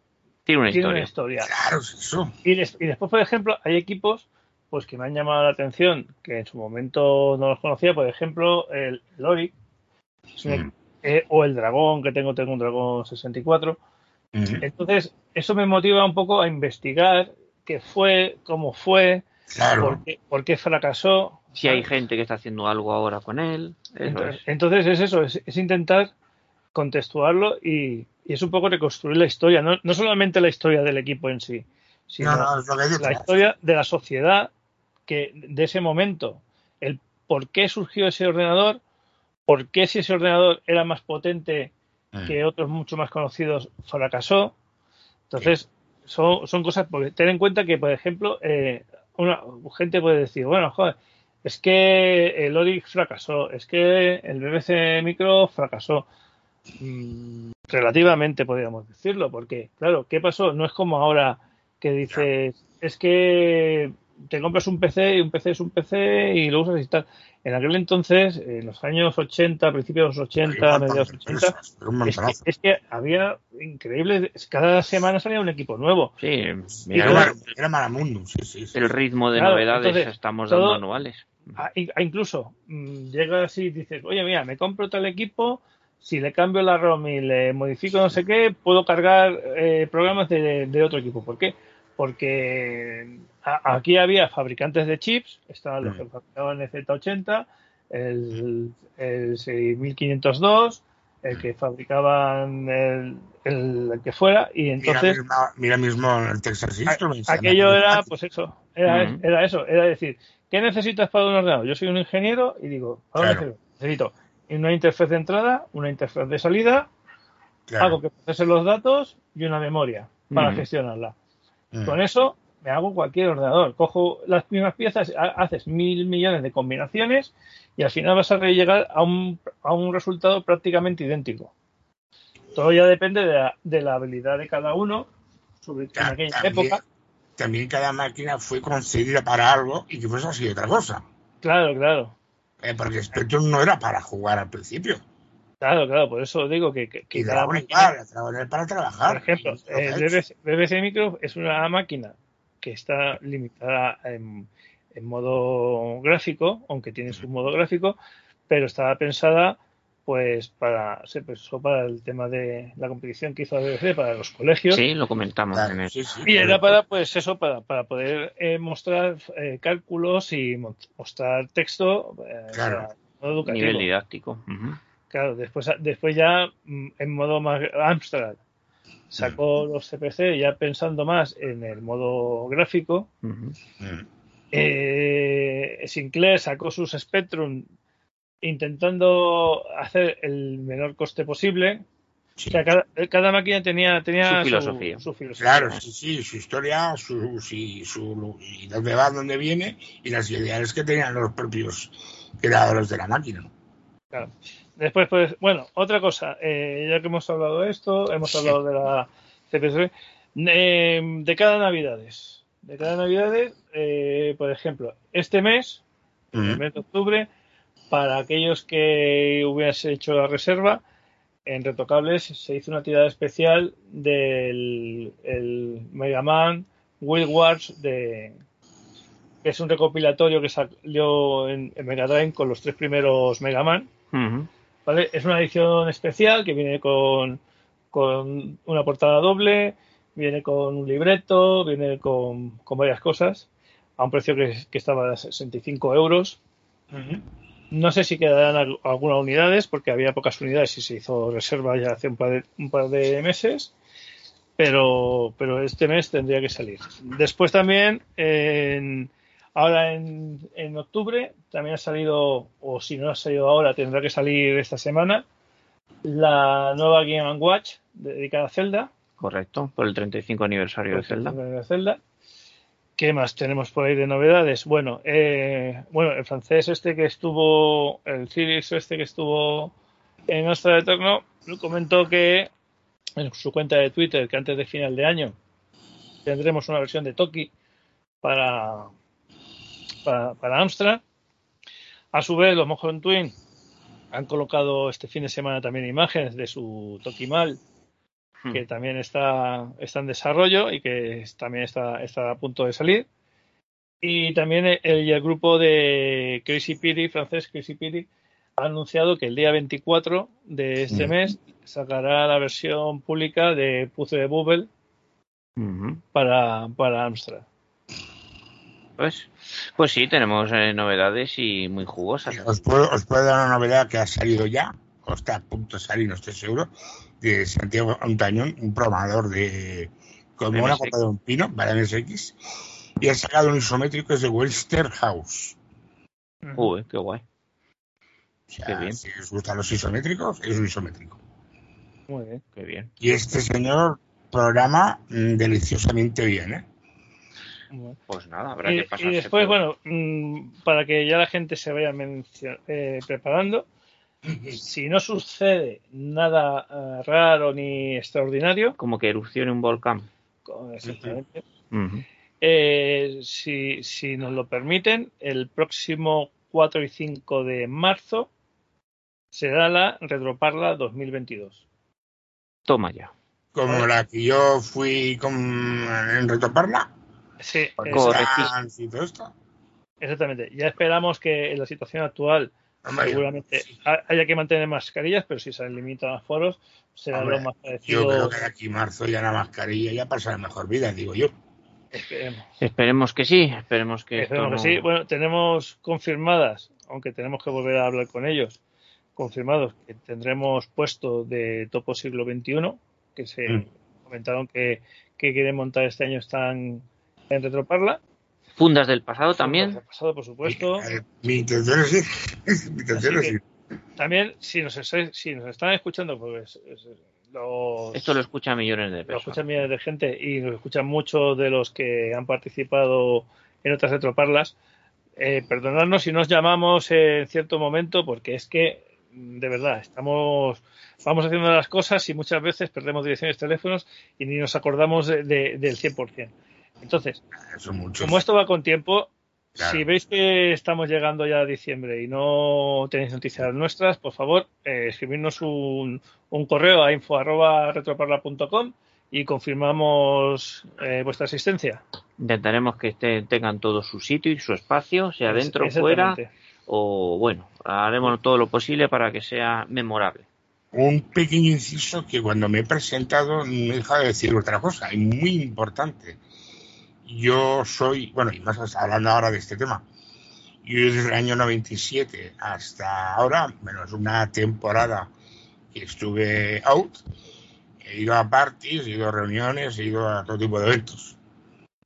[SPEAKER 4] Tiene una
[SPEAKER 2] tiene una
[SPEAKER 4] historia.
[SPEAKER 2] historia.
[SPEAKER 3] Claro, es eso.
[SPEAKER 2] Y, des- y después, por ejemplo, hay equipos pues que me han llamado la atención, que en su momento no los conocía, por ejemplo, el Lori es un equ- eh, o el Dragón, que tengo, tengo un Dragón 64.
[SPEAKER 3] Mm.
[SPEAKER 2] Entonces, eso me motiva un poco a investigar qué fue, cómo fue,
[SPEAKER 3] Claro.
[SPEAKER 2] por qué, por qué fracasó.
[SPEAKER 4] Si hay gente que está haciendo algo ahora con él, eso
[SPEAKER 2] Entonces,
[SPEAKER 4] es.
[SPEAKER 2] entonces es eso, es, es intentar contextuarlo y, y es un poco reconstruir la historia, no, no solamente la historia del equipo en sí, sino
[SPEAKER 3] No, no,
[SPEAKER 2] la historia de la sociedad que de ese momento, el por qué surgió ese ordenador, por qué si ese ordenador era más potente
[SPEAKER 3] Mm.
[SPEAKER 2] que otros mucho más conocidos fracasó. Entonces, son, son cosas, porque ten en cuenta que, por ejemplo, eh, una gente puede decir, bueno, joder, es que el Orix fracasó, es que el BBC Micro fracasó. Mm, relativamente podríamos decirlo, porque, claro, ¿qué pasó? No es como ahora que dices, es que te compras un PC y un PC es un PC y lo usas y tal. En aquel entonces, en los años 80, principios de los 80, mediados de los 80,
[SPEAKER 3] Pero un
[SPEAKER 2] es que,
[SPEAKER 3] montonazo.
[SPEAKER 2] es que había increíbles, cada semana salía un equipo nuevo.
[SPEAKER 4] Sí,
[SPEAKER 3] Era,
[SPEAKER 4] mira,
[SPEAKER 3] Mar- era Maramundo, sí, sí. sí.
[SPEAKER 4] el ritmo de
[SPEAKER 2] Claro,
[SPEAKER 4] novedades
[SPEAKER 2] entonces,
[SPEAKER 4] estamos
[SPEAKER 2] todo-
[SPEAKER 4] dando anuales.
[SPEAKER 2] In- ah, incluso mm, llegas y dices, oye, mira, me compro tal equipo, si le cambio la ROM y le modifico no sé qué, puedo cargar eh, programas de, de otro equipo. ¿Por qué? Porque a- aquí había fabricantes de chips, estaban los que fabricaban el Z80, el, el 6502, el que fabricaban el, el- el que fuera, y entonces...
[SPEAKER 3] mira, mismo, mira mismo el Texas Instruments.
[SPEAKER 2] Aquello era, pues eso, era,
[SPEAKER 4] Ujú.
[SPEAKER 2] era eso, era decir, ¿qué necesitas para un ordenador? Yo soy un ingeniero y digo, para un
[SPEAKER 3] Claro.
[SPEAKER 2] necesito una interfaz de entrada, una interfaz de salida,
[SPEAKER 3] Claro.
[SPEAKER 2] algo que procese los datos y una memoria para
[SPEAKER 4] Ujú.
[SPEAKER 2] gestionarla.
[SPEAKER 3] Mm.
[SPEAKER 2] Con eso me hago cualquier ordenador. Cojo las mismas piezas, ha- haces mil millones de combinaciones y al final vas a llegar a un, a un resultado prácticamente idéntico. Todo ya depende de la, de la habilidad de cada uno, sobre en
[SPEAKER 3] Ta-
[SPEAKER 2] aquella
[SPEAKER 3] también,
[SPEAKER 2] época.
[SPEAKER 3] también cada máquina fue concebida para algo y que fuese así otra cosa.
[SPEAKER 2] Claro, claro.
[SPEAKER 3] Eh, porque Spectrum no era para jugar al principio.
[SPEAKER 2] Claro, claro, por eso digo que, que, que
[SPEAKER 3] Y
[SPEAKER 2] cada máquina-
[SPEAKER 3] era para trabajar.
[SPEAKER 2] por ejemplo. BBC, BBC Micro es una máquina que está limitada en, en modo gráfico, aunque tiene su modo gráfico, pero estaba pensada pues para se pensó para el tema de la competición que hizo la BBC para los colegios
[SPEAKER 4] Sí, lo comentamos
[SPEAKER 3] Claro,
[SPEAKER 4] en el...
[SPEAKER 3] sí, sí,
[SPEAKER 2] y era para pues eso para, para poder eh, mostrar eh, cálculos y mo- mostrar texto eh,
[SPEAKER 3] Claro.
[SPEAKER 2] para educativo.
[SPEAKER 4] nivel didáctico. Ujú.
[SPEAKER 2] Claro, después, después ya mm, en modo más Amstrad sacó los CPC ya pensando más en el modo gráfico. Eh, Sinclair sacó sus Spectrum intentando hacer el menor coste posible.
[SPEAKER 3] Sí.
[SPEAKER 2] O sea, cada, cada máquina tenía, tenía
[SPEAKER 4] Su filosofía.
[SPEAKER 2] su filosofía.
[SPEAKER 3] Claro, sí, sí, su historia, su, sí, su, y dónde va, dónde viene, y las ideas que tenían los propios creadores de la máquina.
[SPEAKER 2] Claro. Después, pues, bueno, otra cosa, eh, ya que hemos hablado de esto, hemos hablado de la CPC, eh, de cada Navidades. De cada Navidades, eh, por ejemplo, este mes, el mes de octubre, para aquellos que hubiese hecho la reserva, en Retocables se hizo una tirada especial del el Mega Man Wild Wars de que es un recopilatorio que salió en, en Mega Drive con los tres primeros Mega Man.
[SPEAKER 4] Ujú.
[SPEAKER 2] ¿Vale? Es una edición especial que viene con, con una portada doble, viene con un libreto, viene con, con varias cosas, a un precio que, que estaba a 65 euros. No sé si quedarán al- algunas unidades, porque había pocas unidades y se hizo reserva ya hace un par de, un par de meses. Pero, pero este mes tendría que salir. Después también, en- ahora en, en octubre, también ha salido, o si no ha salido ahora, tendrá que salir esta semana, la nueva Game Watch dedicada a Zelda.
[SPEAKER 4] Correcto, por el 35 aniversario de Zelda.
[SPEAKER 2] de Zelda. ¿Qué más tenemos por ahí de novedades? Bueno, eh, bueno, el francés este que estuvo, el Ciris este que estuvo en Astra Eterno, comentó que en su cuenta de Twitter que antes de final de año tendremos una versión de Toki para, para, para Amstrad. A su vez, los Mojon Twin han colocado este fin de semana también imágenes de su Toki Mal
[SPEAKER 4] Hmm.
[SPEAKER 2] que también está, está en desarrollo y que también está, está a punto de salir. Y también el, grupo de Crazy Piri, francés Crazy Piri, ha anunciado que el día 24 de este
[SPEAKER 3] Mm.
[SPEAKER 2] mes sacará la versión pública de Puzzle de Bubble para, para Amstrad.
[SPEAKER 4] Pues, pues sí, tenemos eh, novedades y muy jugosas.
[SPEAKER 3] Os puedo, os puedo dar una novedad que ha salido ya, o está a punto de salir, no estoy seguro, de Santiago Antañón, un programador de como una copa de un pino para MSX, y ha sacado un isométrico es de Webster House.
[SPEAKER 4] Uy, qué guay.
[SPEAKER 3] O sea,
[SPEAKER 4] Qué bien.
[SPEAKER 3] si os gustan los isométricos, es un isométrico.
[SPEAKER 2] Muy bien.
[SPEAKER 4] Qué bien.
[SPEAKER 3] Y este señor programa mm, deliciosamente bien, ¿eh?
[SPEAKER 4] Pues nada, habrá
[SPEAKER 2] Y,
[SPEAKER 4] que pasarse.
[SPEAKER 2] y después, bueno, mm, para que ya la gente se vaya eh, preparando, si no sucede nada eh, raro ni extraordinario,
[SPEAKER 4] Como que erupcione un volcán.
[SPEAKER 2] exactamente, eh, si, si nos lo permiten, el próximo 4 y 5 de marzo será la Retroparla 2022.
[SPEAKER 4] Toma ya.
[SPEAKER 3] Como la que yo fui con, en Retoparla,
[SPEAKER 2] Sí,
[SPEAKER 3] y todo esto.
[SPEAKER 2] exactamente. Ya esperamos que en la situación actual
[SPEAKER 3] Hombre,
[SPEAKER 2] seguramente
[SPEAKER 3] sí.
[SPEAKER 2] haya que mantener mascarillas, pero si se limitan los foros, será
[SPEAKER 3] Hombre,
[SPEAKER 2] lo más
[SPEAKER 3] Yo
[SPEAKER 2] parecido.
[SPEAKER 3] creo que de aquí a marzo ya la mascarilla ya pasa la mejor vida, digo yo.
[SPEAKER 2] Esperemos.
[SPEAKER 4] Esperemos que sí, esperemos que esto
[SPEAKER 2] Esperemos que
[SPEAKER 4] no-
[SPEAKER 2] sí. Bueno, tenemos confirmadas, aunque tenemos que volver a hablar con ellos, confirmados que tendremos puesto de Topo siglo XXI, que se
[SPEAKER 3] Mm.
[SPEAKER 2] comentaron que, que quieren montar este año, están en Retroparla.
[SPEAKER 4] Fundas del pasado también.
[SPEAKER 2] El pasado, por supuesto.
[SPEAKER 3] Eh, Mi intención es ir. Mi intención es ir.
[SPEAKER 2] También, si nos, si nos están escuchando, pues es- los,
[SPEAKER 4] Esto lo escucha millones de
[SPEAKER 2] lo
[SPEAKER 4] personas.
[SPEAKER 2] escuchan millones de gente y nos escuchan muchos de los que han participado en otras retroparlas. Eh, perdonadnos si nos llamamos en cierto momento, porque es que, de verdad, estamos vamos haciendo las cosas y muchas veces perdemos direcciones, teléfonos y ni nos acordamos de- de- del 100%. Entonces,
[SPEAKER 3] muchos.
[SPEAKER 2] como esto va con tiempo,
[SPEAKER 3] Claro.
[SPEAKER 2] si veis que estamos llegando ya a diciembre y no tenéis noticias nuestras, por favor, eh, escribirnos un, un correo a info.retroparla.com y confirmamos eh, vuestra asistencia.
[SPEAKER 4] Intentaremos que este- tengan todo su sitio y su espacio, sea dentro o fuera, o bueno, haremos todo lo posible para que sea memorable.
[SPEAKER 3] Un pequeño inciso que cuando me he presentado me he dejado de decir otra cosa, y muy importante. Yo soy, bueno, y más hablando ahora de este tema, yo desde el año 97 hasta ahora, menos una temporada que estuve out, he ido a parties, he ido a reuniones, he ido a todo tipo de eventos.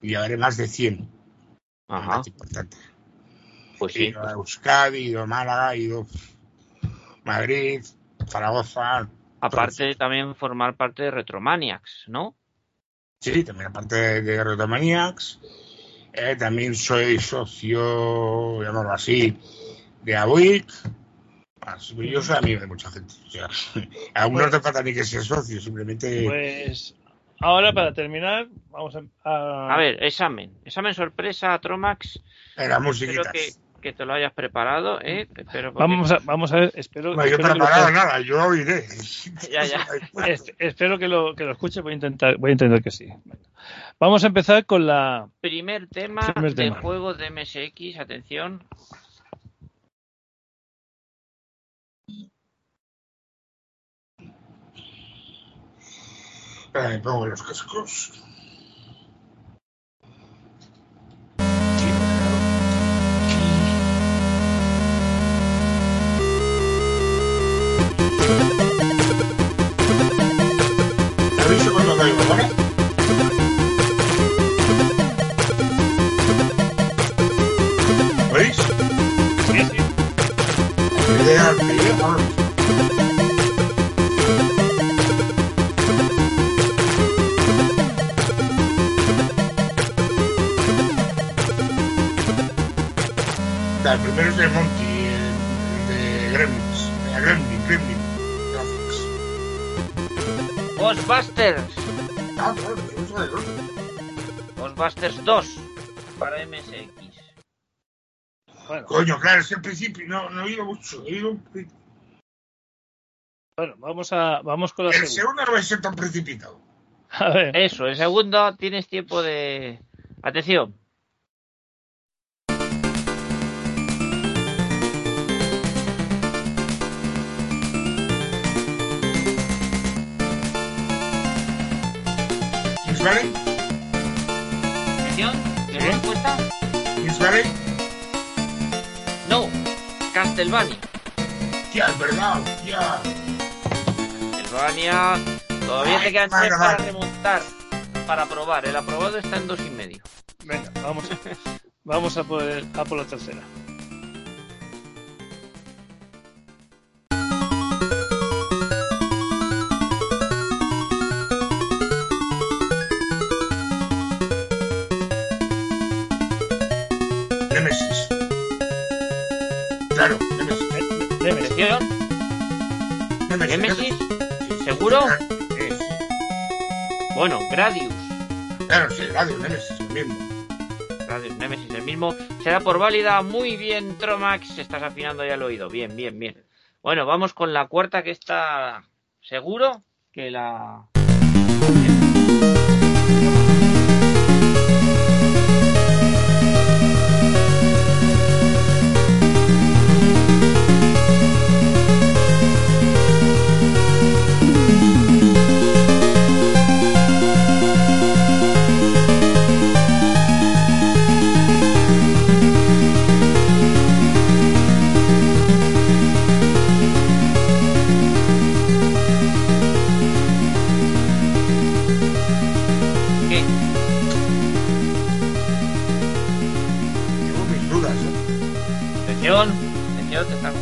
[SPEAKER 3] Y ahora más de 100.
[SPEAKER 4] Ajá,
[SPEAKER 3] Más importante.
[SPEAKER 4] pues
[SPEAKER 3] He
[SPEAKER 4] sí.
[SPEAKER 3] ido a Euskadi, he ido a Málaga, he ido a Madrid, Zaragoza.
[SPEAKER 4] Aparte también formar parte de Retromaniacs, ¿no?
[SPEAKER 3] Sí, también aparte de, de Retomaniacs. Eh, también soy socio, llamarlo así, de AWIC. Más, Yo soy amigo de mucha gente. O sea, a uno no te falta ni que ser socio, simplemente.
[SPEAKER 2] Pues ahora, para terminar, vamos a... a-
[SPEAKER 4] A ver, examen. Examen sorpresa, Tromax.
[SPEAKER 3] Era
[SPEAKER 4] Espero
[SPEAKER 3] musiquitas.
[SPEAKER 4] que, que te lo hayas preparado, ¿eh? Espero porque-
[SPEAKER 2] Vamos a, vamos a ver, espero,
[SPEAKER 3] No, yo
[SPEAKER 2] espero, que lo,
[SPEAKER 3] preparado nada, yo oiré.
[SPEAKER 4] Ya, ya.
[SPEAKER 2] es- espero que lo, que lo escuche, voy a intentar, voy a intentar que sí. Vamos a empezar con la
[SPEAKER 4] Primer tema
[SPEAKER 2] Primer
[SPEAKER 4] de
[SPEAKER 2] tema.
[SPEAKER 4] juego de MSX, atención.
[SPEAKER 3] Me pongo los cascos. Primero es Monty, el, el de Gremlins. Eh, Gremlin, Gremlin.
[SPEAKER 4] Ghostbusters. Ghostbusters 2 para MSX.
[SPEAKER 2] Bueno,
[SPEAKER 3] Coño, claro, es al principio no, no he oído mucho. He oído...
[SPEAKER 2] bueno, vamos a, vamos con la
[SPEAKER 3] El
[SPEAKER 2] segunda.
[SPEAKER 3] segundo no va a ser tan precipitado.
[SPEAKER 2] A ver,
[SPEAKER 4] Eso, el segundo tienes tiempo de... Atención.
[SPEAKER 3] ¿Kings Valley?
[SPEAKER 4] Atención. ¿Qué
[SPEAKER 2] ¿Sí?
[SPEAKER 4] respuesta? No. Castlevania.
[SPEAKER 3] Tía, es verdad, tía.
[SPEAKER 4] Castlevania. Todavía te quedan tres para remontar. Para probar. El aprobado está en dos y medio.
[SPEAKER 2] venga, vamos, vamos a por, a por la tercera.
[SPEAKER 3] Nemesis.
[SPEAKER 4] ¿Seguro?
[SPEAKER 3] Sí,
[SPEAKER 4] Bueno, Gradius.
[SPEAKER 3] Claro, sí, radio, Nemesis, el mismo.
[SPEAKER 4] Gradius Nemesis, el mismo. Será por válida. Muy bien, Tromax. Estás afinando ya el oído. Bien, bien, bien. Bueno, vamos con la cuarta que está seguro que la.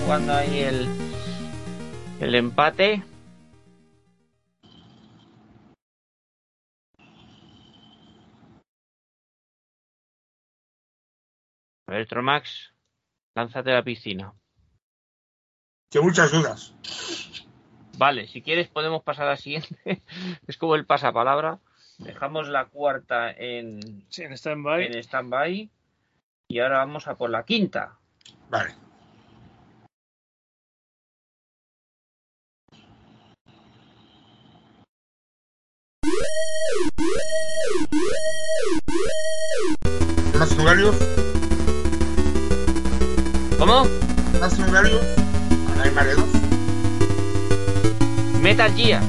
[SPEAKER 4] Jugando ahí el, el empate. A ver, Tromax, lánzate a la piscina.
[SPEAKER 3] Tengo muchas dudas.
[SPEAKER 4] Vale, si quieres podemos pasar a la siguiente. es como el pasapalabra. Dejamos la cuarta en,
[SPEAKER 2] Sí, en stand-by.
[SPEAKER 4] en stand-by. Y ahora vamos a por la quinta.
[SPEAKER 3] Vale. Más Hungarios,
[SPEAKER 4] ¿Cómo?
[SPEAKER 3] más Hungarios, hay mareos,
[SPEAKER 4] Metal Gear.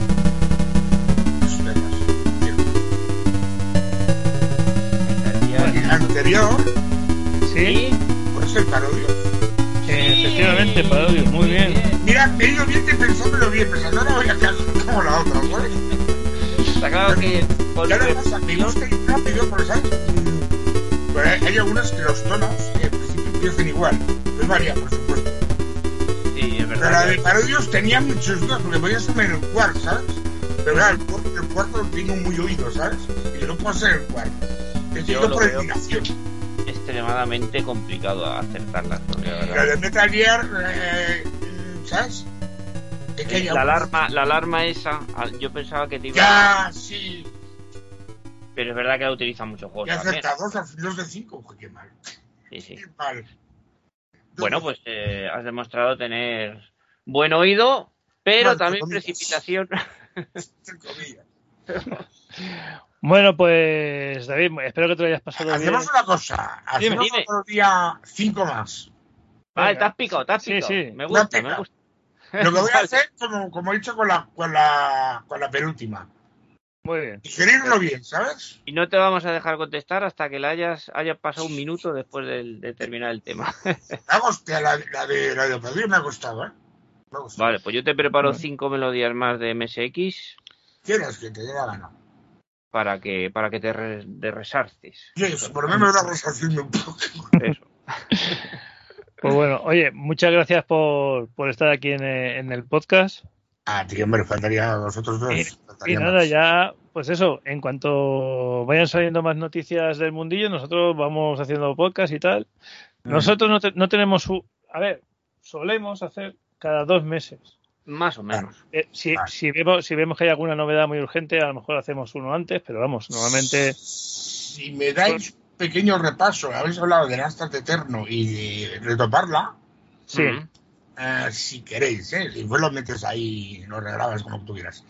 [SPEAKER 3] El anterior,
[SPEAKER 2] Sí,
[SPEAKER 3] pues el parodio.
[SPEAKER 2] sí, efectivamente, Parodius, muy bien.
[SPEAKER 3] Mira, he ido bien que pensándolo bien, pensando no voy a quedar como la otra, ¿sabes?
[SPEAKER 4] Está claro que con
[SPEAKER 3] gusta ir rápido, porque ¿sabes? Mm, Pero hay, algunas que los tonos eh, en principio empiezan igual. No varía, por supuesto.
[SPEAKER 4] Sí, es
[SPEAKER 3] Pero la
[SPEAKER 4] verdad.
[SPEAKER 3] de Parodios tenía muchos dudas, porque podía ser en el cuarto, ¿sabes? Pero claro, el, cuarto- el cuarto lo tengo muy oído, ¿sabes? Y no puedo ser el cuarto.
[SPEAKER 4] Lo
[SPEAKER 3] por
[SPEAKER 4] veo.
[SPEAKER 3] eliminación.
[SPEAKER 4] extremadamente complicado acertarlas. La verdad,
[SPEAKER 3] de Metal Gear, eh, ¿sabes? Que
[SPEAKER 4] la alarma, la alarma esa, al- yo pensaba que te iba
[SPEAKER 3] Ya, sí.
[SPEAKER 4] Pero es verdad que la utilizan muchos juegos
[SPEAKER 3] Ya
[SPEAKER 4] también.
[SPEAKER 3] acerta dos, a- dos de cinco. Uy, qué mal.
[SPEAKER 4] Sí, sí.
[SPEAKER 3] Qué mal.
[SPEAKER 4] Bueno, pues eh, has demostrado tener buen oído, pero
[SPEAKER 3] entre
[SPEAKER 4] también
[SPEAKER 3] comillas.
[SPEAKER 4] precipitación.
[SPEAKER 2] Bueno, pues David, espero que te lo hayas pasado bien.
[SPEAKER 3] Hacemos una cosa. Hacemos
[SPEAKER 4] dime.
[SPEAKER 3] otro día cinco más.
[SPEAKER 4] Vale, te has picado, te has
[SPEAKER 2] Sí,
[SPEAKER 4] picado.
[SPEAKER 2] sí.
[SPEAKER 4] Me
[SPEAKER 3] Una
[SPEAKER 4] gusta, me gusta.
[SPEAKER 3] Lo que voy a hacer, como, como he hecho con la, con la, con la penúltima.
[SPEAKER 2] Muy bien.
[SPEAKER 3] Digerirlo bien, ¿sabes?
[SPEAKER 4] Y no te vamos a dejar contestar hasta que la hayas, haya pasado un minuto después del- de, terminar el tema.
[SPEAKER 3] La, hostia, la, la de la de Padilla me ha costado, ¿eh? Me ha costado.
[SPEAKER 4] Vale, pues yo te preparo cinco melodías más de MSX
[SPEAKER 3] Quieras que te dé la gana.
[SPEAKER 4] para que, para que te, re- te resarces.
[SPEAKER 3] Sí, por lo menos me da resarciendo un poco.
[SPEAKER 4] Eso.
[SPEAKER 2] Pues bueno, oye, muchas gracias por, por estar aquí en, eh, en el podcast.
[SPEAKER 3] Ah, tío, hombre, faltaría a vosotros dos.
[SPEAKER 2] Y
[SPEAKER 3] faltaría
[SPEAKER 2] nada,
[SPEAKER 3] más.
[SPEAKER 2] ya, pues eso, en cuanto vayan saliendo más noticias del mundillo, nosotros vamos haciendo podcast y tal.
[SPEAKER 3] Mm.
[SPEAKER 2] Nosotros no, te- no tenemos su... A ver, solemos hacer cada dos meses.
[SPEAKER 4] Más o menos.
[SPEAKER 2] Eh, si,
[SPEAKER 3] Vale.
[SPEAKER 2] si, vemos, si vemos que hay alguna novedad muy urgente, a lo mejor hacemos uno antes, pero vamos, normalmente...
[SPEAKER 3] Si me dais pequeño repaso, habéis hablado de Astat Eterno y de retoparla,
[SPEAKER 2] Sí,
[SPEAKER 3] eh, si queréis, ¿eh? Si vos lo metes ahí, lo regrabas como tú quieras.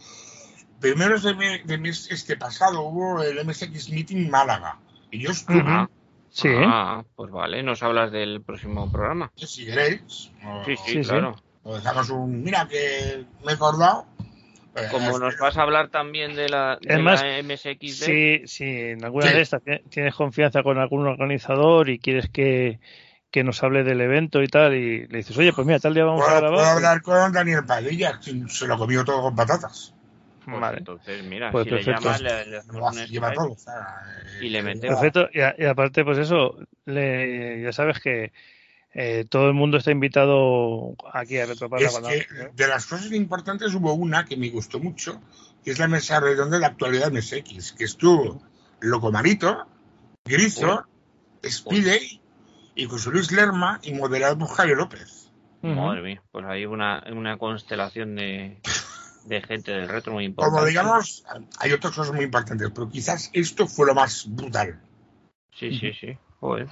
[SPEAKER 3] Primero de, mes este pasado hubo el MSX Meeting Málaga. Y yo estuve,
[SPEAKER 2] Ujú. sí,
[SPEAKER 4] Ah, pues vale, nos hablas del próximo programa.
[SPEAKER 3] si queréis, o,
[SPEAKER 4] Sí, sí,
[SPEAKER 2] Sí, sí.
[SPEAKER 4] claro.
[SPEAKER 3] o dejamos un, mira que me he acordado. Eh,
[SPEAKER 4] Como nos vas a hablar también de la, de
[SPEAKER 2] Es más,
[SPEAKER 4] la MSXD,
[SPEAKER 2] si, si en alguna
[SPEAKER 3] Sí.
[SPEAKER 2] de estas ti- tienes confianza con algún organizador y quieres que, que nos hable del evento y tal, y le dices, oye, pues mira, tal día vamos a grabar.
[SPEAKER 3] puedo hablar con Daniel Padilla, quien se lo comió todo con patatas.
[SPEAKER 4] pues
[SPEAKER 2] Vale.
[SPEAKER 4] entonces mira,
[SPEAKER 2] Pues
[SPEAKER 4] si
[SPEAKER 2] perfecto.
[SPEAKER 4] le llamas, le, le
[SPEAKER 3] Lo
[SPEAKER 4] hacemos un
[SPEAKER 3] lleva todo. o sea, eh,
[SPEAKER 4] Y le metemos.
[SPEAKER 2] Perfecto, y, a- y aparte, pues eso, le- ya sabes que eh, todo el mundo está invitado aquí a
[SPEAKER 3] Es
[SPEAKER 2] cuando-
[SPEAKER 3] que de las cosas importantes hubo una que me gustó mucho, que es la mesa redonda de actualidad MSX, que estuvo Locomarito, Grizo, Speedey y José Luis Lerma y moderado por Javier López.
[SPEAKER 4] Madre mía, pues hay una, una constelación de, de gente del retro muy importante.
[SPEAKER 3] Como digamos, hay otras cosas muy importantes, pero quizás esto fue lo más brutal.
[SPEAKER 4] Sí, sí, sí. Joder.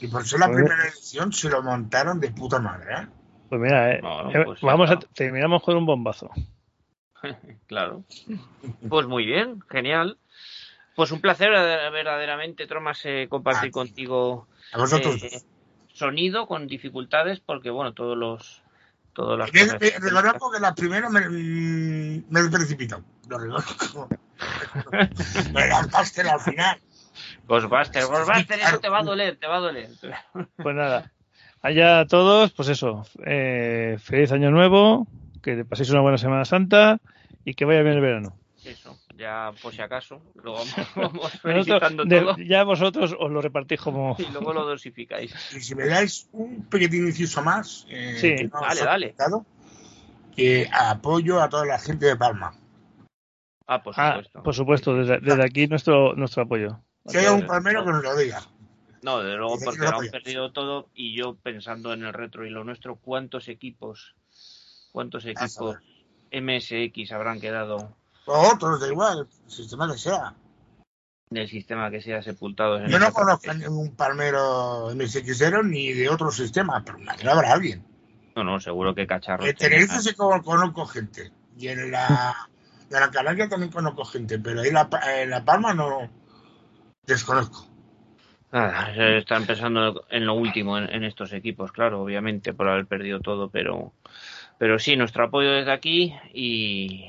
[SPEAKER 3] Y por ser la
[SPEAKER 2] Joder.
[SPEAKER 3] primera edición se lo montaron de puta madre, ¿eh?
[SPEAKER 2] Pues mira, eh, eh,
[SPEAKER 4] pues
[SPEAKER 2] vamos a, terminamos con un bombazo.
[SPEAKER 4] Claro. Pues muy bien, genial. Pues un placer verdaderamente, Tromas, eh, compartir
[SPEAKER 3] Ah,
[SPEAKER 4] contigo
[SPEAKER 3] A vosotros.
[SPEAKER 4] eh, sonido con dificultades, porque bueno, todos los todas las
[SPEAKER 3] Me-
[SPEAKER 4] cosas-
[SPEAKER 3] me- reconozco que la primera me, mm, me he precipitado. Lo reconozco. me lanzaste al final.
[SPEAKER 4] Ghostbusters, Ghostbusters, eso te va a doler, te va a doler.
[SPEAKER 2] Pues nada, allá a todos, pues eso, eh, feliz año nuevo, que paséis una buena Semana Santa y que vaya bien el verano.
[SPEAKER 4] Eso, ya por si acaso, luego vamos, vamos
[SPEAKER 2] Nosotros, de- ya vosotros os lo repartís como...
[SPEAKER 4] y luego lo dosificáis.
[SPEAKER 3] Y si me dais un pequeño inciso más, eh,
[SPEAKER 2] Sí,
[SPEAKER 3] que no
[SPEAKER 4] dale, dale.
[SPEAKER 3] que apoyo a toda la gente de Palma.
[SPEAKER 4] Ah, por
[SPEAKER 2] Ah,
[SPEAKER 4] supuesto.
[SPEAKER 2] por supuesto, desde, desde aquí nuestro nuestro apoyo.
[SPEAKER 3] Si hay un palmero que nos lo diga.
[SPEAKER 4] No, desde luego porque lo han perdido todo y yo pensando en el retro y lo nuestro, ¿cuántos equipos, cuántos equipos MSX habrán quedado
[SPEAKER 3] O otros, da igual, el sistema que sea.
[SPEAKER 4] del sistema que sea sepultado? en
[SPEAKER 3] Yo no conozco ningún palmero MSXero ni de otro sistema, pero imagino habrá alguien.
[SPEAKER 4] No, no, seguro que cacharros.
[SPEAKER 3] En
[SPEAKER 4] tenía.
[SPEAKER 3] Tenerife sí con- conozco gente. Y en la, en la Canaria también conozco gente, pero ahí en la, en la Palma no desconozco.
[SPEAKER 4] Nada, se está empezando en lo último en, en estos equipos, claro, obviamente, por haber perdido todo, pero, pero sí, nuestro apoyo desde aquí y,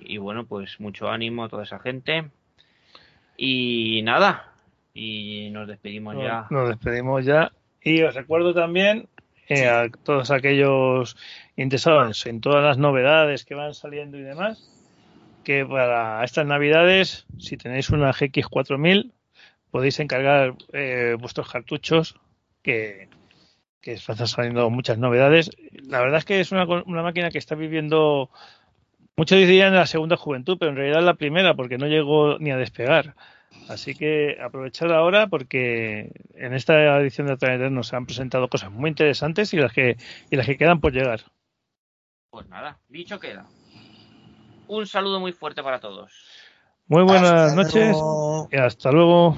[SPEAKER 4] y bueno, pues mucho ánimo a toda esa gente. Y nada, y nos despedimos ya.
[SPEAKER 2] Nos despedimos ya. Y os recuerdo también eh, a todos aquellos interesados en todas las novedades que van saliendo y demás, que para estas navidades, si tenéis una GX4000, podéis encargar eh, vuestros cartuchos, que, están saliendo muchas novedades. La verdad es que es una, una máquina que está viviendo, muchos dirían la segunda juventud, pero en realidad la primera, porque no llegó ni a despegar. Así que aprovechad ahora porque en esta edición de Atlantis nos han presentado cosas muy interesantes y las que y las que quedan por llegar.
[SPEAKER 4] Pues nada, dicho queda. Un saludo muy fuerte para todos.
[SPEAKER 2] Muy buenas
[SPEAKER 3] Hasta
[SPEAKER 2] noches
[SPEAKER 3] luego.
[SPEAKER 2] y hasta luego.